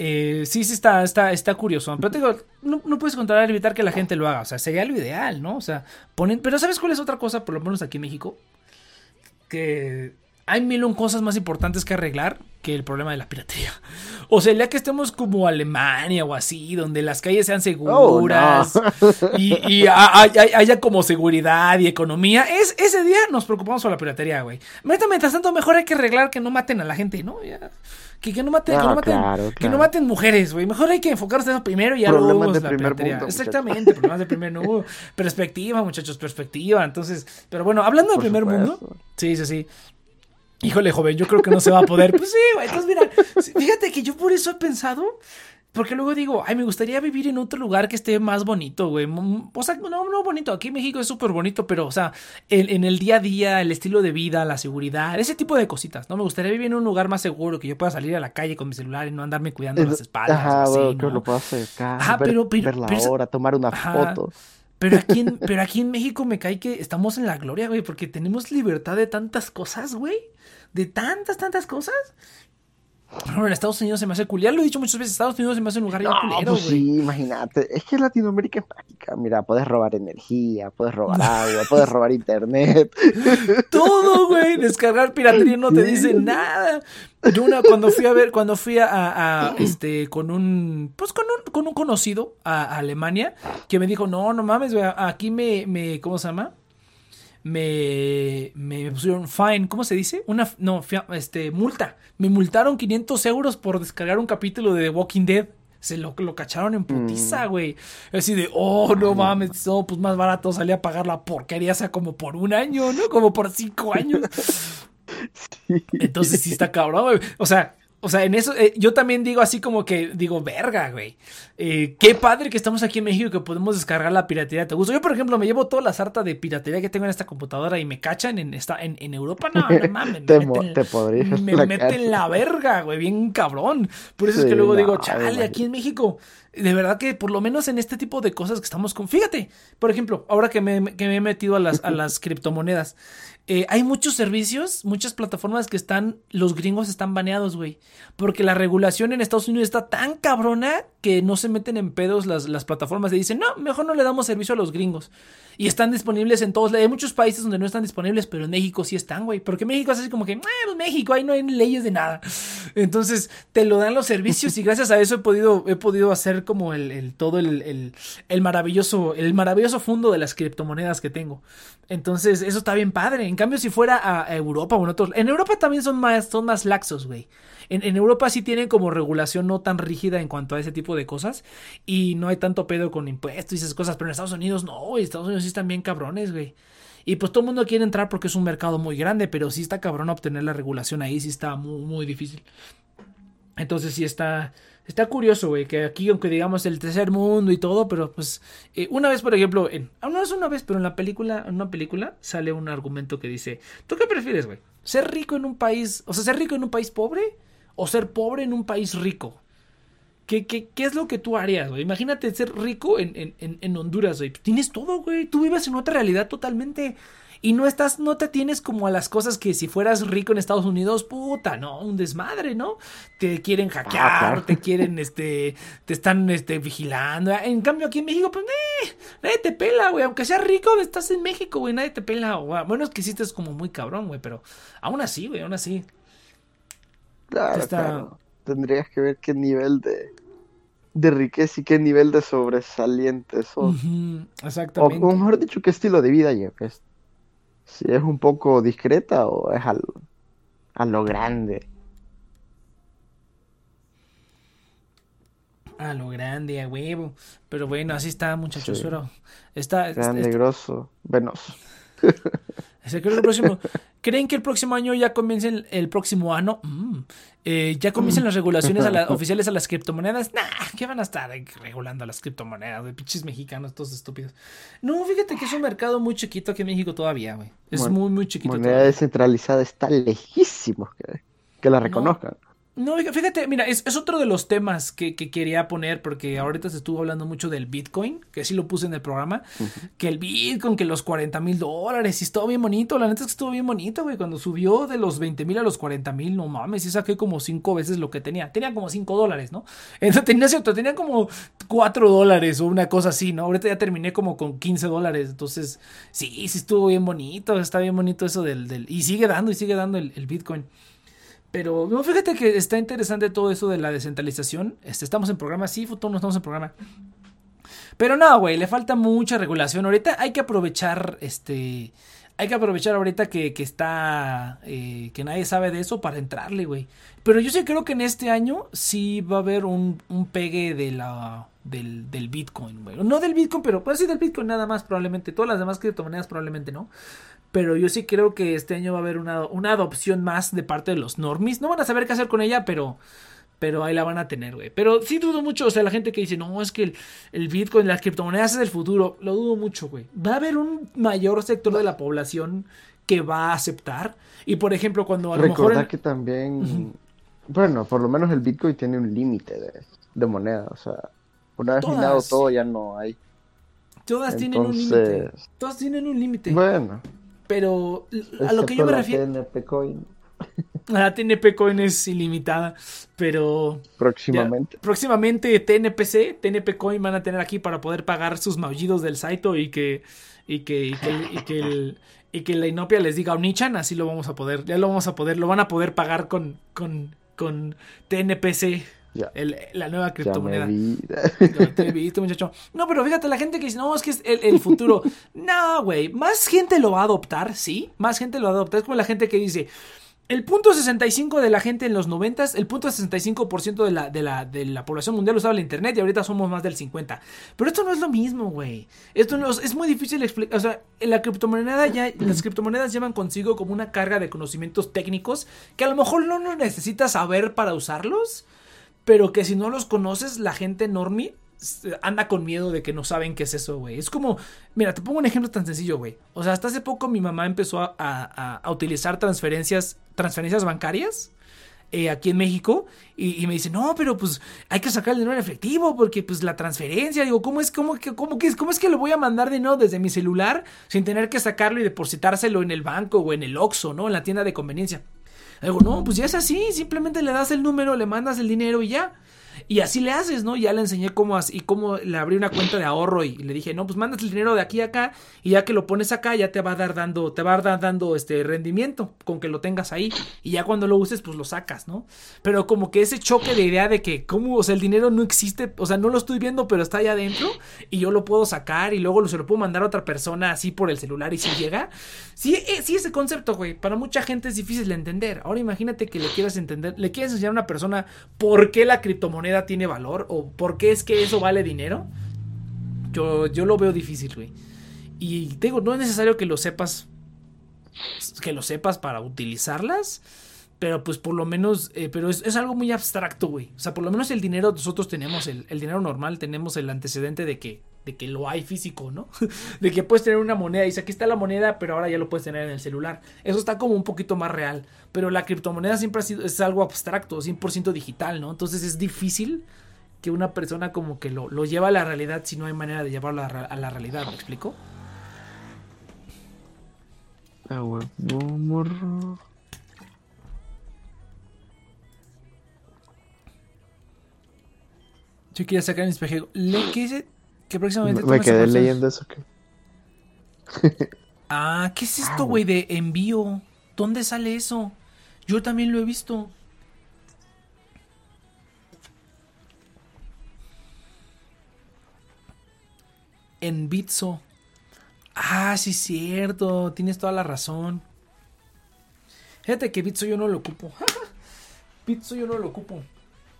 eh, sí, sí está, está, está curioso. Pero te digo, no, no, puedes controlar evitar que la gente lo haga. O sea, sería lo ideal, ¿no? O sea, ponen. Pero ¿sabes cuál es otra cosa, por lo menos aquí en México? Que hay mil un cosas más importantes que arreglar que el problema de la piratería. O sea, ya que estemos como Alemania o así, donde las calles sean seguras oh, y, haya como seguridad y economía, es, ese día nos preocupamos por la piratería, güey. Mientras tanto, mejor hay que arreglar que no maten a la gente, ¿no? Ya. Que, que, no maten, que, no maten que no maten mujeres, güey. Mejor hay que enfocarse en eso primero y ya luego la piratería. Exactamente, problemas de primer mundo. Perspectiva, muchachos, perspectiva. Entonces, pero bueno, hablando del primer mundo, sí, sí, sí. Híjole, joven, yo creo que no se va a poder. Pues sí, güey. Entonces, mira, fíjate que yo por eso he pensado. Porque luego digo, ay, me gustaría vivir en otro lugar que esté más bonito, güey. O sea, no, no bonito. Aquí en México es súper bonito, pero, o sea, en, el día a día, el estilo de vida, la seguridad, ese tipo de cositas, ¿no? Me gustaría vivir en un lugar más seguro, que yo pueda salir a la calle con mi celular y no andarme cuidando las espaldas. Ajá, güey, que lo acercar, Ajá, pero, ver la hora, tomar una foto. Pero aquí, en, pero aquí en México me cae que estamos en la gloria, güey, porque tenemos libertad de tantas cosas, güey de tantas, tantas cosas. En Estados Unidos se me hace culiar, lo he dicho muchas veces, Estados Unidos se me hace un lugar no, culero, pues Sí, imagínate, es que Latinoamérica es mágica, mira, puedes robar energía, puedes robar agua, puedes robar internet. Todo, güey, descargar piratería no te dice nada. Yo una, cuando fui a ver, cuando fui a, a, este, con un, pues con un, con un conocido a, Alemania, que me dijo, no, no mames, güey, aquí me, me, ¿cómo se llama? Me, me pusieron fine, ¿cómo se dice? Una, no, este, multa. Me multaron 500 euros por descargar un capítulo de The Walking Dead. Se lo, lo cacharon en putiza, mm. güey. Así de, oh, no mames, no, pues más barato salía a pagar la porquería, o sea, como por un año, ¿no? Como por cinco años. Entonces sí está cabrón, güey. O sea, o sea, en eso, eh, yo también digo así como que, digo, verga, güey. Eh, qué padre que estamos aquí en México y que podemos descargar la piratería. ¿Te gusta? Yo, por ejemplo, me llevo toda la sarta de piratería que tengo en esta computadora y me cachan en esta, en, en Europa. No, no mames. te, meten, te Me meten la verga, güey, bien cabrón. Por eso es que luego digo, chale, aquí en México. De verdad que por lo menos en este tipo de cosas que estamos con. Fíjate, por ejemplo, ahora que me, que me he metido a las, a las criptomonedas. Eh, hay muchos servicios, muchas plataformas que están, los gringos están baneados, güey. Porque la regulación en Estados Unidos está tan cabrona que no se meten en pedos las, las plataformas y dicen, no, mejor no le damos servicio a los gringos. Y están disponibles en todos, hay muchos países donde no están disponibles, pero en México sí están, güey. Porque México es así como que, eh, pues México, ahí no hay leyes de nada. Entonces, te lo dan los servicios y gracias a eso he podido, he podido hacer como el, todo el, el, maravilloso, el maravilloso fondo de las criptomonedas que tengo. Entonces, eso está bien padre. En cambio, si fuera a Europa o en otros, en Europa también son más, son más laxos, güey. En, Europa sí tienen como regulación no tan rígida en cuanto a ese tipo de cosas y no hay tanto pedo con impuestos y esas cosas, pero en Estados Unidos no, güey, Estados Unidos sí están bien cabrones, güey. Y pues todo el mundo quiere entrar porque es un mercado muy grande, pero sí está cabrón obtener la regulación ahí, sí está muy, muy difícil. Entonces sí está, está curioso, güey, que aquí, aunque digamos el tercer mundo y todo, pero pues eh, una vez, por ejemplo, en, ah, no es una vez, pero en la película, en una película sale un argumento que dice, ¿tú qué prefieres, güey? ¿Ser rico en un país, o sea, ser rico en un país pobre o ser pobre en un país rico. ¿Qué, qué, qué es lo que tú harías, güey? Imagínate ser rico en, en, en, en Honduras, güey. Tienes todo, güey. Tú vives en otra realidad totalmente. Y no estás, no te tienes como a las cosas que si fueras rico en Estados Unidos, puta, no, un desmadre, ¿no? Te quieren hackear, Ah, claro. te quieren, este, te están, este, vigilando. En cambio, aquí en México, pues, eh, nadie te pela, güey. Aunque seas rico, estás en México, güey, nadie te pela. Bueno, es que hiciste como muy cabrón, güey, pero aún así, güey, aún así. Claro, Está- claro. Tendrías que ver qué nivel de, de riqueza y qué nivel de sobresaliente sos. Exactamente. o mejor dicho, qué estilo de vida lleves. Si es un poco discreta o es al, a lo grande. A lo grande, a huevo. Pero bueno, así está, muchachos. Sí. Pero está, Grande, está- grosso, venoso. Se cree que el próximo- ¿Creen que el próximo año ya comiencen el, próximo año? Mm, eh, ya comiencen las regulaciones a la- oficiales a las criptomonedas. Nah, ¿qué van a estar regulando a las criptomonedas? De pinches mexicanos, todos estúpidos. No, fíjate que es un mercado muy chiquito aquí en México todavía, güey. Es muy, muy chiquito. Moneda todavía. descentralizada está lejísimos que, que la reconozcan. No, fíjate- fíjate, mira, es, es otro de los temas que, que quería poner porque ahorita se estuvo hablando mucho del Bitcoin, que sí lo puse en el programa, que el Bitcoin, que los 40 mil dólares, y estuvo bien bonito, la neta es que estuvo bien bonito, güey, cuando subió de los 20 mil a los 40 mil, no mames, sí saqué como cinco veces lo que tenía, tenía como 5 dólares, ¿no? Entonces tenía cierto, tenía como 4 dólares o una cosa así, ¿no? Ahorita ya terminé como con 15 dólares, entonces sí, sí estuvo bien bonito, está bien bonito eso del, del y sigue dando y sigue dando el, el Bitcoin. Pero fíjate que está interesante todo eso de la descentralización. Este, estamos en programa, sí, futuro no estamos en programa. Pero no, güey, le falta mucha regulación. Ahorita hay que aprovechar, este, hay que aprovechar ahorita que, que está, eh, que nadie sabe de eso para entrarle, güey. Pero yo sí creo que en este año sí va a haber un, un pegue de la, del, del Bitcoin, güey. No del Bitcoin, pero pues sí del Bitcoin nada más probablemente. Todas las demás criptomonedas probablemente no. Pero yo sí creo que este año va a haber una, una adopción más de parte de los normies. No van a saber qué hacer con ella, pero, pero ahí la van a tener, güey. Pero sí dudo mucho, o sea, la gente que dice, no, es que el, el Bitcoin, las criptomonedas es el futuro. Lo dudo mucho, güey. Va a haber un mayor sector de la población que va a aceptar. Y por ejemplo, cuando a lo. Recordar que también, bueno, por lo menos el Bitcoin tiene un límite de, de moneda. O sea, una vez Todas. minado todo ya no hay. Todas tienen un límite. Todas tienen un límite. bueno, Pero a lo que yo me la refiero... TNP Coin La TNP Coin es ilimitada, pero... próximamente. Ya, próximamente TNPC, TNP Coin van a tener aquí para poder pagar sus maullidos del Saito y que y que y que, y que el y que la inopia les diga Onichan, así lo vamos a poder, ya lo vamos a poder, lo van a poder pagar con con con TNPC, El- la nueva criptomoneda. te viste, muchacho. No, pero fíjate, la gente que dice, no, es que es el, el futuro. No, güey. Más gente lo va a adoptar, sí. Más gente lo va a adoptar. Es como la gente que dice. El punto 65 de la gente en los 90, el punto 65% de la, de, la, de la población mundial usaba el internet y ahorita somos más del 50. Pero esto no es lo mismo, güey. Esto no es, muy difícil explicar. O sea, en la criptomoneda ya, las criptomonedas llevan consigo como una carga de conocimientos técnicos que a lo mejor no los necesitas saber para usarlos pero que si no los conoces, la gente normie anda con miedo de que no saben qué es eso, güey. Es como, mira, te pongo un ejemplo tan sencillo, güey. O sea, hasta hace poco mi mamá empezó a, a- utilizar transferencias, transferencias bancarias. eh, aquí en México y, me dice no pero pues hay que sacar el dinero en efectivo porque pues la transferencia digo cómo es cómo que cómo que cómo es que le voy a mandar dinero desde mi celular sin tener que sacarlo y depositárselo en el banco o en el Oxxo no en la tienda de conveniencia Digo, no, pues ya es así, simplemente le das el número, le mandas el dinero y ya. Y así le haces, ¿no? Ya le enseñé cómo así, cómo le abrí una cuenta de ahorro y le dije, no, pues mandas el dinero de aquí a acá y ya que lo pones acá ya te va a dar dando, te va a dar dando este rendimiento con que lo tengas ahí y ya cuando lo uses pues lo sacas, ¿no? Pero como que ese choque de idea de que cómo, o sea, el dinero no existe, o sea, no lo estoy viendo pero está allá adentro y yo lo puedo sacar y luego se lo puedo mandar a otra persona así por el celular y si llega. Sí, eh, sí ese concepto, güey, para mucha gente es difícil de entender. Ahora imagínate que le quieras entender, le quieres enseñar a una persona por qué la criptomoneda tiene valor o por qué es que eso vale dinero. Yo, yo lo veo difícil, güey. Y digo, no es necesario que lo sepas. Que lo sepas para utilizarlas. Pero pues por lo menos. eh, pero es, es algo muy abstracto, güey. O sea, por lo menos el dinero, nosotros tenemos el, el dinero normal, tenemos el antecedente de que. De que lo hay físico, ¿no? De que puedes tener una moneda. Y dice, aquí está la moneda, pero ahora ya lo puedes tener en el celular. Eso está como un poquito más real. Pero la criptomoneda siempre ha sido, es algo abstracto, 100% digital, ¿no? Entonces es difícil que una persona como que lo, lo lleva a la realidad si no hay manera de llevarlo a, la- a la realidad, ¿me explico? Ah, morro. Yo quería sacar mi espejo. Le, ¿Qué dice? Que próximamente Me quedé leyendo eso que. Ah, ¿qué es Ah, esto, güey. güey, de envío? ¿Dónde sale eso? Yo también lo he visto. En Bitso. Ah, sí, cierto. Tienes toda la razón. Fíjate que Bitso yo no lo ocupo. Bitso yo no lo ocupo.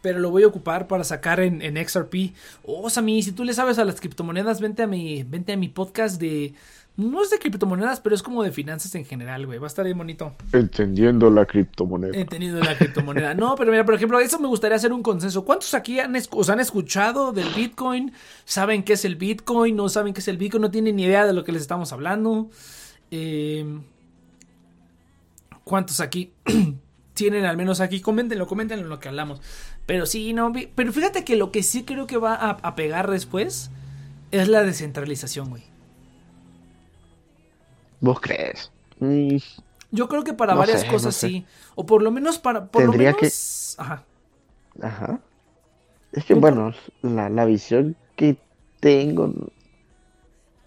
Pero lo voy a ocupar para sacar en, en XRP. Oh, Sammy, si tú le sabes a las criptomonedas, vente a mi, vente a mi podcast de. No es de criptomonedas, pero es como de finanzas en general, güey. Va a estar bien bonito. Entendiendo la criptomoneda. Entendido la criptomoneda. No, pero mira, por ejemplo, eso me gustaría hacer un consenso. ¿Cuántos aquí han, os han escuchado del Bitcoin? ¿Saben qué es el Bitcoin? ¿No saben qué es el Bitcoin? ¿No tienen ni idea de lo que les estamos hablando? Eh, ¿Cuántos aquí tienen al menos aquí? Coméntenlo, coméntenlo lo que hablamos. Pero sí, no, pero fíjate que lo que sí creo que va a, a pegar después es la descentralización, güey. ¿Vos crees? Mm, Yo creo que para No varias sé, no cosas sé. sí. O por lo menos para. Por Tendría lo que- menos. Ajá. Ajá. Es que, bueno, la, la visión que tengo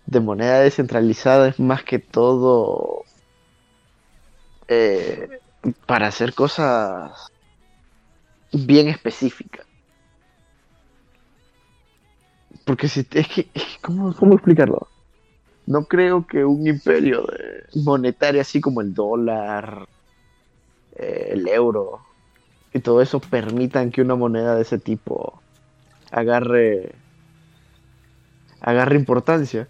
de moneda descentralizada es más que todo eh, para hacer cosas bien específicas. Porque si es que, ¿cómo, cómo explicarlo? No creo que un imperio monetario así como el dólar, eh, el euro, y todo eso permitan que una moneda de ese tipo agarre agarre importancia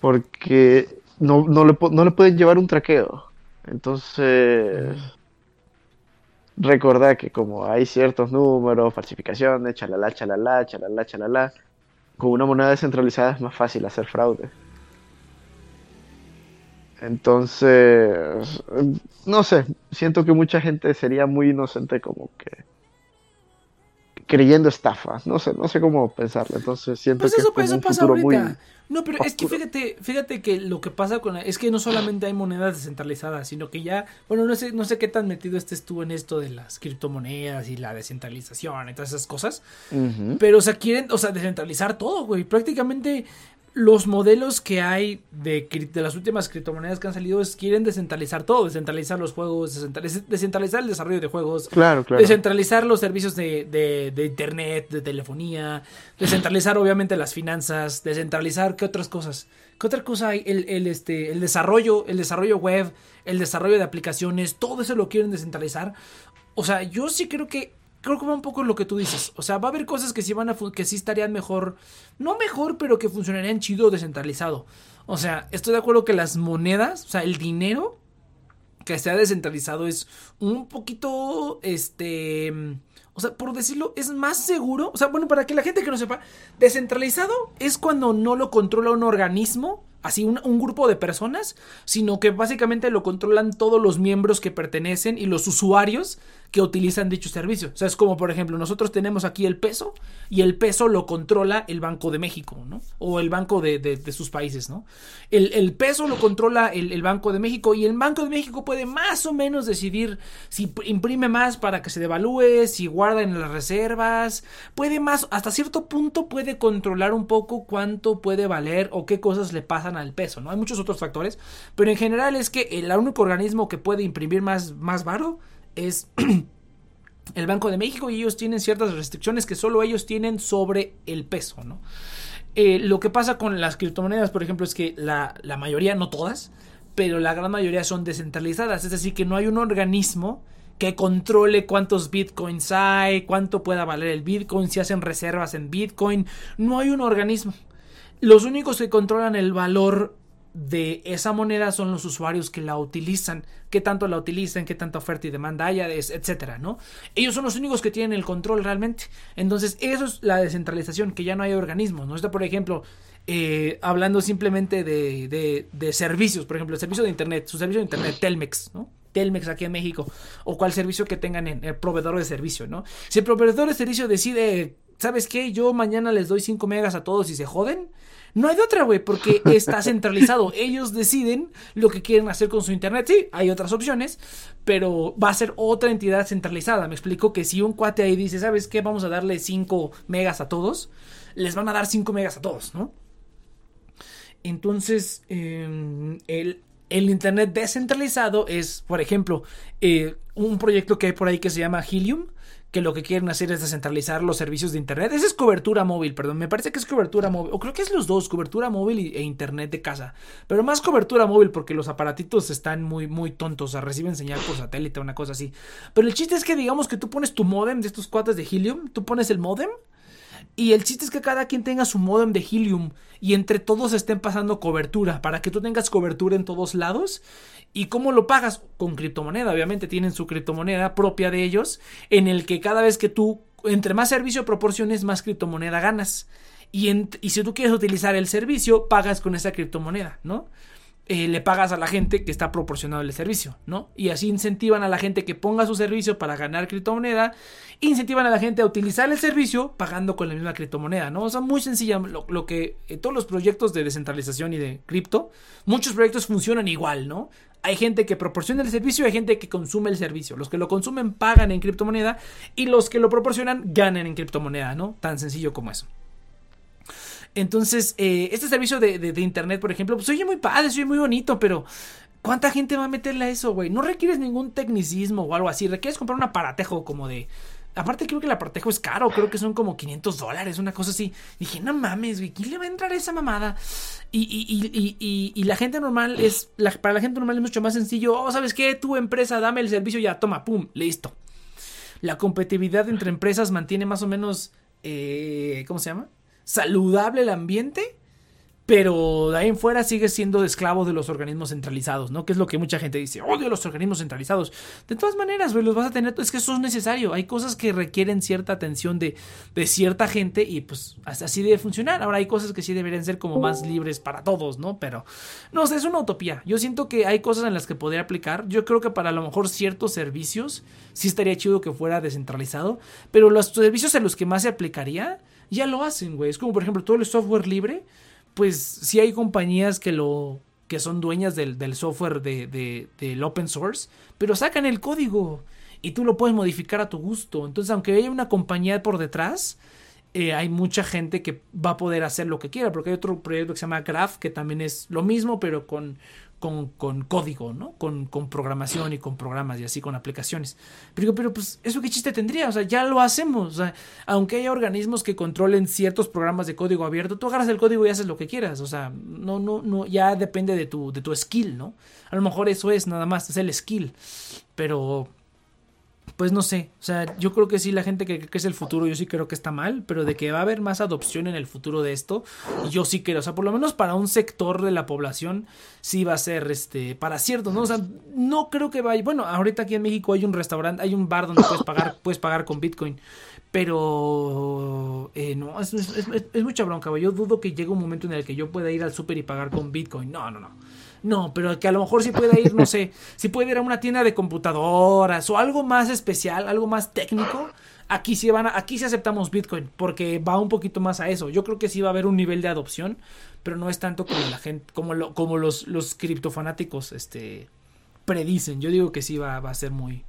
porque no, no, le, no le pueden llevar un traqueo entonces recordad que como hay ciertos números falsificaciones chalala chalala chalala chalala con una moneda descentralizada es más fácil hacer fraude. Entonces no sé, siento que mucha gente sería muy inocente como que creyendo estafas, no sé, no sé cómo pensarlo, entonces siento Pues que eso, es como eso un pasa futuro ahorita. muy No, pero es que fíjate, fíjate que lo que pasa con la- es que no solamente hay monedas descentralizadas, sino que ya, bueno, no sé, no sé qué tan metido estés tú en esto de las criptomonedas y la descentralización y todas esas cosas. Pero, o sea, quieren, o sea, descentralizar todo, güey. Prácticamente los modelos que hay de, las últimas criptomonedas que han salido es quieren descentralizar todo, descentralizar los juegos, descentraliz- descentralizar el desarrollo de juegos, Claro, claro. descentralizar los servicios de, de- de internet, de telefonía, descentralizar obviamente las finanzas, descentralizar qué otras cosas. ¿Qué otra cosa hay? El, el, este, el desarrollo, el desarrollo web, el desarrollo de aplicaciones, todo eso lo quieren descentralizar. O sea, yo sí creo que creo que va un poco lo que tú dices. O sea, va a haber cosas que sí van a que sí estarían mejor, no mejor, pero que funcionarían chido descentralizado. O sea, estoy de acuerdo que las monedas, o sea, el dinero que sea descentralizado es un poquito, este, o sea, por decirlo, es más seguro. O sea, bueno, para que la gente que no sepa, descentralizado es cuando no lo controla un organismo, así un grupo de personas, sino que básicamente lo controlan todos los miembros que pertenecen y los usuarios que utilizan dicho servicio. O sea, es como, por ejemplo, nosotros tenemos aquí el peso y el peso lo controla el Banco de México, ¿no? O el Banco de, de- sus países, ¿no? El, el peso lo controla el, el Banco de México y el Banco de México puede más o menos decidir si imprime más para que se devalúe, si guarda en las reservas, puede más, hasta cierto punto puede controlar un poco cuánto puede valer o qué cosas le pasan al peso, ¿no? Hay muchos otros factores, pero en general es que el único organismo que puede imprimir más, más varo es el Banco de México y ellos tienen ciertas restricciones que solo ellos tienen sobre el peso, ¿no? Eh, lo que pasa con las criptomonedas, por ejemplo, es que la, la mayoría, no todas, pero la gran mayoría son descentralizadas, es decir, que no hay un organismo que controle cuántos bitcoins hay, cuánto pueda valer el bitcoin, si hacen reservas en bitcoin, no hay un organismo. Los únicos que controlan el valor de esa moneda son los usuarios que la utilizan, qué tanto la utilizan, qué tanta oferta y demanda haya, etcétera, ¿no? Ellos son los únicos que tienen el control realmente. Entonces, eso es la descentralización, que ya no hay organismos, ¿no? Está, por ejemplo, eh, hablando simplemente de, de- servicios, por ejemplo, el servicio de internet, su servicio de internet, Telmex, ¿no? Telmex aquí en México, o cual servicio que tengan en el proveedor de servicio, ¿no? Si el proveedor de servicio decide ¿sabes qué? Yo mañana les doy 5 megas a todos y se joden. No hay de otra, güey, porque está centralizado. Ellos deciden lo que quieren hacer con su internet. Sí, hay otras opciones, pero va a ser otra entidad centralizada. Me explico que si un cuate ahí dice, ¿sabes qué? Vamos a darle 5 megas a todos, les van a dar 5 megas a todos, ¿no? Entonces, em, el, Internet descentralizado es, por ejemplo, eh, un proyecto que hay por ahí que se llama Helium, que lo que quieren hacer es descentralizar los servicios de Internet. Esa es cobertura móvil, perdón, me parece que es cobertura móvil, o creo que es los dos, cobertura móvil e Internet de casa, pero más cobertura móvil porque los aparatitos están muy, muy tontos, o sea, reciben señal por satélite, una cosa así. Pero el chiste es que digamos que tú pones tu modem de estos cuates de Helium, tú pones el modem y el chiste es que cada quien tenga su modem de Helium y entre todos estén pasando cobertura para que tú tengas cobertura en todos lados. ¿Y cómo lo pagas? Con criptomoneda. Obviamente tienen su criptomoneda propia de ellos en el que cada vez que tú, entre más servicio proporciones, más criptomoneda ganas. Y, y si tú quieres utilizar el servicio, pagas con esa criptomoneda, ¿no? Eh, le pagas a la gente que está proporcionando el servicio, ¿no? Y así incentivan a la gente que ponga su servicio para ganar criptomoneda, incentivan a la gente a utilizar el servicio pagando con la misma criptomoneda, ¿no? O sea, muy sencilla, lo, que eh, todos los proyectos de descentralización y de cripto, muchos proyectos funcionan igual, ¿no? Hay gente que proporciona el servicio y hay gente que consume el servicio. Los que lo consumen pagan en criptomoneda y los que lo proporcionan ganan en criptomoneda, ¿no? Tan sencillo como eso. Entonces, eh, este servicio de, internet, por ejemplo, pues oye muy padre, soy muy bonito, pero ¿cuánta gente va a meterle a eso, güey? No requieres ningún tecnicismo o algo así, requieres comprar un aparatejo como de... Aparte creo que el aparatejo es caro, creo que son como 500 dólares, una cosa así. Dije, no mames, güey, ¿quién le va a entrar a esa mamada? Y, y, y, y la gente normal es, para la gente normal es mucho más sencillo. Oh, ¿sabes qué? Tu empresa, dame el servicio, ya, toma, pum, listo. La competitividad entre empresas mantiene más o menos, eh, ¿cómo se llama? Saludable el ambiente, pero de ahí en fuera sigue siendo esclavo de los organismos centralizados, ¿no? Que es lo que mucha gente dice, odio los organismos centralizados. De todas maneras, güey, los vas a tener, es que eso es necesario. Hay cosas que requieren cierta atención de, de cierta gente y pues así debe funcionar. Ahora hay cosas que sí deberían ser como más libres para todos, ¿no? Pero, no sé, es una utopía. Yo siento que hay cosas en las que podría aplicar. Yo creo que para a lo mejor ciertos servicios sí estaría chido que fuera descentralizado, pero los servicios en los que más se aplicaría ya lo hacen, güey. Es como, por ejemplo, todo el software libre, pues sí hay compañías que lo que son dueñas del, software de, del open source, pero sacan el código y tú lo puedes modificar a tu gusto. Entonces, aunque haya una compañía por detrás, eh, hay mucha gente que va a poder hacer lo que quiera, porque hay otro proyecto que se llama Graph, que también es lo mismo, pero con, con, código, ¿no? Con, programación y con programas y así con aplicaciones. Pero pero pues, ¿eso qué chiste tendría? O sea, ya lo hacemos. O sea, aunque haya organismos que controlen ciertos programas de código abierto, tú agarras el código y haces lo que quieras. O sea, no, no, no, ya depende de tu, de tu skill, ¿no? A lo mejor eso es nada más, es el skill. Pero pues no sé, o sea, yo creo que sí, la gente que, que es el futuro, yo sí creo que está mal, pero de que va a haber más adopción en el futuro de esto, yo sí creo, o sea, por lo menos para un sector de la población, sí va a ser, este, para ciertos, ¿no? O sea, no creo que vaya, bueno, ahorita aquí en México hay un restaurante, hay un bar donde puedes pagar, puedes pagar con Bitcoin, pero eh, no, es, es, mucha bronca, güey, yo dudo que llegue un momento en el que yo pueda ir al súper y pagar con Bitcoin, no, no, no. No, pero que a lo mejor sí puede ir, no sé, si puede ir a una tienda de computadoras o algo más especial, algo más técnico. Aquí sí van aquí sí aceptamos Bitcoin porque va un poquito más a eso. Yo creo que sí va a haber un nivel de adopción, pero no es tanto como la gente, como lo, como los, los criptofanáticos, este, predicen. Yo digo que sí va, va a ser muy,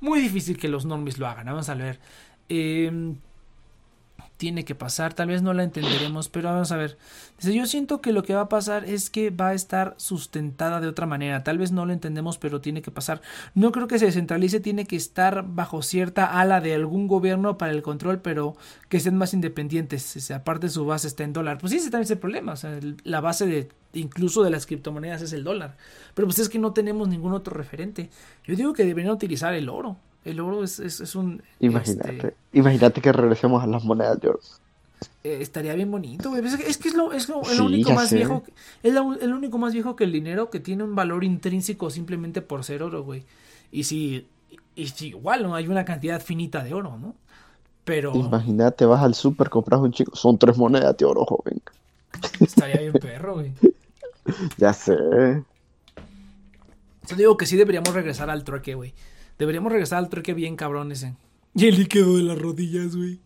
muy difícil que los normies lo hagan. Vamos a ver. Eh, tiene que pasar. Tal vez no la entenderemos, pero vamos a ver. Yo siento que lo que va a pasar es que va a estar sustentada de otra manera. Tal vez no lo entendemos, pero tiene que pasar. No creo que se descentralice, tiene que estar bajo cierta ala de algún gobierno para el control, pero que estén más independientes. aparte su base está en dólar. Pues sí, ese también es el problema. La base de incluso de las criptomonedas es el dólar. Pero pues es que no tenemos ningún otro referente. Yo digo que deberían utilizar el oro. El oro es, es, un... Imagínate, este, imagínate que regresemos a las monedas de oro. Eh, estaría bien bonito, güey. Es, que es lo, es lo, el único más viejo. Es el único más viejo que el dinero que tiene un valor intrínseco simplemente por ser oro, güey. Y si, y si igual no hay una cantidad finita de oro, ¿no? Pero. Imagínate, vas al super, compras un chico. Son tres monedas de oro, joven. Estaría bien perro, güey. ya sé. Yo digo que sí deberíamos regresar al trueque, güey. Deberíamos regresar al trueque bien cabrón ese. Y el líquido de las rodillas, güey.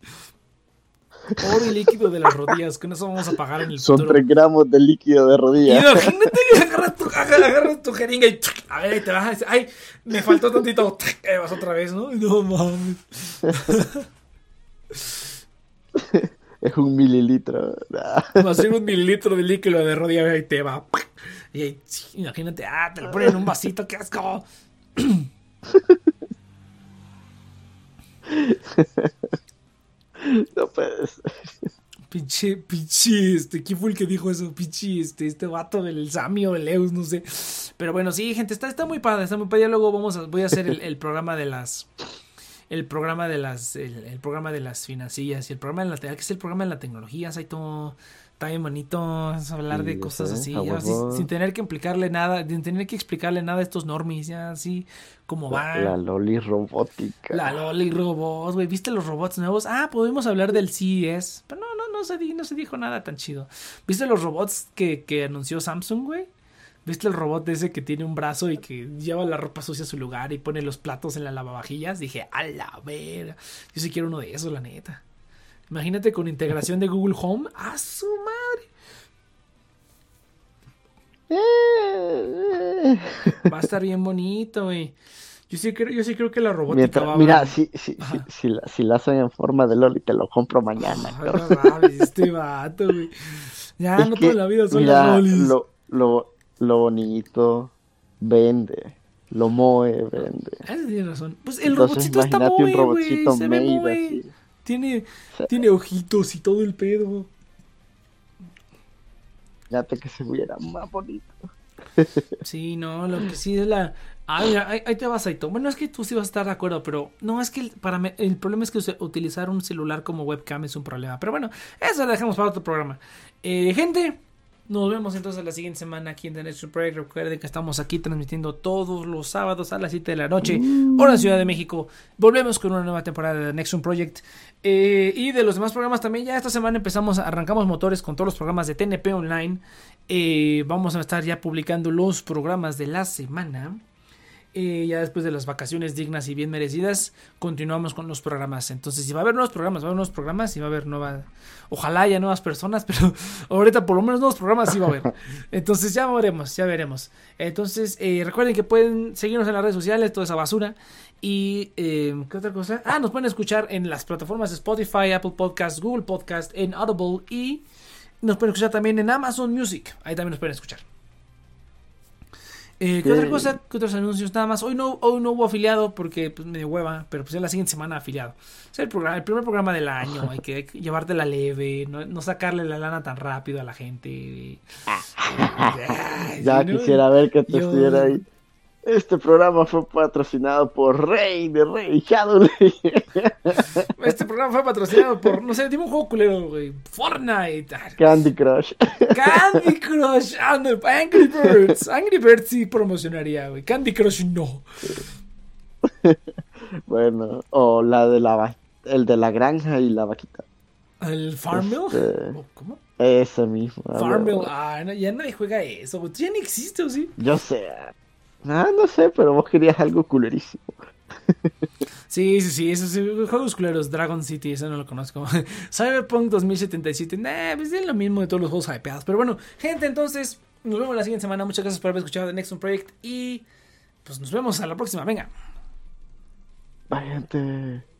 Oro y líquido de las rodillas. Con eso vamos a pagar en el Son futuro. 3 gramos de líquido de rodilla. Imagínate que agarras tu, agarras, tu jeringa y a ver, ahí te vas. Ay, me faltó tantito. Ahí vas otra vez, ¿no? No mames. Es un mililitro. Va a ser un mililitro de líquido de rodilla y te va. Y imagínate, ah, te lo ponen en un vasito, qué asco. No puedes. Pinche, pinche, este, ¿quién fue el que dijo eso? Pinche, este, este vato del Sami o el Eus, no sé. Pero bueno, sí, gente, está, está muy padre, está muy padre. Ya luego vamos a, voy a hacer el, programa de las, el programa de las, el, programa de las financillas y el programa de la, que es el programa de la tecnología, todo, está bien bonito, hablar Sí, de cosas sé, así, ya, sin, sin tener que explicarle nada, sin tener que explicarle nada a estos normies, ya así como va. La, loli robótica. La Loli robots, güey. ¿Viste los robots nuevos? Ah, podemos hablar del CES. Pero no, no, no se, di- no se dijo nada tan chido. ¿Viste los robots que, que anunció Samsung, güey? ¿Viste el robot ese que tiene un brazo y que lleva la ropa sucia a su lugar y pone los platos en la lavavajillas? Dije, a la vera. Yo sí quiero uno de esos, la neta. Imagínate con integración de Google Home. ¡A su madre! Va a estar bien bonito, güey. Yo sí creo, yo sí creo que la robótica Mientras- va a mira, si, si, si, si la, si la hacen en forma de loli, te lo compro mañana. Ay, cabrón. no mames, este vato, güey. Ya, Es no que, toda la vida son mira, lolis. Lo, lo, lo bonito vende. Lo moe vende. Ah, tienes razón. Pues el Entonces, robotcito está moe, un robotcito güey. Se ve moe. así. Tiene, Sí. tiene ojitos y todo el pedo. Fíjate que se viera más bonito. Sí, no, lo que sí es la. Ah, mira, ahí, ahí te vas, Aito. Bueno, es que tú sí vas a estar de acuerdo, pero no, es que el- para el problema es que utilizar un celular como webcam es un problema. Pero bueno, eso lo dejamos para otro programa. Eh, gente, nos vemos entonces la siguiente semana aquí en The Next Project. Recuerden que estamos aquí transmitiendo todos los sábados a las 7 de la noche, hora Ciudad de México. Volvemos con una nueva temporada de The Next Project. Eh, y de los demás programas también, ya esta semana empezamos, arrancamos motores con todos los programas de TNP Online. Eh, vamos a estar ya publicando los programas de la semana. Eh, ya después de las vacaciones dignas y bien merecidas, continuamos con los programas. Entonces, si va a haber nuevos programas, va a haber nuevos programas y va a haber nuevas. Ojalá haya nuevas personas, pero ahorita por lo menos nuevos programas sí va a haber. Entonces, ya veremos, ya veremos. Entonces, eh, recuerden que pueden seguirnos en las redes sociales, toda esa basura. Y, eh, ¿qué otra cosa? Ah, nos pueden escuchar en las plataformas Spotify, Apple Podcast, Google Podcast, en Audible y nos pueden escuchar también en Amazon Music. Ahí también nos pueden escuchar. Eh, ¿Qué otra cosa? ¿Qué otros anuncios? Nada más. Hoy no, hoy no hubo afiliado porque pues medio hueva, pero pues ya la siguiente semana afiliado. Es el, programa, el primer programa del año. Hay que, hay que llevártela leve, no, no sacarle la lana tan rápido a la gente. Ay, Ya sí, ¿no? quisiera ver que te estuviera ahí. Este programa fue patrocinado por Rey de Rey Shadowley. Este programa fue patrocinado por, no sé, dime un juego culero, güey. Fortnite. Ah, Candy Crush. Candy Crush, Angry Birds. Angry Birds sí promocionaría, güey. Candy Crush no. Bueno, o la de la el de la granja y la vaquita. ¿El Farmville? Este- ¿O ¿Cómo? Ese mismo. Farmville. Ah, no, ya nadie juega eso, güey. Ya ni existe, ¿o sí? Yo sé. Ah, no sé, pero vos querías algo culerísimo. Sí, sí, sí, esos juegos culeros, Dragon City, ese no lo conozco. Cyberpunk 2077, nah, pues es lo mismo de todos los juegos hypeados. Pero bueno, gente, entonces, nos vemos la siguiente semana. Muchas gracias por haber escuchado The Next One Project y pues nos vemos a la próxima. Venga. Bye, gente.